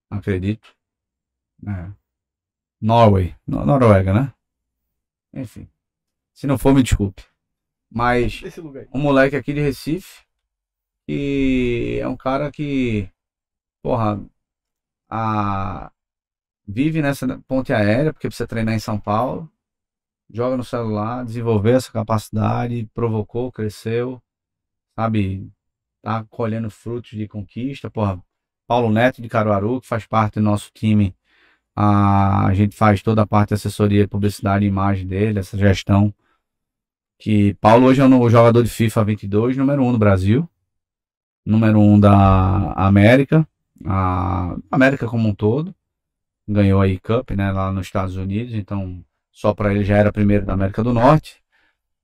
acredito. É. Norway, No- Noruega, né? Enfim. Se não for, me desculpe. Mas um moleque aqui de Recife, que é um cara que, porra, a, vive nessa ponte aérea, porque precisa treinar em São Paulo, joga no celular, desenvolveu essa capacidade, provocou, cresceu, sabe, tá colhendo frutos de conquista, porra, Paulo Neto de Caruaru, que faz parte do nosso time, a, gente faz toda a parte de assessoria, publicidade e imagem dele, essa gestão, que Paulo hoje é o jogador de FIFA 22, número 1 um do Brasil, número 1 um da América, a América como um todo, ganhou aí Cup, né, lá nos Estados Unidos, então só para ele já era primeiro da América do Norte.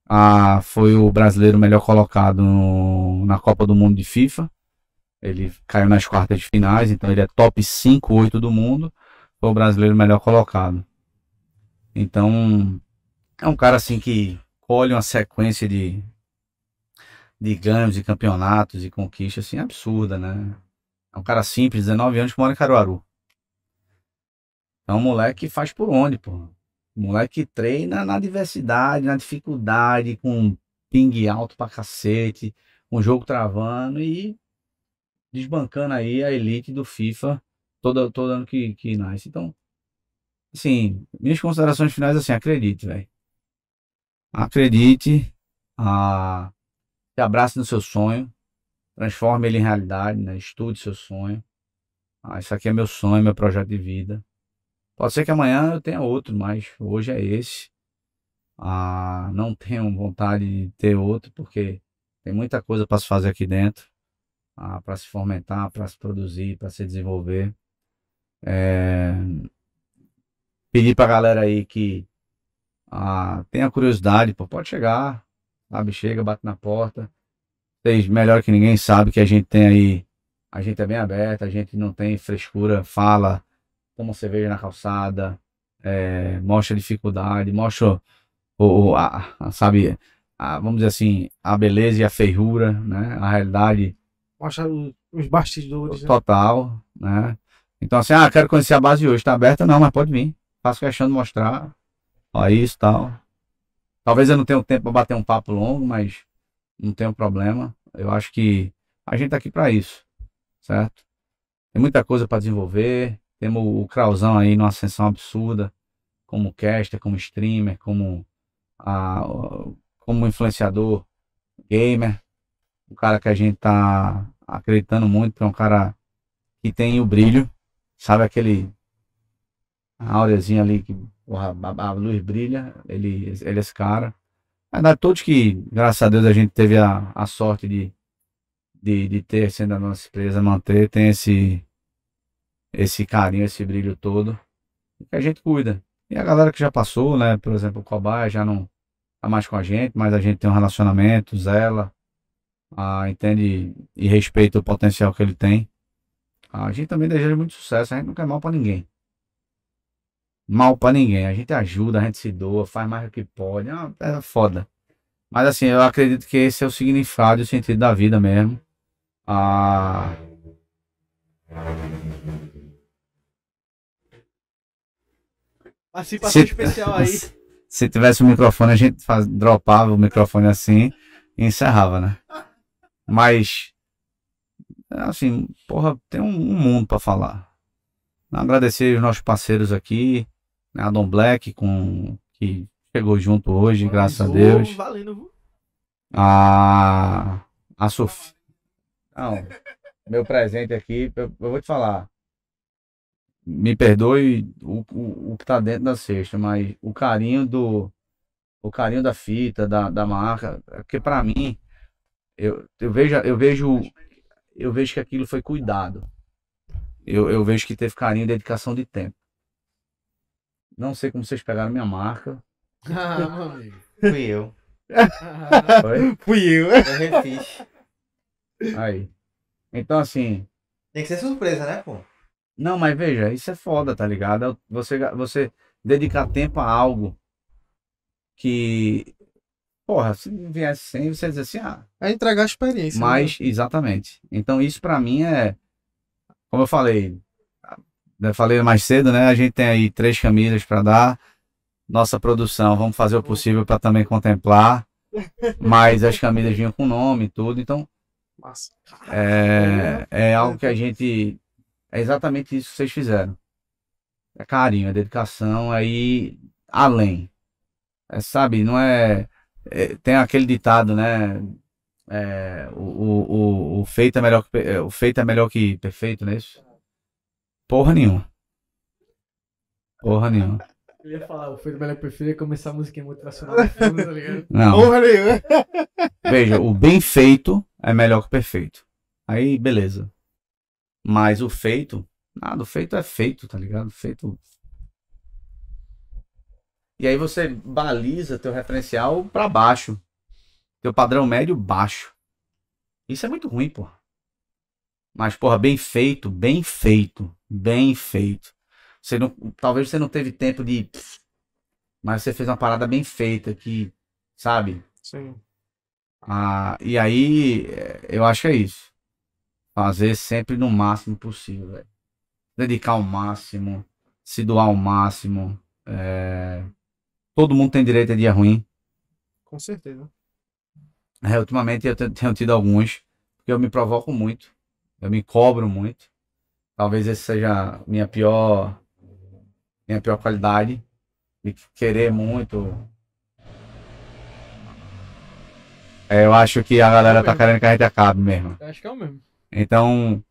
Ah, foi o brasileiro melhor colocado no- na Copa do Mundo de FIFA. Ele caiu nas quartas de finais, então ele é top 5, 8 do mundo. Foi o brasileiro melhor colocado. Então, é um cara assim que colhe uma sequência de, de ganhos, de campeonatos e conquistas assim absurda, né? É um cara simples, 19 anos que mora em Caruaru. É um moleque que faz por onde, pô. Um moleque que treina na diversidade, na dificuldade, com ping alto pra cacete, o jogo travando e desbancando aí a elite do FIFA todo, todo ano que, que nasce. Então, assim, minhas considerações finais assim, acredite, velho. Acredite, ah, se abrace no seu sonho, transforme ele em realidade, né? Estude seu sonho. Ah, isso aqui é meu sonho, meu projeto de vida. Pode ser que amanhã eu tenha outro, mas hoje é esse. Ah, não tenho vontade de ter outro, porque tem muita coisa para se fazer aqui dentro, ah, para se fomentar, para se produzir, para se desenvolver. É... Pedir para a galera aí que ah, tenha curiosidade, pô, pode chegar, sabe? Chega, bate na porta. Vocês, melhor que ninguém, sabe que a gente tem aí, a gente é bem aberto, a gente não tem frescura, fala, toma cerveja na calçada, é, mostra dificuldade, mostra o, o a, a, sabe, a, vamos dizer assim, a beleza e a feirura, né? A realidade Mostra o- os bastidores. né? total, né? Então assim, ah, quero conhecer a base hoje, tá aberta? Não, mas pode vir. Faço questão de mostrar. Ó, isso tal. Talvez eu não tenha tempo para bater um papo longo, mas não tem problema. Eu acho que a gente tá aqui para isso, certo? Tem muita coisa para desenvolver. Temos o Krauzão aí numa ascensão absurda, como caster, como streamer, como, a, como influenciador gamer. O cara que a gente tá acreditando muito, que é um cara que tem o brilho, sabe aquele a ali que porra, a, a luz brilha, ele, ele é esse cara. Verdade, todos que, graças a Deus, a gente teve a, a sorte de, de, de ter sendo a nossa empresa, manter, tem esse, esse carinho, esse brilho todo, que a gente cuida. E a galera que já passou, né, por exemplo, o Cobaia já não tá mais com a gente, mas a gente tem um relacionamento, zela, entende e respeita o potencial que ele tem. A gente também deseja muito sucesso, a gente não quer mal pra ninguém. Mal pra ninguém. A gente ajuda, a gente se doa, faz mais do que pode. É, uma- é foda. Mas assim, eu acredito que esse é o significado e o sentido da vida mesmo. Ah, Participação Se- especial aí. se tivesse o microfone, a gente faz, dropava o microfone assim e encerrava, né? Mas, assim, porra, tem um, um mundo pra falar. Agradecer os nossos parceiros aqui, né, a Dom Black, com, que chegou junto hoje, graças a Deus. Valendo? A, a Sofia. Não, meu presente aqui, eu, eu vou te falar. Me perdoe o, o, o que tá dentro da cesta, mas o carinho do. O carinho da fita, da, da marca, é porque pra mim, eu, eu vejo, eu vejo. Eu vejo que aquilo foi cuidado. Eu, eu vejo que teve carinho e dedicação de tempo. Não sei como vocês pegaram minha marca. Ah, meu amigo. Fui eu. Foi? Fui eu. Eu refiz. Aí. Então, assim, Tem que ser surpresa, né, pô? Não, mas veja, isso é foda, tá ligado? Você, você dedicar tempo a algo que, porra, se viesse sem, você dizer assim, ah, É entregar a experiência. né? mas, exatamente. Então, isso pra mim é, como eu falei, eu falei mais cedo, né? A gente tem aí três camisas pra dar. Nossa produção, vamos fazer o possível pra também contemplar. Mas as camisas vinham com nome e tudo, então Massa. é, é algo que a gente. É exatamente isso que vocês fizeram. É carinho, é dedicação, aí além. É, sabe, não é, é- Tem aquele ditado, né? É, o, o, o, feito é melhor que, é, o feito é melhor que perfeito, não é isso? Porra nenhuma. Porra nenhuma. Eu ia falar, o Feito Melhor Perfeito ia começar a música motivacional tá ligado? Não. Porra nenhuma. Veja, o bem feito é melhor que o perfeito. Aí, beleza. Mas o feito, nada, o feito é feito, tá ligado? Feito. E aí você baliza teu referencial pra baixo. Teu padrão médio baixo. Isso é muito ruim, porra. Mas, porra, bem feito, bem feito, bem feito. Você não, talvez você não teve tempo de. Mas você fez uma parada bem feita que, sabe? Sim. Ah, e aí, eh, eu acho que é isso. Fazer sempre no máximo possível, velho. Dedicar ao máximo, se doar ao máximo. eh, Todo mundo tem direito a dia ruim. Com certeza. É, ultimamente eu te- tenho tido alguns, porque eu me provoco muito. Eu me cobro muito. Talvez esse seja minha pior, minha pior qualidade. De querer muito. É, eu acho que a galera tá querendo que a gente acabe mesmo. Eu acho que é o mesmo. Então,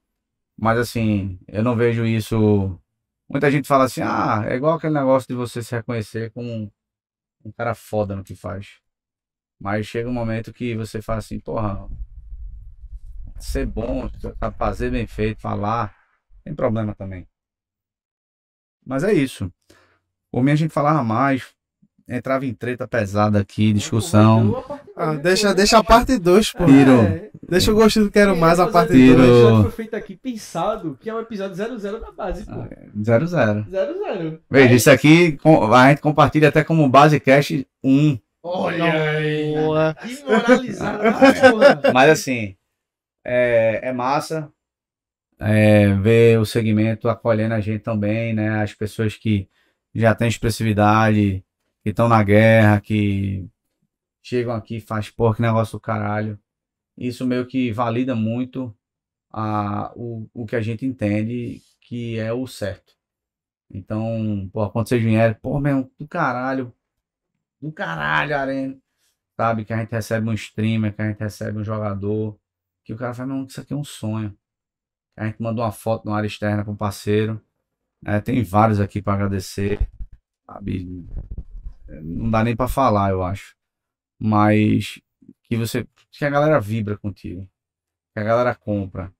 Mas assim, eu não vejo isso. Muita gente fala assim, ah, é igual aquele negócio de você se reconhecer como um, um cara foda no que faz. Mas chega um momento que você fala assim, porra, ser bom, fazer bem feito, falar, tem problema também. Mas é isso. Por mim a gente falava mais, entrava em treta pesada aqui, discussão. Ah, deixa, deixa a parte 2, pô. Tiro. É, Deixa o gostinho do Quero Mais a parte Tiro. 2. O episódio foi feito aqui pensado que é um episódio 00 da base, pô. Zero zero. 00. Veja, isso aqui a gente compartilha até como Basecast 1. Olha aí. Que moralizada, porra. Mas assim, é, é massa é, ver o segmento acolhendo a gente também, né? As pessoas que já têm expressividade, que estão na guerra, que chegam aqui faz porra, que negócio do caralho. Isso meio que valida muito a, o, o que a gente entende que é o certo. Então, pô, quando vocês vierem, pô, meu, do caralho, do caralho, Arena sabe? Que a gente recebe um streamer, que a gente recebe um jogador, que o cara fala, não, isso aqui é um sonho. A gente mandou uma foto na área externa para um parceiro. É, tem vários aqui para agradecer, sabe? Não dá nem para falar, eu acho. Mas que você, que a galera vibra contigo, que a galera compra.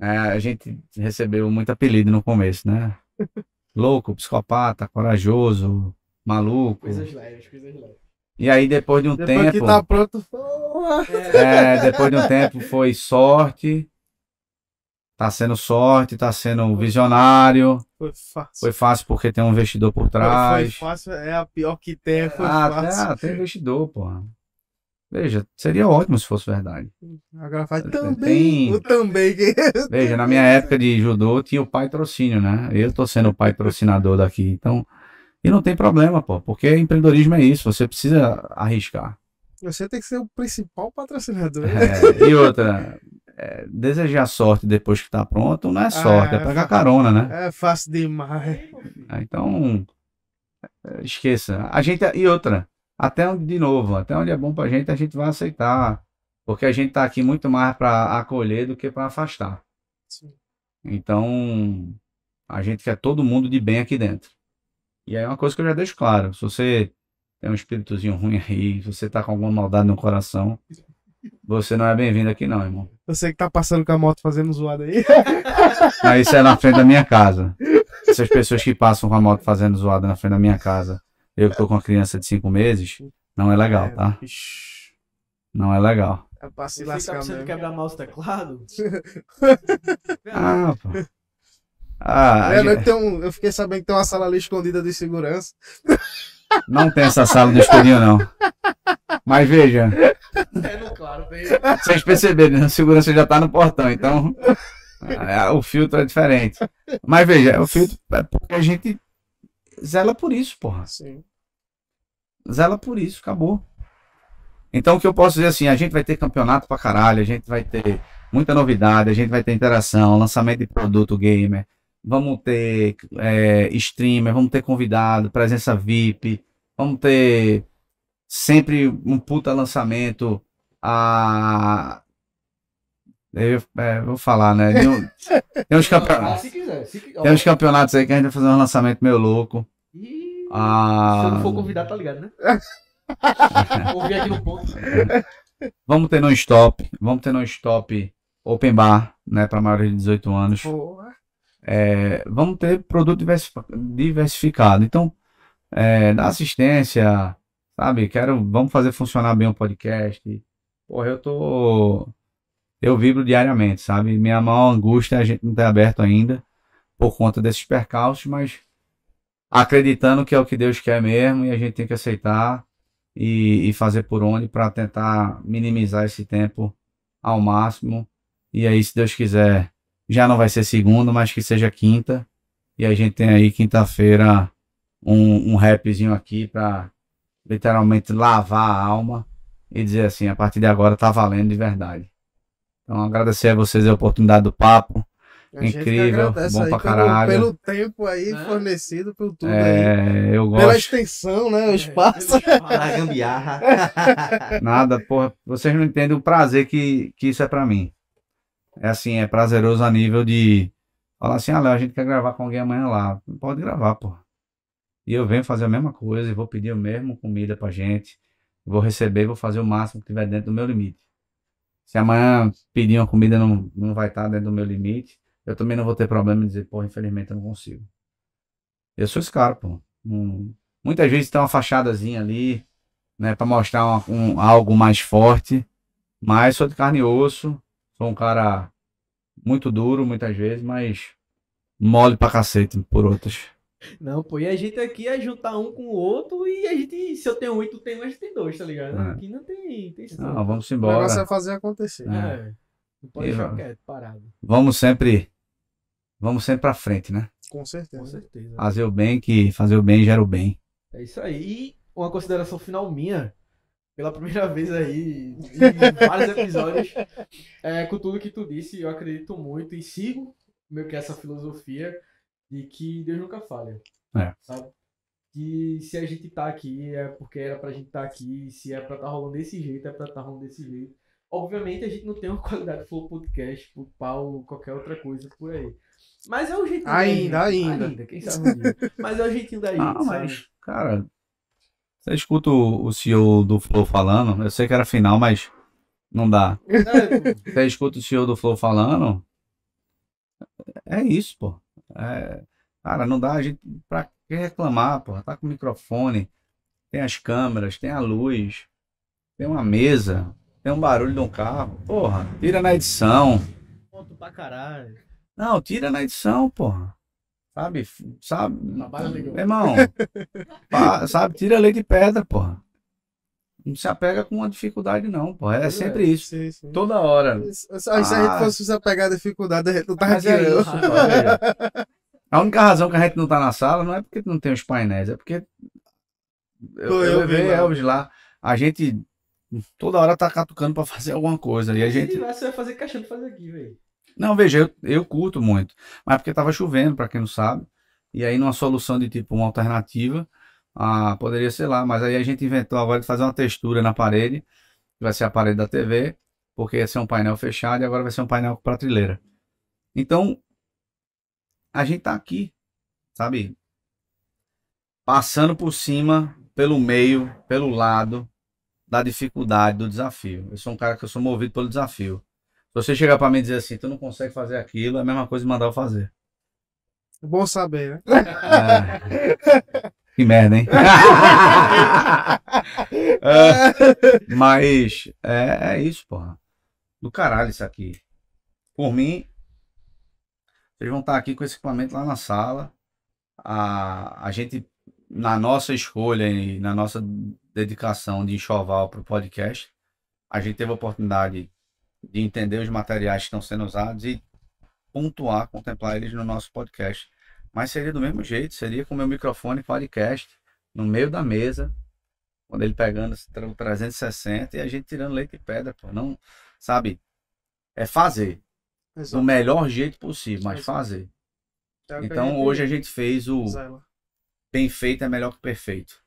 É, a gente recebeu muito apelido no começo, né? Louco, psicopata, corajoso, maluco. Coisas leves, coisas leves. E aí depois de um Depois tempo, que tá pronto. é, depois de um tempo foi sorte. Tá sendo sorte, tá sendo visionário. Foi fácil. Foi fácil porque tem um investidor por Foi trás. fáctem, é a pior que tem. Foi Ah, fácil. tem, tem investidor, porra. Veja, seria ótimo se fosse verdade. Agora faz Tem- também. O também. Veja, na minha época de judô tinha o pai trocínio, né? Eu tô sendo o patrocinador daqui. Então, e não tem problema, pô, porque empreendedorismo é isso, você precisa arriscar. Você tem que ser o principal patrocinador. É, e outra, é, desejar sorte depois que tá pronto não é sorte, é, é pegar carona, né? É fácil demais. É, Então, esqueça. A gente, e outra, até onde, de novo, até onde é bom pra gente, a gente vai aceitar. Porque a gente tá aqui muito mais para acolher do que para afastar. Sim. Então, a gente quer todo mundo de bem aqui dentro. E aí é uma coisa que eu já deixo claro. Se você tem um espíritozinho ruim aí, se você tá com alguma maldade no coração, você não é bem-vindo aqui não, irmão. Você que tá passando com a moto fazendo zoada aí. Mas isso é na frente da minha casa. Essas pessoas que passam com a moto fazendo zoada na frente da minha casa, eu que tô com uma criança de 5 meses, não é legal, tá? Ixi, Não é legal. É pra se lascar precisando mesmo. quebrar mouse e teclado. Ah, pô. Ah, É, né, gente- tem um- eu fiquei sabendo que tem uma sala ali escondida de segurança. não tem essa sala do estúdio, não. Mas veja, É no claro, vocês perceberam, né? a segurança já tá no portão, então é, o filtro é diferente. Mas veja, o filtro é porque a gente zela por isso, porra. Sim. Zela por isso, acabou. Então o que eu posso dizer assim, a gente vai ter campeonato pra caralho, a gente vai ter muita novidade, a gente vai ter interação, lançamento de produto gamer, vamos ter é, streamer, vamos ter convidado, presença VIP, vamos ter sempre um puta lançamento. A... Eu é, vou falar, né? Tem, um- tem uns campeonatos. Quiser. Tem uns campeonatos aí que a gente vai fazer um lançamento meio louco. Ih, Ah, Se eu não for convidado, tá ligado, né? Ouvi aqui no ponto. Vamos ter no stop, vamos ter no stop open bar, né, para maiores de 18 anos. Porra. É, vamos ter produto diversi- diversificado. Então, é, dá assistência, sabe? Quero, vamos fazer funcionar bem o podcast. Porra, eu tô, eu vibro diariamente, sabe? Minha maior angústia é a gente não ter aberto ainda por conta desses percalços, mas acreditando que é o que Deus quer mesmo e a gente tem que aceitar e, e fazer por onde para tentar minimizar esse tempo ao máximo. E aí, se Deus quiser, já não vai ser segunda, mas que seja quinta. E a gente tem aí quinta-feira um, um rapzinho aqui para literalmente lavar a alma e dizer assim, a partir de agora tá valendo de verdade. Então agradecer a vocês a oportunidade do papo. A Incrível, bom aí pra pelo- caralho. Pelo, tempo aí Né? fornecido, por tudo aí. É, eu Pela gosto. extensão, né? O espaço. A gambiarra. Nada, porra, vocês não entendem o prazer que, que isso é pra mim. É assim, é prazeroso a nível de falar assim, ah, Léo, a gente quer gravar com alguém amanhã lá. Pode gravar, pô. E eu venho fazer a mesma coisa e vou pedir o mesmo comida pra gente. Vou receber, vou fazer o máximo que tiver dentro do meu limite. Se amanhã pedir uma comida não, não vai estar dentro do meu limite, eu também não vou ter problema em dizer, pô, infelizmente eu não consigo. Eu sou esse cara, pô. Muitas vezes tem uma fachadazinha ali, né, pra mostrar uma- um, algo mais forte, mas sou de carne e osso, sou um cara muito duro muitas vezes, mas mole pra cacete por outras. Não, pô, e a gente aqui é juntar um com o outro e a gente, se eu tenho um e tu tem um, a gente tem dois, tá ligado? É. Aqui não tem, tem. Não, vamos O negócio embora. é fazer acontecer. É. É. Não pode E ficar quieto, parado. Vamos sempre, vamos sempre pra frente, né? Com Com certeza. certeza. Fazer o bem, que fazer o bem gera o bem. É isso aí. E uma consideração final minha, pela primeira vez aí, em vários episódios, é, com tudo que tu disse, eu acredito muito e sigo meio que essa filosofia de que Deus nunca falha. É. Sabe? Que se a gente tá aqui é porque era pra gente estar aqui, se é pra estar rolando desse jeito, é pra estar rolando desse jeito. Obviamente a gente não tem uma qualidade flow podcast, por pau, qualquer outra coisa por aí. Mas é o jeitinho da Ainda, gente. ainda. Ainda, quem sabe um dia. Mas é o jeitinho da gente, Ah, sabe? mas, cara, você escuta o, o CEO do Flow falando, eu sei que era final, mas não dá. Você escuta o CEO do Flow falando, é isso, pô. É, cara, não dá a gente pra que reclamar, pô. Tá com o microfone, tem as câmeras, tem a luz, tem uma mesa, tem um barulho de um carro. Porra, tira na edição. ponto pra caralho. Não, tira na edição, porra. Sabe? Sabe? Trabalha legal. Meu irmão, pá, sabe? Tira leite de pedra, porra. Não se apega com uma dificuldade, não, porra. É sempre isso. Sim, sim. Toda hora. Se se a gente Ah. fosse se pegar a dificuldade, a gente não tava aqui, é não. isso, pô, veja. A única razão que a gente não tá na sala não é porque não tem os painéis, é porque eu, Pô, eu eu levei. Elvis lá. A gente toda hora tá catucando pra fazer alguma coisa. E a gente. Você vai fazer caixão de fazer aqui, velho. Não, veja, eu, eu curto muito. Mas porque tava chovendo, pra quem não sabe. E aí, numa solução de tipo uma alternativa, ah, poderia ser lá. Mas aí a gente inventou agora de fazer uma textura na parede, que vai ser a parede da TV, porque ia ser um painel fechado e agora vai ser um painel com prateleira. Então, a gente tá aqui, sabe? Passando por cima, pelo meio, pelo lado da dificuldade, do desafio. Eu sou um cara que eu sou movido pelo desafio. Se você chegar pra mim e dizer assim, tu não consegue fazer aquilo, é a mesma coisa de mandar eu fazer. É bom saber, né? É. Que merda, hein? É, mas é, é isso, porra. Do caralho isso aqui. Por mim, vocês vão estar aqui com esse equipamento lá na sala. A, a gente, na nossa escolha e na nossa dedicação de enxoval para o podcast, a gente teve a oportunidade de entender os materiais que estão sendo usados e pontuar, contemplar eles no nosso podcast. Mas seria do mesmo jeito, seria com o meu microfone podcast no meio da mesa, quando ele pegando o 360 e a gente tirando leite e pedra, pô. Não, sabe? É fazer do Exato. melhor jeito possível, mas Exato. fazer. É Então gente hoje a gente fez o zela. bem feito é melhor que perfeito.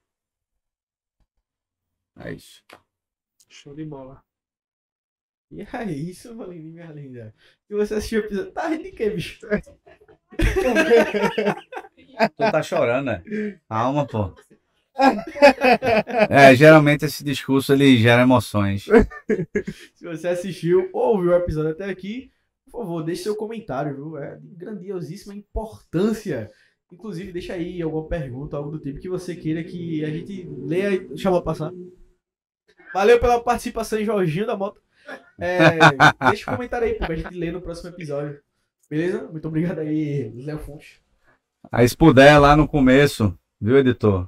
É isso. Show de bola. E é isso, Valentim, minha linda. Se você assistiu o episódio. Tá rindo de quê, bicho? Tu tá chorando, né? Calma, pô. É, geralmente esse discurso ele gera emoções. Se você assistiu ou ouviu o episódio até aqui, por favor, deixe seu comentário, viu? É de grandiosíssima importância. Inclusive, deixa aí alguma pergunta, algo do tipo que você queira que a gente leia e deixa eu passar. Valeu pela participação, Jorginho da Moto. É, deixa um comentário aí, pô, pra gente ler no próximo episódio. Beleza? Muito obrigado aí, Léo Fonte. Aí se puder lá no começo, viu, editor?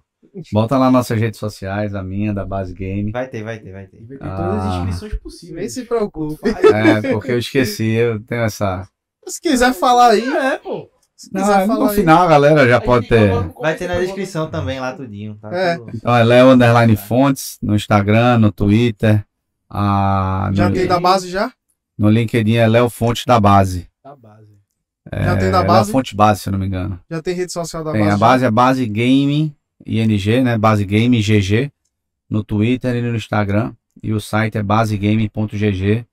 Bota lá nossas redes sociais, a minha, da Base Game. Vai ter, vai ter, vai ter. vai ter todas as Ah. inscrições Nem possíveis. se preocupe. É, porque eu esqueci, eu tenho essa. Se quiser falar aí, É, pô. se Não, quiser no falar aí. final a galera já pode ter. no Vai ter na descrição também lá tudinho. Tá É. tudo- Então é Léo Underline Fontes no Instagram, no Twitter. Ah, Já no, tem da base já? no LinkedIn é Léo Fontes da Base. Da base. Já É, tem da Léo base? Fontes Base, se eu não me engano. Já tem rede social da Tem, base? a base é Base Game ING, né? Base Game GG no Twitter e no Instagram. E o site é basegame.gg.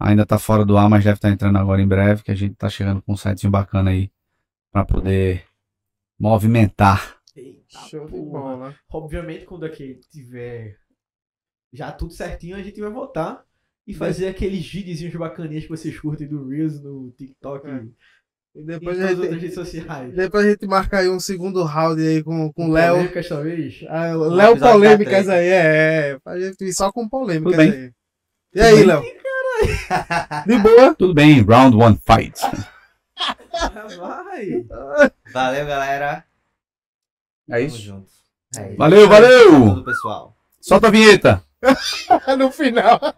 Ainda tá fora do ar, mas deve estar entrando agora em breve, que a gente tá chegando com um sitezinho bacana aí pra poder movimentar. Eita, Show de bola. Obviamente, quando aqui tiver já tudo certinho, a gente vai voltar e fazer aqueles videozinhos bacaninhas que vocês curtem do Reels no TikTok É. e depois a gente, redes sociais. depois a gente marca aí um segundo round aí com com o Léo. Polêmicas, talvez. Ah, Léo polêmicas aí, é, é. Pra gente ir só com polêmicas Tudo bem. aí. E aí. Léo? De boa? Tudo bem, round one fight. Vai! Valeu, galera. É Tamo isso? junto. É isso. Valeu, valeu! Tudo, pessoal. Solta a vinheta! no final.